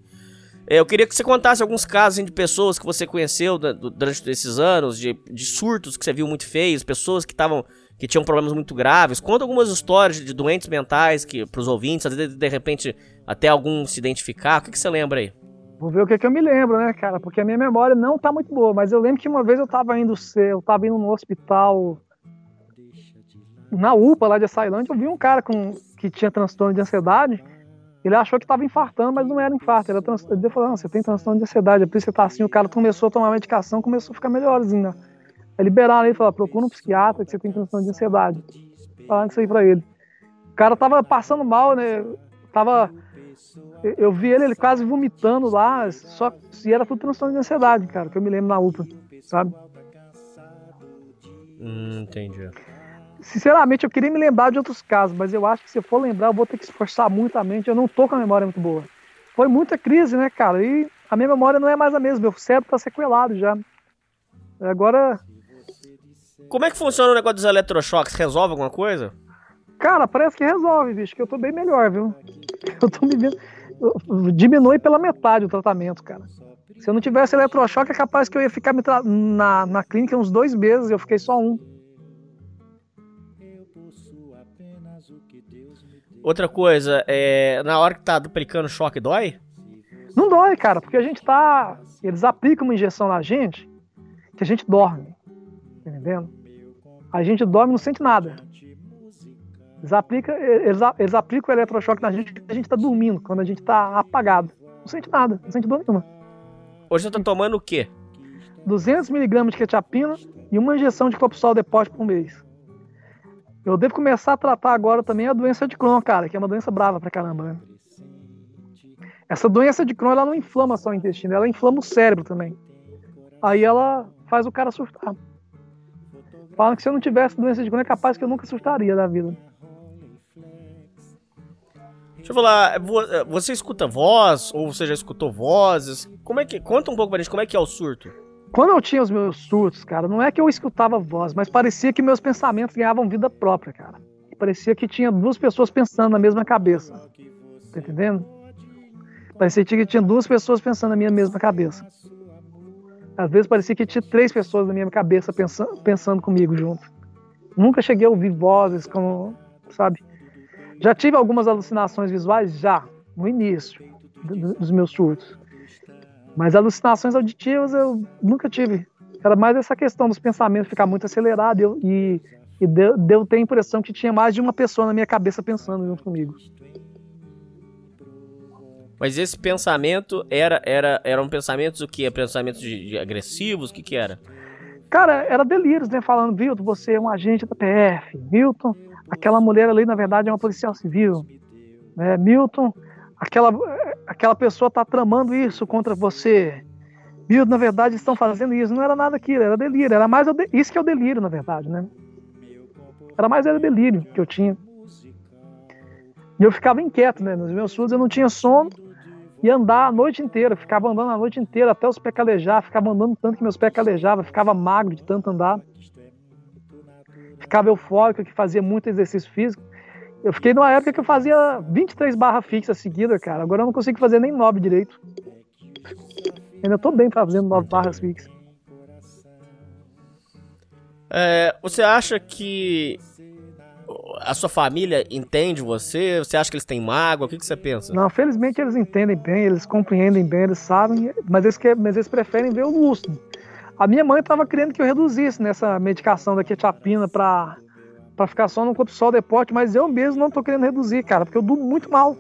Eu queria que você contasse alguns casos assim, de pessoas que você conheceu durante esses anos, de, de surtos que você viu muito feios, pessoas que estavam que tinham problemas muito graves. Conta algumas histórias de doentes mentais que para os ouvintes, às vezes de repente até algum se identificar. O que, que você lembra aí? Vou ver o que, que eu me lembro, né, cara? Porque a minha memória não tá muito boa, mas eu lembro que uma vez eu tava indo ser, eu tava indo no hospital na UPA lá de Açailândia, eu vi um cara com, que tinha transtorno de ansiedade. Ele achou que estava infartando, mas não era infarto. Era trans... Ele falou: não, você tem transtorno de ansiedade, é por isso que você tá assim. O cara começou a tomar medicação, começou a ficar melhorzinho, né? Aí liberaram ele e falaram, procura um psiquiatra que você tem transtorno de ansiedade. Falaram isso aí pra ele. O cara tava passando mal, né? Tava. Eu vi ele, ele quase vomitando lá, só se era tudo transtorno de ansiedade, cara, que eu me lembro na UPA, sabe? Hum, entendi. Sinceramente, eu queria me lembrar de outros casos, mas eu acho que se eu for lembrar, eu vou ter que esforçar muito a mente. Eu não tô com a memória muito boa. Foi muita crise, né, cara? E a minha memória não é mais a mesma. Meu cérebro tá sequelado já. Agora, como é que funciona o negócio dos eletrochoques? Resolve alguma coisa? Cara, parece que resolve, bicho, que eu tô bem melhor, viu? Eu tô me vendo. Diminui pela metade o tratamento, cara. Se eu não tivesse eletrochoque, é capaz que eu ia ficar na, na clínica uns dois meses e eu fiquei só um. Outra coisa, é, na hora que tá duplicando o choque, dói? Não dói, cara, porque a gente tá. Eles aplicam uma injeção na gente que a gente dorme. Tá entendendo? a gente dorme e não sente nada. Eles aplicam, eles, eles aplicam o eletrochoque na gente quando a gente está dormindo, quando a gente está apagado. Não sente nada, não sente dor nenhuma. Hoje você tá tomando o quê? 200mg de quetiapina e uma injeção de clopsol depósito por mês. Eu devo começar a tratar agora também a doença de Crohn, cara, que é uma doença brava pra caramba, né? Essa doença de Crohn, ela não inflama só o intestino, ela inflama o cérebro também. Aí ela faz o cara surtar. Falam que se eu não tivesse doença de Crohn, é capaz que eu nunca surtaria da vida. Deixa eu falar, você escuta voz ou você já escutou vozes? Como é que conta um pouco pra gente como é que é o surto? Quando eu tinha os meus surtos, cara, não é que eu escutava voz, mas parecia que meus pensamentos ganhavam vida própria, cara. Parecia que tinha duas pessoas pensando na mesma cabeça. Tá entendendo? Parecia que tinha duas pessoas pensando na minha mesma cabeça. Às vezes parecia que tinha três pessoas na minha cabeça pensando, pensando comigo junto. Nunca cheguei a ouvir vozes como, sabe? Já tive algumas alucinações visuais? Já, no início dos meus surtos. Mas alucinações auditivas eu nunca tive. Era mais essa questão dos pensamentos ficar muito acelerado e, e deu, deu ter a impressão que tinha mais de uma pessoa na minha cabeça pensando junto comigo. Mas esse pensamento era, era eram pensamentos o que? Pensamentos de, de agressivos? O que que era? Cara, era delírios, né? Falando, Vilton, você é um agente da PF. Vilton, aquela mulher ali, na verdade, é uma policial civil. Né? Milton, aquela, aquela pessoa está tramando isso contra você. Milton, na verdade, estão fazendo isso. Não era nada aquilo, era delírio. Era mais isso que é o delírio, na verdade, né? Era mais era delírio que eu tinha. E eu ficava inquieto, né? Nos meus surdos eu não tinha sono e andar a noite inteira. Ficava andando a noite inteira até os pés calejar. Ficava andando tanto que meus pés calejavam. Ficava magro de tanto andar ficava eufórico, que fazia muito exercício físico. Eu fiquei numa época que eu fazia 23 barras fixas seguidas, cara. Agora eu não consigo fazer nem 9 direito. Ainda tô bem fazendo 9 barras fixas. É, você acha que a sua família entende você? Você acha que eles têm mágoa? O que, que você pensa? Não, felizmente eles entendem bem, eles compreendem bem, eles sabem, mas eles, querem, mas eles preferem ver o lúcido. A minha mãe estava querendo que eu reduzisse nessa medicação da quetiapina para para ficar só no cortisol deporte, mas eu mesmo não estou querendo reduzir, cara, porque eu durmo muito mal.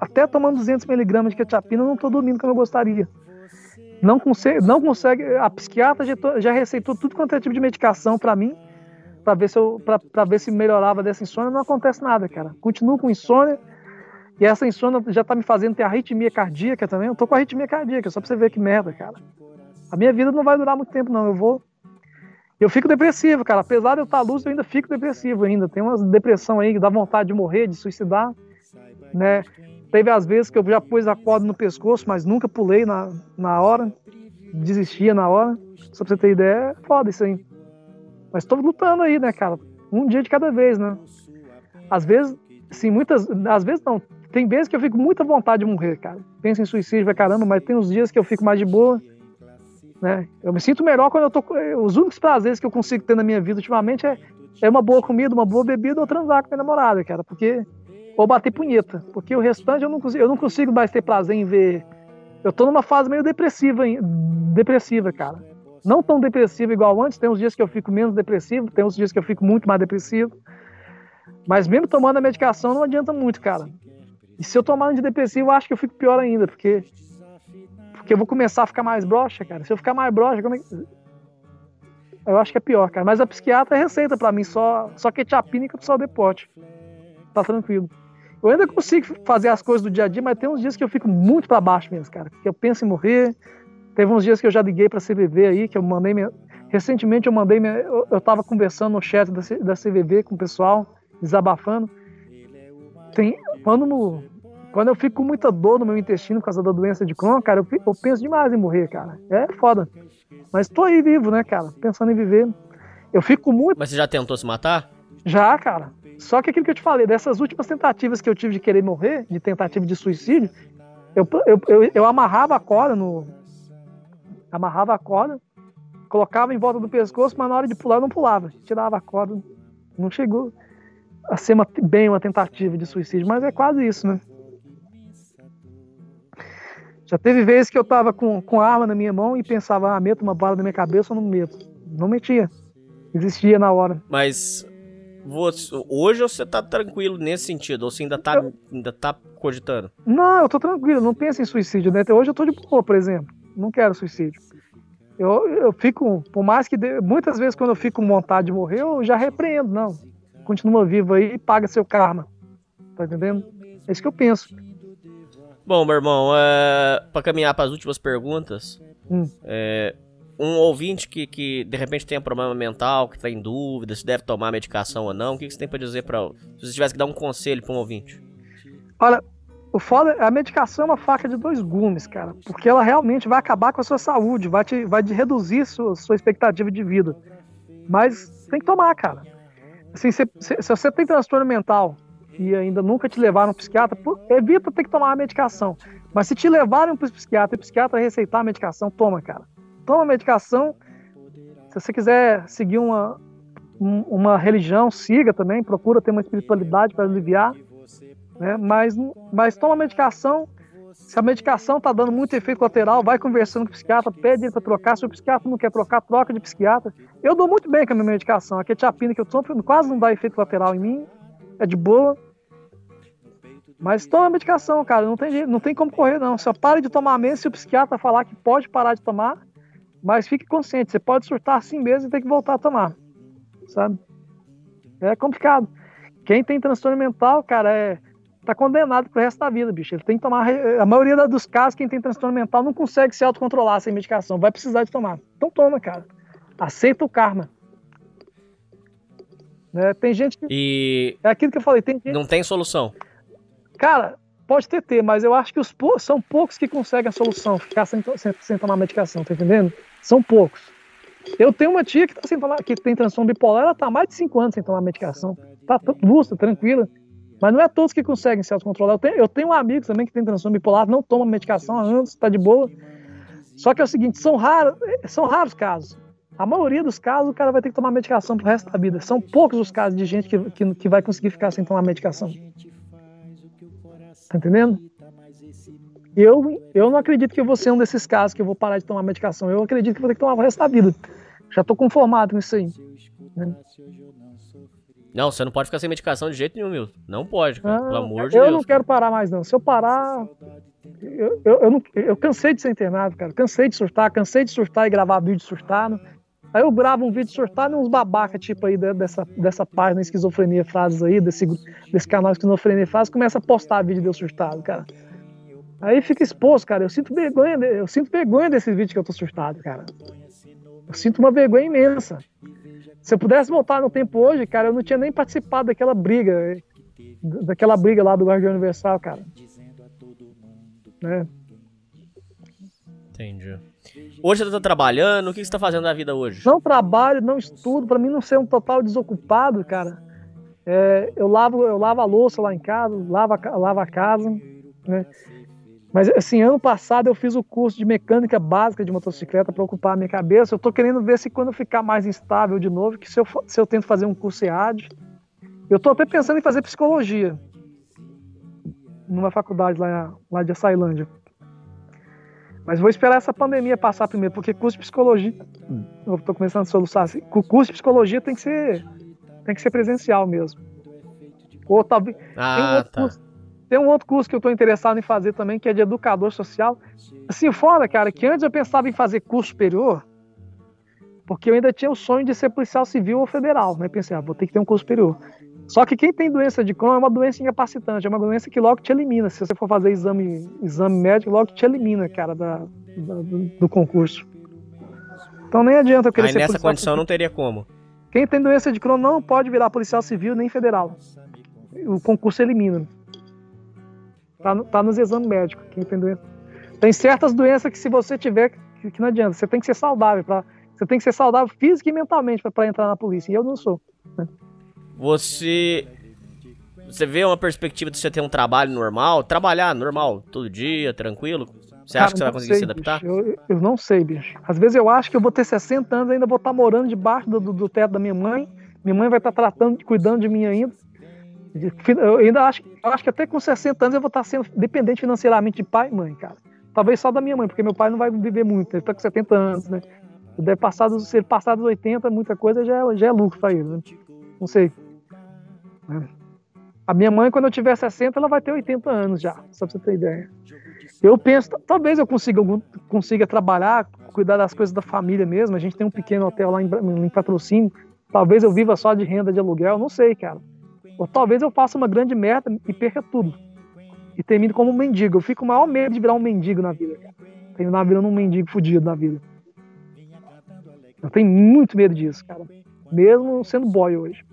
Até tomando 200 miligramas de quetiapina, eu não estou dormindo como eu gostaria. Não consegue, não consegue. A psiquiatra já, já receitou tudo quanto é tipo de medicação para mim, para ver se eu, para ver se melhorava dessa insônia. Não acontece nada, cara. Continuo com insônia. E essa insônia já tá me fazendo ter arritmia cardíaca também. Eu tô com arritmia cardíaca, só pra você ver que merda, cara. A minha vida não vai durar muito tempo, não. Eu vou. Eu fico depressivo, cara. Apesar de eu estar lúcido, eu ainda fico depressivo ainda. Tem uma depressão aí que dá vontade de morrer, de suicidar, né? Teve as vezes que eu já pus a corda no pescoço, mas nunca pulei na, na hora. Desistia na hora. Só pra você ter ideia, é foda isso aí. Mas tô lutando aí, né, cara? Um dia de cada vez, né? Às vezes, sim, muitas. Às vezes não. Tem vezes que eu fico muita vontade de morrer, cara. Penso em suicídio, vai caramba, mas tem uns dias que eu fico mais de boa né? Eu me sinto melhor quando eu tô. Os únicos prazeres que eu consigo ter na minha vida ultimamente é, é uma boa comida, uma boa bebida ou transar com minha namorada, cara. Porque. Ou bater punheta. Porque o restante eu não consigo, eu não consigo mais ter prazer em ver. Eu tô numa fase meio depressiva, depressiva, cara. Não tão depressiva igual antes. Tem uns dias que eu fico menos depressivo, tem uns dias que eu fico muito mais depressivo. Mas mesmo tomando a medicação não adianta muito, cara. E se eu tomar antidepressivo, eu acho que eu fico pior ainda, porque porque eu vou começar a ficar mais broxa, cara. Se eu ficar mais broxa, como é que... Eu acho que é pior, cara. Mas a psiquiatra receita para mim só, só quetiapina e só depote. Tá tranquilo. Eu ainda consigo fazer as coisas do dia a dia, mas tem uns dias que eu fico muito para baixo mesmo, cara. Que eu penso em morrer. Teve uns dias que eu já liguei pra CVV aí, que eu mandei minha... Recentemente eu mandei minha... eu, eu tava conversando no chat da, da CVV com o pessoal, desabafando. Tem... Quando no, quando eu fico com muita dor no meu intestino por causa da doença de Crohn, cara, eu, eu penso demais em morrer, cara. É foda. Mas tô aí vivo, né, cara? Pensando em viver. Eu fico muito. Mas você já tentou se matar? Já, cara. Só que aquilo que eu te falei, dessas últimas tentativas que eu tive de querer morrer, de tentativa de suicídio, eu, eu, eu, eu amarrava a corda no. Amarrava a corda, colocava em volta do pescoço, mas na hora de pular não pulava. Tirava a corda. Não chegou a ser uma, bem uma tentativa de suicídio, mas é quase isso, né? Já teve vezes que eu tava com, com arma na minha mão e pensava, ah, meto uma bala na minha cabeça ou não meto. Não metia. Existia na hora. Mas você, hoje você tá tranquilo nesse sentido? Ou você ainda tá, eu... ainda tá cogitando? Não, eu tô tranquilo, não penso em suicídio, né? Hoje eu tô de boa, por exemplo. Não quero suicídio. Eu, eu fico, por mais que. De, muitas vezes quando eu fico com vontade de morrer, eu já repreendo, não. Continua vivo aí e paga seu karma. Tá entendendo? É isso que eu penso. Bom, meu irmão, é, para caminhar para as últimas perguntas, hum. é, um ouvinte que, que de repente tenha problema mental, que está em dúvida se deve tomar medicação ou não, o que, que você tem para dizer para se você tivesse que dar um conselho para um ouvinte? Olha, o foda, a medicação é uma faca de dois gumes, cara, porque ela realmente vai acabar com a sua saúde, vai te, vai te reduzir sua, sua expectativa de vida. Mas tem que tomar, cara. Assim, se, se, se você tem transtorno mental e ainda nunca te levaram um psiquiatra, evita ter que tomar a medicação. Mas se te levarem para o psiquiatra e o psiquiatra receitar a medicação, toma, cara. Toma a medicação. Se você quiser seguir uma, uma religião, siga também, procura ter uma espiritualidade para aliviar né? Mas, mas toma medicação. Se a medicação está dando muito efeito colateral, vai conversando com o psiquiatra, pede ele para trocar. Se o psiquiatra não quer trocar, troca de psiquiatra. Eu dou muito bem com a minha medicação. A quetiapina que eu tomo quase não dá efeito colateral em mim. É de boa. Mas toma medicação, cara. Não tem, não tem como correr, não. Só pare de tomar mesmo se o psiquiatra falar que pode parar de tomar. Mas fique consciente. Você pode surtar assim mesmo e ter que voltar a tomar. Sabe? É complicado. Quem tem transtorno mental, cara, é tá condenado pro resto da vida, bicho. Ele tem que tomar. A maioria dos casos, quem tem transtorno mental não consegue se autocontrolar sem medicação. Vai precisar de tomar. Então toma, cara. Aceita o karma. Né? Tem gente que. E. É aquilo que eu falei. Tem gente... Não tem solução. Cara, pode ter, ter, mas eu acho que os pou... são poucos que conseguem a solução, ficar sem, sem, sem, tomar medicação, tá entendendo? São poucos. Eu tenho uma tia que, tá sem tomar, que tem transtorno bipolar, ela tá há mais de 5 anos sem tomar medicação. Tá lúcida, tranquila. Mas não é todos que conseguem se autocontrolar. Eu tenho, eu tenho um amigo também que tem transtorno bipolar, não toma medicação há anos, está de boa. Só que é o seguinte, são raros, são raros casos. A maioria dos casos, o cara vai ter que tomar medicação pro resto da vida. São poucos os casos de gente que, que, que vai conseguir ficar sem tomar medicação. Tá entendendo? Eu, eu não acredito que eu vou ser um desses casos que eu vou parar de tomar medicação. Eu acredito que vou ter que tomar o resto da vida. Já tô conformado com isso aí. Né? Não, você não pode ficar sem medicação de jeito nenhum, meu. Não pode, cara. Ah, pelo amor de eu Deus. Eu não quero parar mais, não. Se eu parar. Eu, eu, eu, não, eu, cansei de ser internado, cara. Cansei de surtar, cansei de surtar e gravar vídeo surtado. Aí eu gravo um vídeo surtado e uns babaca, tipo aí, dessa, dessa página Esquizofrenia Frases aí, desse, desse canal Esquizofrenia Frases, começa a postar vídeo de eu surtado, cara. Aí fica exposto, cara. Eu sinto vergonha, eu sinto vergonha desse vídeo que eu tô surtado, cara. Eu sinto uma vergonha imensa. Se eu pudesse voltar no tempo hoje, cara, eu não tinha nem participado daquela briga, daquela briga lá do Guardião Universal, cara. Né? Entendi. Hoje você tá trabalhando, o que você tá fazendo na vida hoje? Não trabalho, não estudo, para mim não ser um total desocupado, cara. É, eu lavo, eu lavo a louça lá em casa, lavo a, lavo a casa, né? Mas, assim, ano passado eu fiz o curso de mecânica básica de motocicleta para ocupar a minha cabeça. Eu estou querendo ver se quando eu ficar mais instável de novo, que se eu, se eu tento fazer um curso EAD. Eu estou até pensando em fazer psicologia numa faculdade lá, lá de Açailândia. Mas vou esperar essa pandemia passar primeiro, porque curso de psicologia. Eu estou começando a soluçar assim. O curso de psicologia tem que ser, tem que ser presencial mesmo. Ou talvez. Ah, tem um outro tá. curso tem um outro curso que eu estou interessado em fazer também, que é de educador social. Assim, fora, cara, que antes eu pensava em fazer curso superior, porque eu ainda tinha o sonho de ser policial civil ou federal, né? Pensei, ah, vou ter que ter um curso superior. Só que quem tem doença de Crohn é uma doença incapacitante, é uma doença que logo te elimina. Se você for fazer exame, exame médico, logo te elimina, cara, da, da do, do, concurso. Então nem adianta eu querer Aí ser nessa condição civil. não teria como. Quem tem doença de Crohn não pode virar policial civil nem federal. O concurso elimina. Tá, no, tá nos exames médicos, quem tem doença. Tem certas doenças que se você tiver, que, que não adianta, você tem que ser saudável, pra, você tem que ser saudável física e mentalmente para entrar na polícia, e eu não sou. Né? Você você vê uma perspectiva de você ter um trabalho normal, trabalhar normal, todo dia, tranquilo? Você Cara, acha que você vai conseguir sei, se adaptar? Eu, eu, não sei, bicho. Às vezes eu acho que eu vou ter 60 anos e ainda vou estar morando debaixo do, do, do teto da minha mãe. Minha mãe vai estar tratando, cuidando de mim ainda. Eu ainda acho, eu acho que até com 60 anos eu vou estar sendo dependente financeiramente de pai e mãe, cara. Talvez só da minha mãe, porque meu pai não vai viver muito, ele está com 70 anos, né? Deve passar dos, se ele passar dos 80, muita coisa já, é, já é lucro para ele, né? Não sei. É. A minha mãe, quando eu tiver 60, ela vai ter 80 anos já, só pra você ter ideia. Eu penso, talvez eu consiga, consiga trabalhar, cuidar das coisas da família mesmo. A gente tem um pequeno hotel lá em, em patrocínio. Talvez eu viva só de renda de aluguel, não sei, cara. Ou talvez eu faça uma grande merda e perca tudo. e termino como um mendigo. Eu fico com o maior medo de virar um mendigo na vida, cara. Terminar virando um mendigo fudido na vida. Eu tenho muito medo disso, cara. Mesmo sendo boy hoje.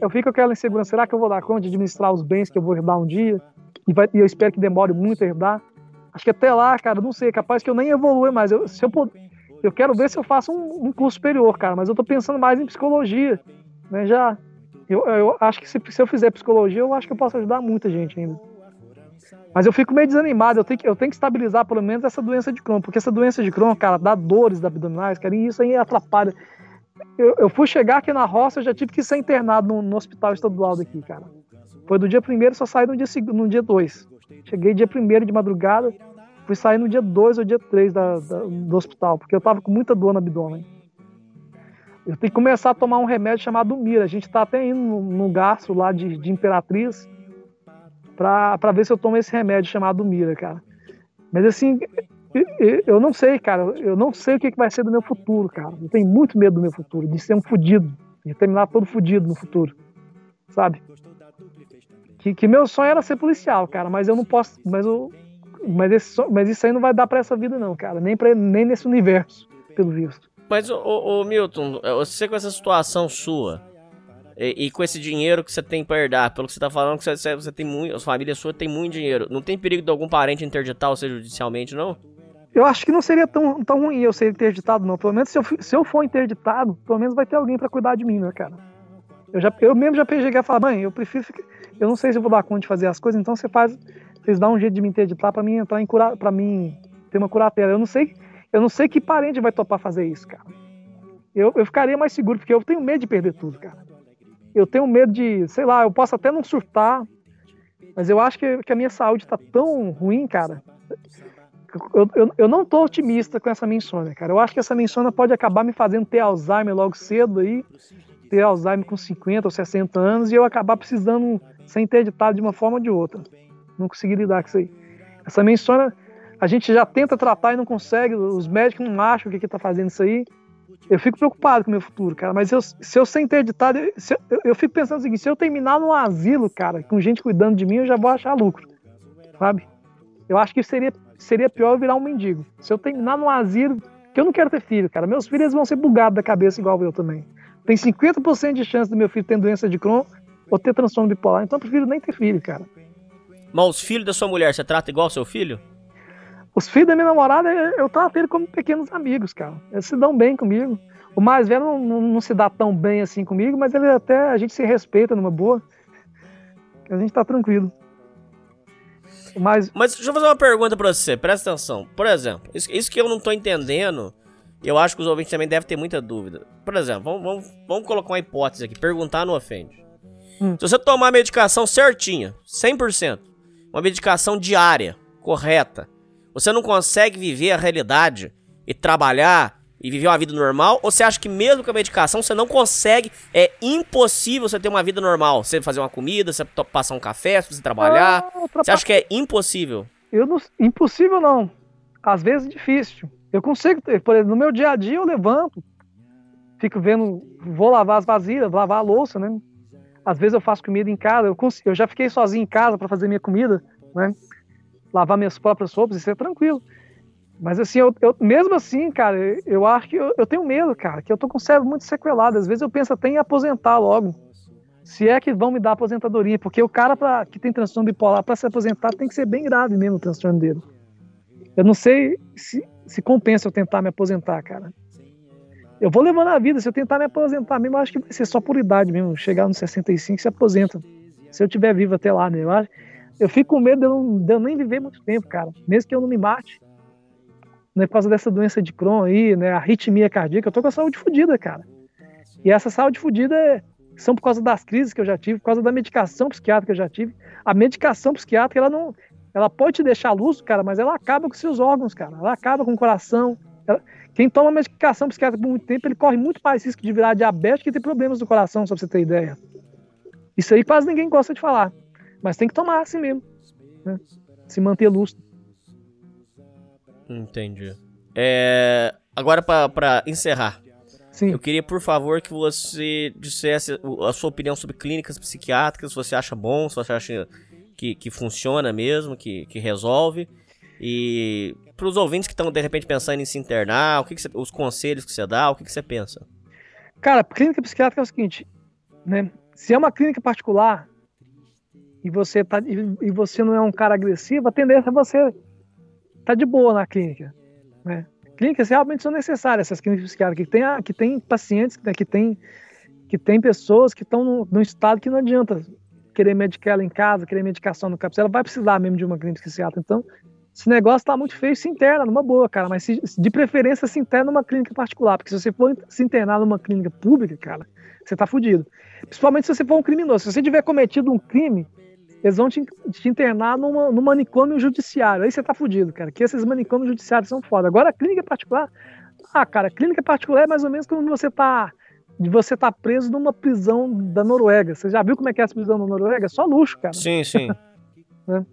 Eu fico com aquela insegurança. Será que eu vou dar conta de administrar os bens que eu vou herdar um dia? E, vai, e eu espero que demore muito a herdar. Acho que até lá, cara, não sei. Capaz que eu nem evolua mais. Eu, se eu, eu quero ver se eu faço um, um curso superior, cara. Mas eu tô pensando mais em psicologia. Né? Já, eu, eu acho que se, se eu fizer psicologia, eu acho que eu posso ajudar muita gente ainda. Mas eu fico meio desanimado, eu tenho, que, eu tenho que estabilizar pelo menos essa doença de Crohn, porque essa doença de Crohn, cara, dá dores abdominais, cara, e isso aí atrapalha. Eu, eu, fui chegar aqui na roça, eu já tive que ser internado no, no hospital estadual daqui, cara. Foi do dia primeiro, só saí no dia, no dia dois. Cheguei dia primeiro de madrugada, fui sair no dia 2 ou dia 3 da, da, do hospital, porque eu tava com muita dor no abdômen. Eu tenho que começar a tomar um remédio chamado Mira. A gente tá até indo no, gastro lá de, de Imperatriz para ver se eu tomo esse remédio chamado Mira, cara. Mas assim, eu não sei, cara. Eu não sei o que vai ser do meu futuro, cara. Eu tenho muito medo do meu futuro, de ser um fudido, de terminar todo fudido no futuro, sabe? Que, que meu sonho era ser policial, cara, mas eu não posso. Mas, eu, mas, esse, mas isso aí não vai dar para essa vida, não, cara. Nem, pra, nem nesse universo, pelo visto. Mas, ô, ô, Milton, você com essa situação sua, e, e, com esse dinheiro que você tem pra herdar, pelo que você tá falando, que você, você tem muito, a família sua tem muito dinheiro. Não tem perigo de algum parente interditar você judicialmente, não? Eu acho que não seria tão, tão ruim eu ser interditado, não. Pelo menos se eu, se eu for interditado, pelo menos vai ter alguém para cuidar de mim, né, cara? Eu, já, eu mesmo já peguei a falar, mãe, eu prefiro ficar, Eu não sei se eu vou dar conta de fazer as coisas, então você faz. Vocês dão um jeito de me interditar para mim entrar em cura, para mim ter uma curatela. Eu não sei. Eu não sei que parente vai topar fazer isso, cara. Eu, eu ficaria mais seguro, porque eu tenho medo de perder tudo, cara eu tenho medo de, sei lá, eu posso até não surtar, mas eu acho que, que a minha saúde tá tão ruim, cara. Eu, eu, eu não tô otimista com essa insônia, cara. Eu acho que essa insônia pode acabar me fazendo ter Alzheimer logo cedo aí, ter Alzheimer com 50 ou 60 anos e eu acabar precisando ser interditado de uma forma ou de outra. Não consegui lidar com isso aí. Essa insônia, a gente já tenta tratar e não consegue, os médicos não acham o que que tá fazendo isso aí eu fico preocupado com o meu futuro, cara. Mas eu, se eu ser interditado, eu, eu, eu, fico pensando o seguinte: se eu terminar num asilo, cara, com gente cuidando de mim, eu já vou achar lucro, sabe? Eu acho que seria, seria pior eu virar um mendigo. Se eu terminar num asilo, que eu não quero ter filho, cara. Meus filhos vão ser bugados da cabeça igual eu também. Tem 50% de chance do meu filho ter doença de Crohn ou ter transtorno bipolar. Então eu prefiro nem ter filho, cara. Mas os filhos da sua mulher, você trata igual seu filho? Os filhos da minha namorada, eu trato eles como pequenos amigos, cara. Eles se dão bem comigo. O mais velho não, não, não, se dá tão bem assim comigo, mas ele até a gente se respeita numa boa. A gente tá tranquilo. Mas, mas deixa eu fazer uma pergunta pra você, presta atenção. Por exemplo, isso, isso que eu não tô entendendo, eu acho que os ouvintes também devem ter muita dúvida. Por exemplo, vamos, vamos, vamos colocar uma hipótese aqui, perguntar não ofende. Hum. Se você tomar a medicação certinha, 100%, uma medicação diária, correta, você não consegue viver a realidade e trabalhar e viver uma vida normal? Ou você acha que mesmo com a medicação você não consegue, é impossível você ter uma vida normal? Você fazer uma comida, você passar um café, você trabalhar? Ah, você acha que é impossível? Eu não, impossível não. Às vezes é difícil. Eu consigo ter, por exemplo, no meu dia a dia eu levanto, fico vendo, vou lavar as vasilhas, lavar a louça, né? Às vezes eu faço comida em casa, eu, consigo, eu já fiquei sozinho em casa para fazer minha comida, né? Lavar minhas próprias roupas, isso é tranquilo. Mas assim, eu, eu, mesmo assim, cara, eu acho que eu, eu, tenho medo, cara, que eu tô com o cérebro muito sequelado. Às vezes eu penso até em aposentar logo. Se é que vão me dar aposentadoria, porque o cara pra, que tem transtorno bipolar, para se aposentar, tem que ser bem grave mesmo o transtorno dele. Eu não sei se, se compensa eu tentar me aposentar, cara. Eu vou levando a vida, se eu tentar me aposentar mesmo, acho que vai ser só por idade mesmo. Chegar nos 65 se aposenta. Se eu tiver vivo até lá, né? Eu acho, eu fico com medo de eu, não, de eu nem viver muito tempo, cara. Mesmo que eu não me mate. Né, por causa dessa doença de Crohn aí, né? Arritmia cardíaca, eu tô com a saúde fodida, cara. E essa saúde fodida é, são por causa das crises que eu já tive, por causa da medicação psiquiátrica que eu já tive. A medicação psiquiátrica, ela não. Ela pode te deixar lúcido, cara, mas ela acaba com seus órgãos, cara. Ela acaba com o coração. Ela, quem toma medicação psiquiátrica por muito tempo, ele corre muito mais risco de virar diabético e ter problemas do coração, só pra você ter ideia. Isso aí quase ninguém gosta de falar. Mas tem que tomar assim mesmo. Né? Se manter lúcido. Entendi. É, agora, para encerrar. Sim. Eu queria, por favor, que você dissesse a sua opinião sobre clínicas psiquiátricas, se você acha bom, se você acha que, que funciona mesmo, que, que resolve. E para os ouvintes que estão de repente pensando em se internar, o que, que você, os conselhos que você dá, o que, que você pensa? Cara, clínica psiquiátrica é o seguinte, né? Se é uma clínica particular e você tá e você não é um cara agressivo, a tendência é você tá de boa na clínica, né? Clínicas realmente são necessárias essas clínicas psiquiátricas que tem que tem pacientes, né, que tem que tem pessoas que estão num estado que não adianta querer medicar ela em casa, querer medicação no capítulo, ela vai precisar mesmo de uma clínica psiquiátrica. Então, esse negócio tá muito feio, se interna numa boa, cara. Mas se, de preferência se interna numa clínica particular. Porque se você for se internar numa clínica pública, cara, você tá fudido. Principalmente se você for um criminoso. Se você tiver cometido um crime, eles vão te, te internar numa, num manicômio judiciário. Aí você tá fudido, cara. Que esses manicômios judiciários são foda. Agora, a clínica particular. Ah, cara, clínica particular é mais ou menos como você tá. De você tá preso numa prisão da Noruega. Você já viu como é que é essa prisão da Noruega? É só luxo, cara. Sim, sim. né?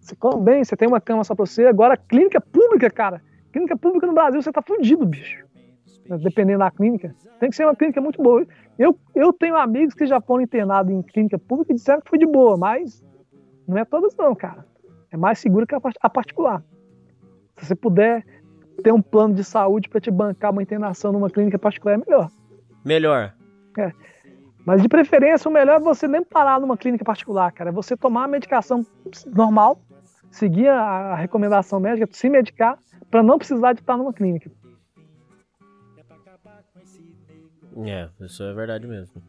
Você come bem, você tem uma cama só pra você. Agora, clínica pública, cara. Clínica pública no Brasil, você tá fudido, bicho. Dependendo da clínica. Tem que ser uma clínica muito boa. Eu, eu tenho amigos que já foram internados em clínica pública e disseram que foi de boa, mas não é todas não, cara. É mais seguro que a particular. Se você puder ter um plano de saúde para te bancar uma internação numa clínica particular, é melhor. Melhor. É. Mas de preferência, o melhor é você nem parar numa clínica particular, cara. É você tomar a medicação normal seguir a recomendação médica, se medicar, para não precisar de estar numa clínica. É, isso é verdade mesmo.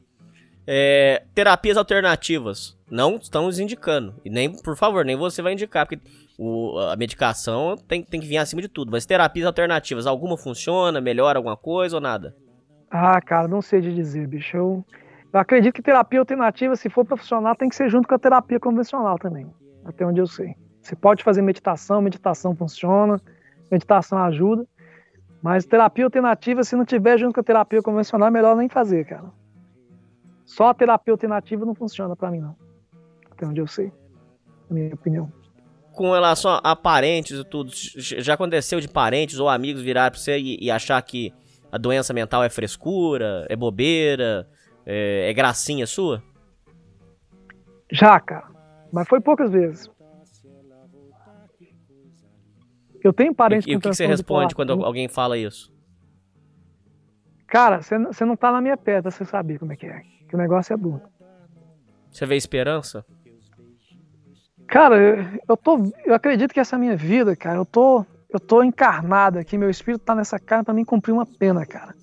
É, terapias alternativas. Não estamos indicando. E nem, por favor, nem você vai indicar, porque o, a medicação tem, tem que vir acima de tudo. Mas terapias alternativas, alguma funciona, melhora alguma coisa ou nada? Ah, cara, não sei de dizer, bicho. Eu, eu acredito que terapia alternativa, se for profissional, tem que ser junto com a terapia convencional também. Até onde eu sei. Você pode fazer meditação, meditação funciona, meditação ajuda. Mas terapia alternativa, se não tiver junto com a terapia convencional, é melhor nem fazer, cara. Só a terapia alternativa não funciona para mim, não. Até onde eu sei. Na minha opinião. Com relação a parentes e tudo, já aconteceu de parentes ou amigos virar pra você e, e achar que a doença mental é frescura, é bobeira, é, é gracinha sua? Já, cara. Mas foi poucas vezes. Eu tenho parentes e, com E o que, que você responde quando alguém fala isso? Cara, você não tá na minha perna, você sabe como é que é. Que o negócio é duro. Você vê esperança? Cara, eu, eu tô. Eu acredito que essa minha vida, cara, eu tô. Eu tô encarnado aqui, meu espírito tá nessa carne para mim cumprir uma pena, cara.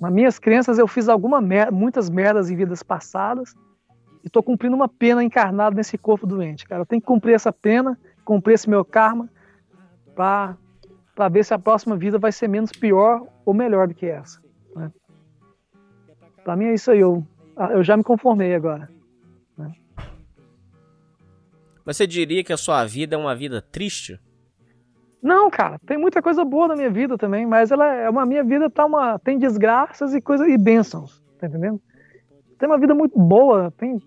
Nas minhas crenças, eu fiz alguma mer muitas merdas em vidas passadas e tô cumprindo uma pena encarnado nesse corpo doente, cara. Eu tenho que cumprir essa pena, cumprir esse meu karma para ver se a próxima vida vai ser menos pior ou melhor do que essa. Né? Para mim é isso aí, eu, eu já me conformei agora. Né? Você diria que a sua vida é uma vida triste? Não, cara, tem muita coisa boa na minha vida também, mas ela é uma minha vida tá uma tem desgraças e coisas e bênçãos, tá entendendo? Tem uma vida muito boa, tem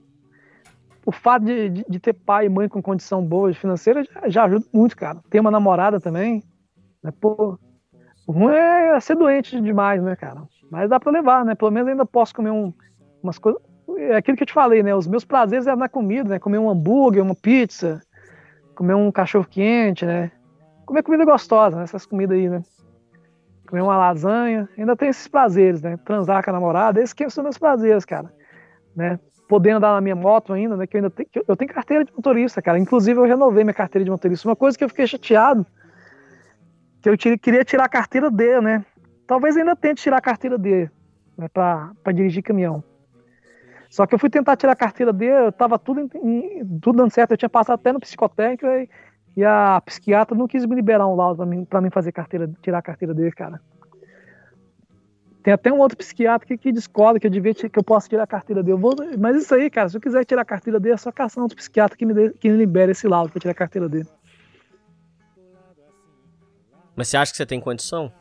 o fato de, de, de, ter pai e mãe com condição boa financeira já, já ajuda muito, cara. Ter uma namorada também, né? Pô, o ruim é ser doente demais, né, cara? Mas dá pra levar, né? Pelo menos ainda posso comer um, umas coisas. É aquilo que eu te falei, né? Os meus prazeres é na comida, né? Comer um hambúrguer, uma pizza, comer um cachorro quente, né? Comer comida gostosa, né? essas comidas aí, né? Comer uma lasanha, ainda tem esses prazeres, né? Transar com a namorada, esses que são meus prazeres, cara. Né? Poder andar na minha moto ainda, né? Que eu ainda tenho, eu tenho carteira de motorista, cara. Inclusive eu renovei minha carteira de motorista. Uma coisa que eu fiquei chateado, que eu queria tirar a carteira D, né? Talvez ainda tente tirar a carteira D, né? Pra dirigir caminhão. Só que eu fui tentar tirar a carteira D, eu tava tudo, em, tudo dando certo. Eu tinha passado até no psicotécnico e, e a psiquiatra não quis me liberar um laudo pra mim, pra mim fazer carteira, tirar a carteira D, cara. Tem até um outro psiquiatra que, que discorda que eu devia que eu posso tirar a carteira dele. Vou, mas isso aí, cara, se eu quiser tirar a carteira dele, é só caçar um outro psiquiatra que me, dê, que me libere esse laudo para tirar a carteira dele. Mas você acha que você tem condição?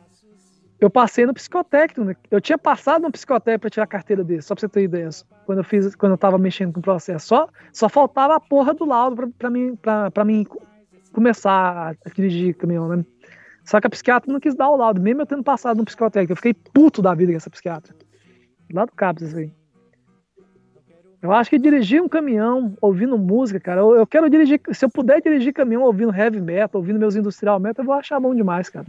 Eu passei no psicotécnico, né? Eu tinha passado no psicotécnico para tirar a carteira dele, só para você ter ideia. Quando eu fiz, quando eu tava mexendo com o processo, só, só faltava a porra do laudo para mim, para mim começar a dirigir caminhão, né? Só que a psiquiatra não quis dar o laudo, mesmo eu tendo passado no psicotécnico. Eu fiquei puto da vida com essa psiquiatra. Lá do Cabos, isso aí. Eu acho que dirigir um caminhão ouvindo música, cara, eu, eu, quero dirigir. Se eu puder dirigir caminhão ouvindo heavy metal, ouvindo meus industrial metal, eu vou achar bom demais, cara.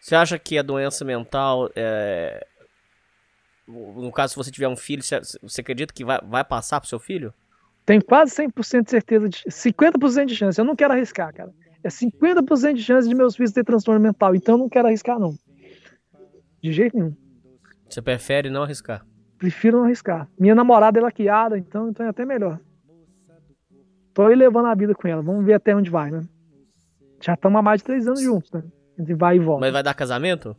Você acha que a doença mental, é... no caso, se você tiver um filho, você acredita que vai, vai passar pro seu filho? Tenho quase 100% de certeza, de 50% de chance. Eu não quero arriscar, cara. É 50% de chance de meus filhos ter transtorno mental, então eu não quero arriscar, não. De jeito nenhum. Você prefere não arriscar? Prefiro não arriscar. Minha namorada é laqueada, então, então é até melhor. Tô aí levando a vida com ela. Vamos ver até onde vai, né? Já estamos há mais de três anos juntos, né? Entre vai e volta. Mas vai dar casamento?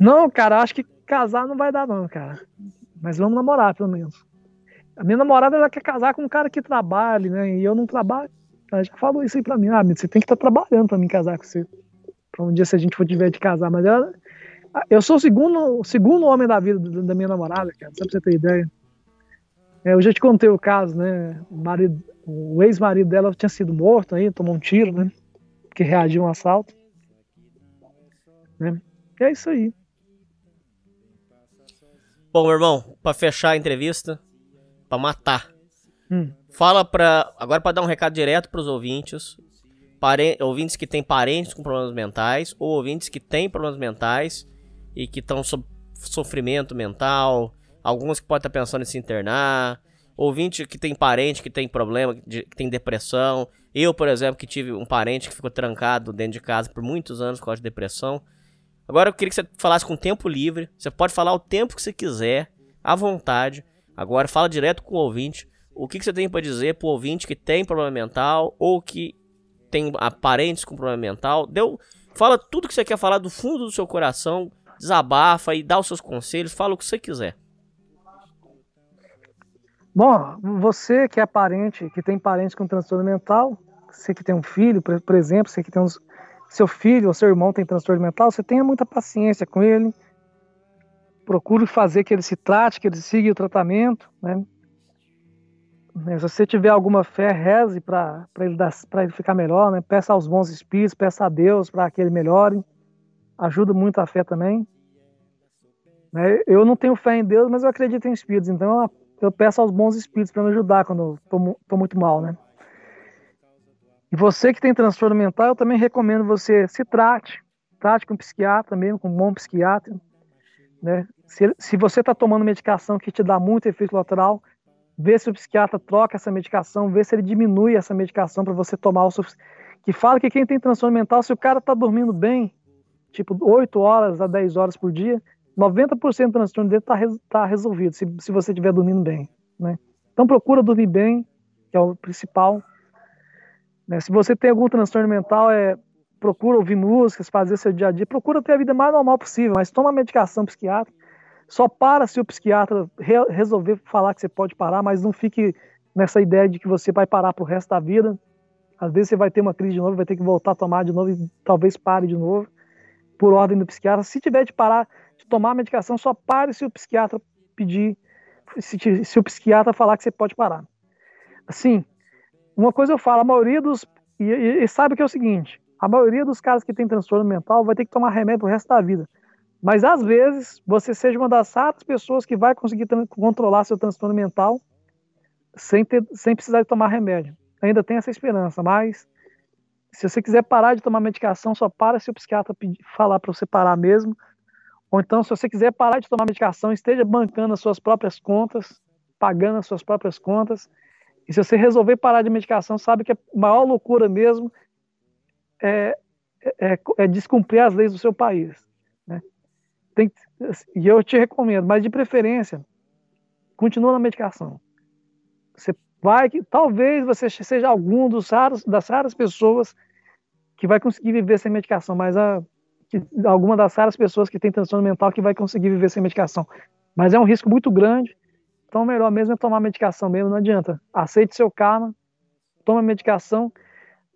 Não, cara, acho que casar não vai dar, não, cara. Mas vamos namorar, pelo menos. A minha namorada, ela quer casar com um cara que trabalhe, né? E eu não trabalho. Ela já falou isso aí pra mim. Ah, você tem que estar tá trabalhando pra mim casar com você. Pra um dia, se a gente for tiver de casar. Mas ela, eu sou o segundo, o segundo homem da vida da minha namorada, cara, só pra você ter ideia. É, eu já te contei o caso, né? O, marido, o ex-marido dela tinha sido morto aí, tomou um tiro, né? Que reagiu a um assalto. Né? E é isso aí. Bom, meu irmão, pra fechar a entrevista, pra matar. Hum. Fala pra. Agora pra dar um recado direto pros ouvintes. Pare, ouvintes que têm parentes com problemas mentais, ou ouvintes que têm problemas mentais e que estão sob sofrimento mental, alguns que podem estar pensando em se internar, ouvinte que tem parente que tem problema, que tem depressão. Eu, por exemplo, que tive um parente que ficou trancado dentro de casa por muitos anos por causa de depressão. Agora eu queria que você falasse com tempo livre. Você pode falar o tempo que você quiser, à vontade. Agora fala direto com o ouvinte. O que, que você tem para dizer pro ouvinte que tem problema mental ou que tem parentes com problema mental? Deu, fala tudo que você quer falar do fundo do seu coração desabafa e dá os seus conselhos, fala o que você quiser. Bom, você que é parente, que tem parente com transtorno mental, você que tem um filho, por exemplo, você que tem uns, seu filho ou seu irmão tem transtorno mental, você tenha muita paciência com ele, procure fazer que ele se trate, que ele siga o tratamento, né? Se você tiver alguma fé, reze para ele, ele ficar melhor, né? Peça aos bons espíritos, peça a Deus para que ele melhore ajuda muito a fé também. Né? Eu não tenho fé em Deus, mas eu acredito em espíritos, então eu peço aos bons espíritos para me ajudar quando eu estou muito mal, né? E você que tem transtorno mental, eu também recomendo você se trate, trate com um psiquiatra mesmo, com um bom psiquiatra, né? Se, se você está tomando medicação que te dá muito efeito lateral, vê se o psiquiatra troca essa medicação, vê se ele diminui essa medicação para você tomar o suficiente. Que fala que quem tem transtorno mental, se o cara está dormindo bem, tipo 8 horas a 10 horas por dia, 90% do transtorno dele está tá resolvido, se, se você estiver dormindo bem. Né? Então procura dormir bem, que é o principal. Né? Se você tem algum transtorno mental, é, procura ouvir músicas, fazer seu dia a dia, procura ter a vida mais normal possível, mas toma medicação psiquiátrica. Só para se o psiquiatra re resolver falar que você pode parar, mas não fique nessa ideia de que você vai parar pro resto da vida. Às vezes você vai ter uma crise de novo, vai ter que voltar a tomar de novo e talvez pare de novo por ordem do psiquiatra. Se tiver de parar de tomar a medicação, só pare se o psiquiatra pedir, se, se o psiquiatra falar que você pode parar. Assim, uma coisa eu falo, a maioria dos. E, e, e sabe que é o seguinte: a maioria dos casos que tem transtorno mental vai ter que tomar remédio pro resto da vida. Mas às vezes você seja uma das raras pessoas que vai conseguir controlar seu transtorno mental sem, ter, sem precisar de tomar remédio. Ainda tem essa esperança, mas se você quiser parar de tomar medicação, só para se o psiquiatra pedir, falar para você parar mesmo. Ou então, se você quiser parar de tomar medicação, esteja bancando as suas próprias contas, pagando as suas próprias contas. E se você resolver parar de medicação, sabe que a maior loucura mesmo é, é, é descumprir as leis do seu país. Né? Tem, e eu te recomendo, mas de preferência, continua na medicação. Você vai que talvez você seja algum dos raros, das raras pessoas que vai conseguir viver sem medicação, mas a, que, alguma das raras pessoas que tem transtorno mental que vai conseguir viver sem medicação. Mas é um risco muito grande, então o melhor mesmo é tomar medicação mesmo, não adianta. Aceite seu karma, toma medicação.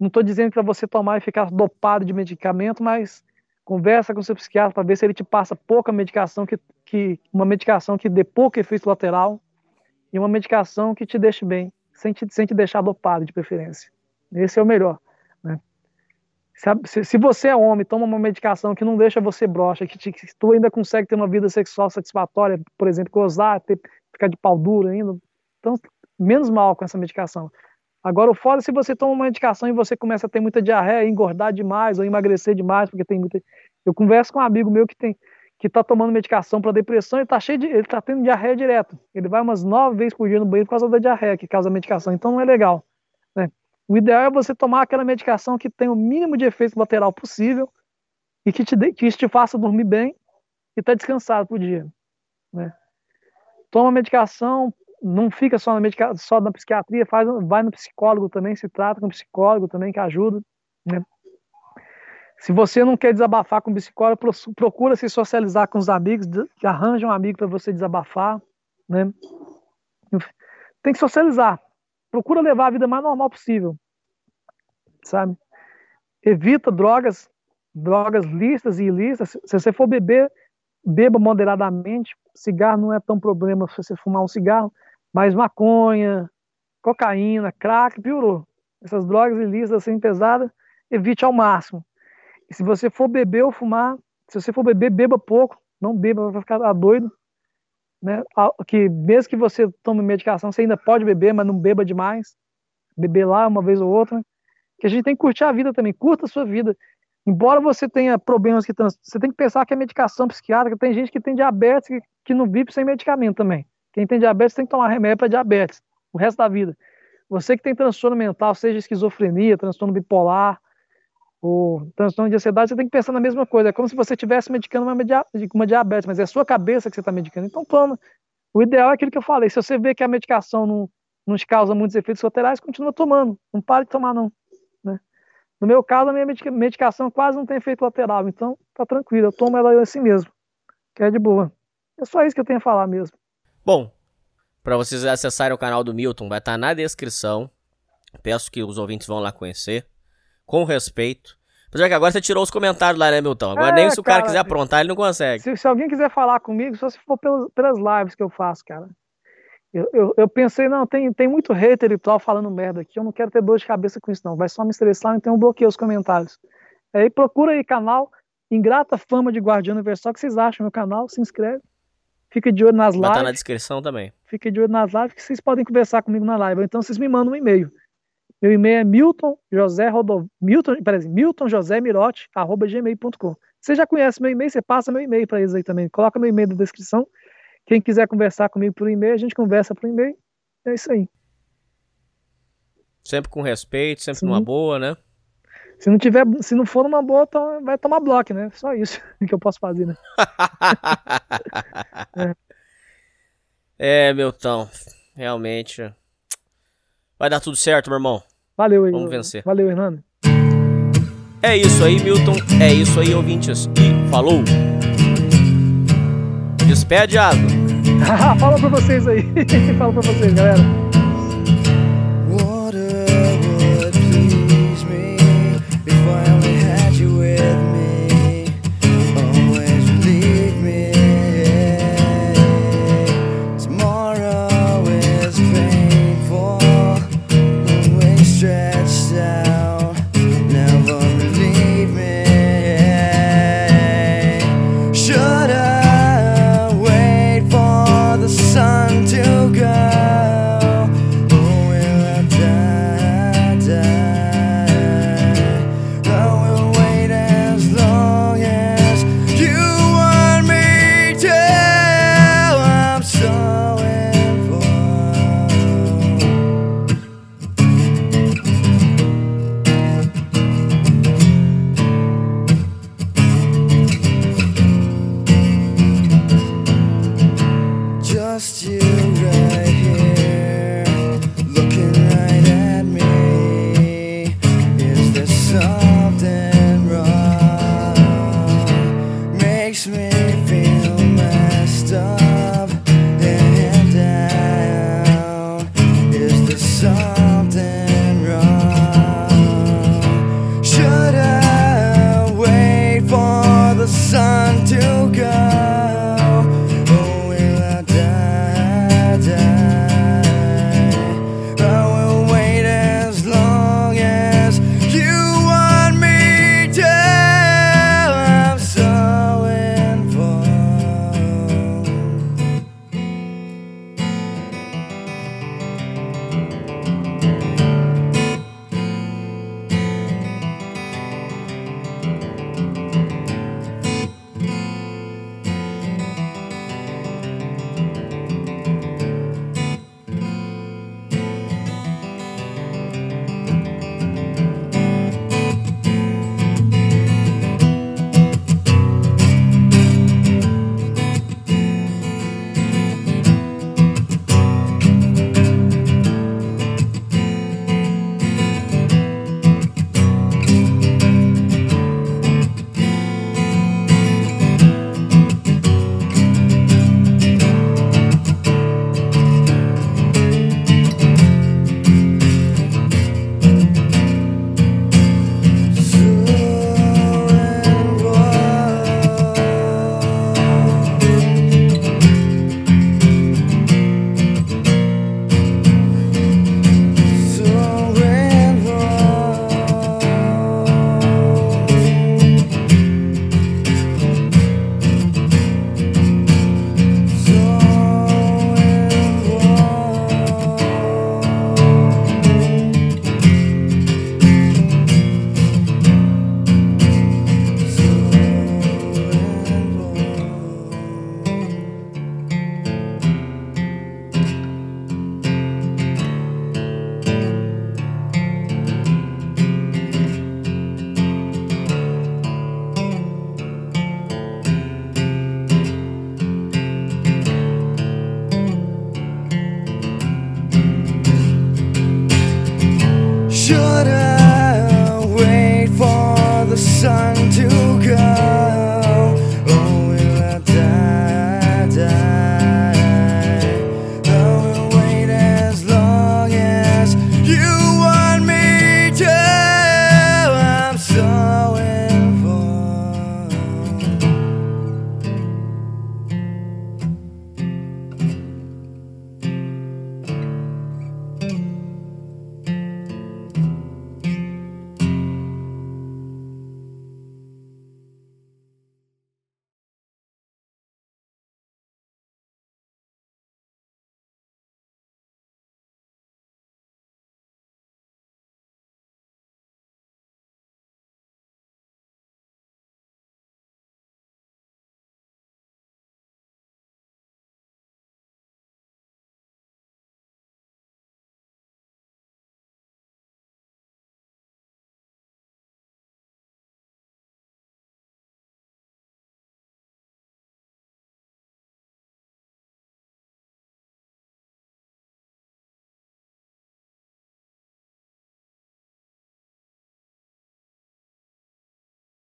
Não estou dizendo para você tomar e ficar dopado de medicamento, mas conversa com seu psiquiatra para ver se ele te passa pouca medicação, que, que uma medicação que dê pouco efeito lateral, e uma medicação que te deixe bem, sem te, sem te deixar dopado de preferência. Esse é o melhor. Né? Se, se, você é homem, toma uma medicação que não deixa você broxa, que, te, que, tu ainda consegue ter uma vida sexual satisfatória, por exemplo, gozar, ter, ficar de pau duro ainda, então menos mal com essa medicação. Agora, o foda é se você toma uma medicação e você começa a ter muita diarreia, engordar demais ou emagrecer demais, porque tem muita. Eu converso com um amigo meu que tem que tá tomando medicação para depressão e tá cheio de. ele tá tendo diarreia direto. Ele vai umas nove vezes por dia no banheiro por causa da diarreia que causa a medicação. Então não é legal. Né? O ideal é você tomar aquela medicação que tem o mínimo de efeito lateral possível e que te, que te faça dormir bem e tá descansado por dia. Né? Toma medicação, não fica só na, só na psiquiatria, faz, vai no psicólogo também, se trata com psicólogo também que ajuda. Né? Se você não quer desabafar com o psicólogo, procura se socializar com os amigos, arranja um amigo para você desabafar, né? Tem que socializar procura levar a vida mais normal possível, sabe? Evita drogas, drogas listas e ilícitas. Se você for beber, beba moderadamente. Cigarro não é tão problema se você fumar um cigarro, mas maconha, cocaína, crack, piorou. Essas drogas ilícitas assim pesadas, evite ao máximo. E se você for beber ou fumar, se você for beber, beba pouco, não beba, vai ficar doido né? Que mesmo que você tome medicação, você ainda pode beber, mas não beba demais. Beber lá uma vez ou outra. Que a gente tem que curtir a vida também, curta a sua vida. Embora você tenha problemas que trans... você tem que pensar que a medicação psiquiátrica tem gente que tem diabetes que não vive sem medicamento também. Quem tem diabetes tem que tomar remédio para diabetes o resto da vida. Você que tem transtorno mental, seja esquizofrenia, transtorno bipolar, o transtorno de ansiedade, você tem que pensar na mesma coisa. É como se você estivesse medicando uma, uma diabetes, mas é a sua cabeça que você está medicando. Então, toma. O ideal é aquilo que eu falei. Se você vê que a medicação não, não te causa muitos efeitos colaterais, continua tomando. Não pare de tomar, não. Né? No meu caso, a minha medicação quase não tem efeito lateral. Então, tá tranquilo. Eu tomo ela assim mesmo. Que é de boa. É só isso que eu tenho a falar mesmo. Bom, para vocês acessarem o canal do Milton, vai estar tá na descrição. Peço que os ouvintes vão lá conhecer com respeito. Apesar que agora você tirou os comentários lá, né, Milton? Agora é, nem se o cara, cara quiser aprontar, ele não consegue. Se, se, alguém quiser falar comigo, só se for pelas, pelas lives que eu faço, cara. Eu, eu, eu, pensei, não, tem, tem muito hater e tal falando merda aqui, eu não quero ter dor de cabeça com isso, não. Vai só me estressar, então eu bloqueio os comentários. Aí procura aí canal Ingrata Fama de Guardião Universal, o que vocês acham? Meu canal, se inscreve. Fica de olho nas lives. Vai estar na descrição também. Fica de olho nas lives que vocês podem conversar comigo na live. Ou então vocês me mandam um e-mail. Meu e-mail é Milton José Rodov... Milton, peraí, Milton José Mirote, arroba gmail.com. Você já conhece meu e-mail, você passa meu e-mail para eles aí também. Coloca meu e-mail na descrição. Quem quiser conversar comigo por e-mail, a gente conversa por e-mail. É isso aí. Sempre com respeito, sempre Sim. numa boa, né? Se não tiver, se não for numa boa, vai tomar bloco, né? Só isso que eu posso fazer, né? é. é, Milton, realmente. Vai dar tudo certo, meu irmão. Valeu. Vamos vencer. Valeu, Hernando. É isso aí, Milton. É isso aí, ouvintes. E falou. Despede, Asa. Fala pra vocês aí. Fala pra vocês, galera.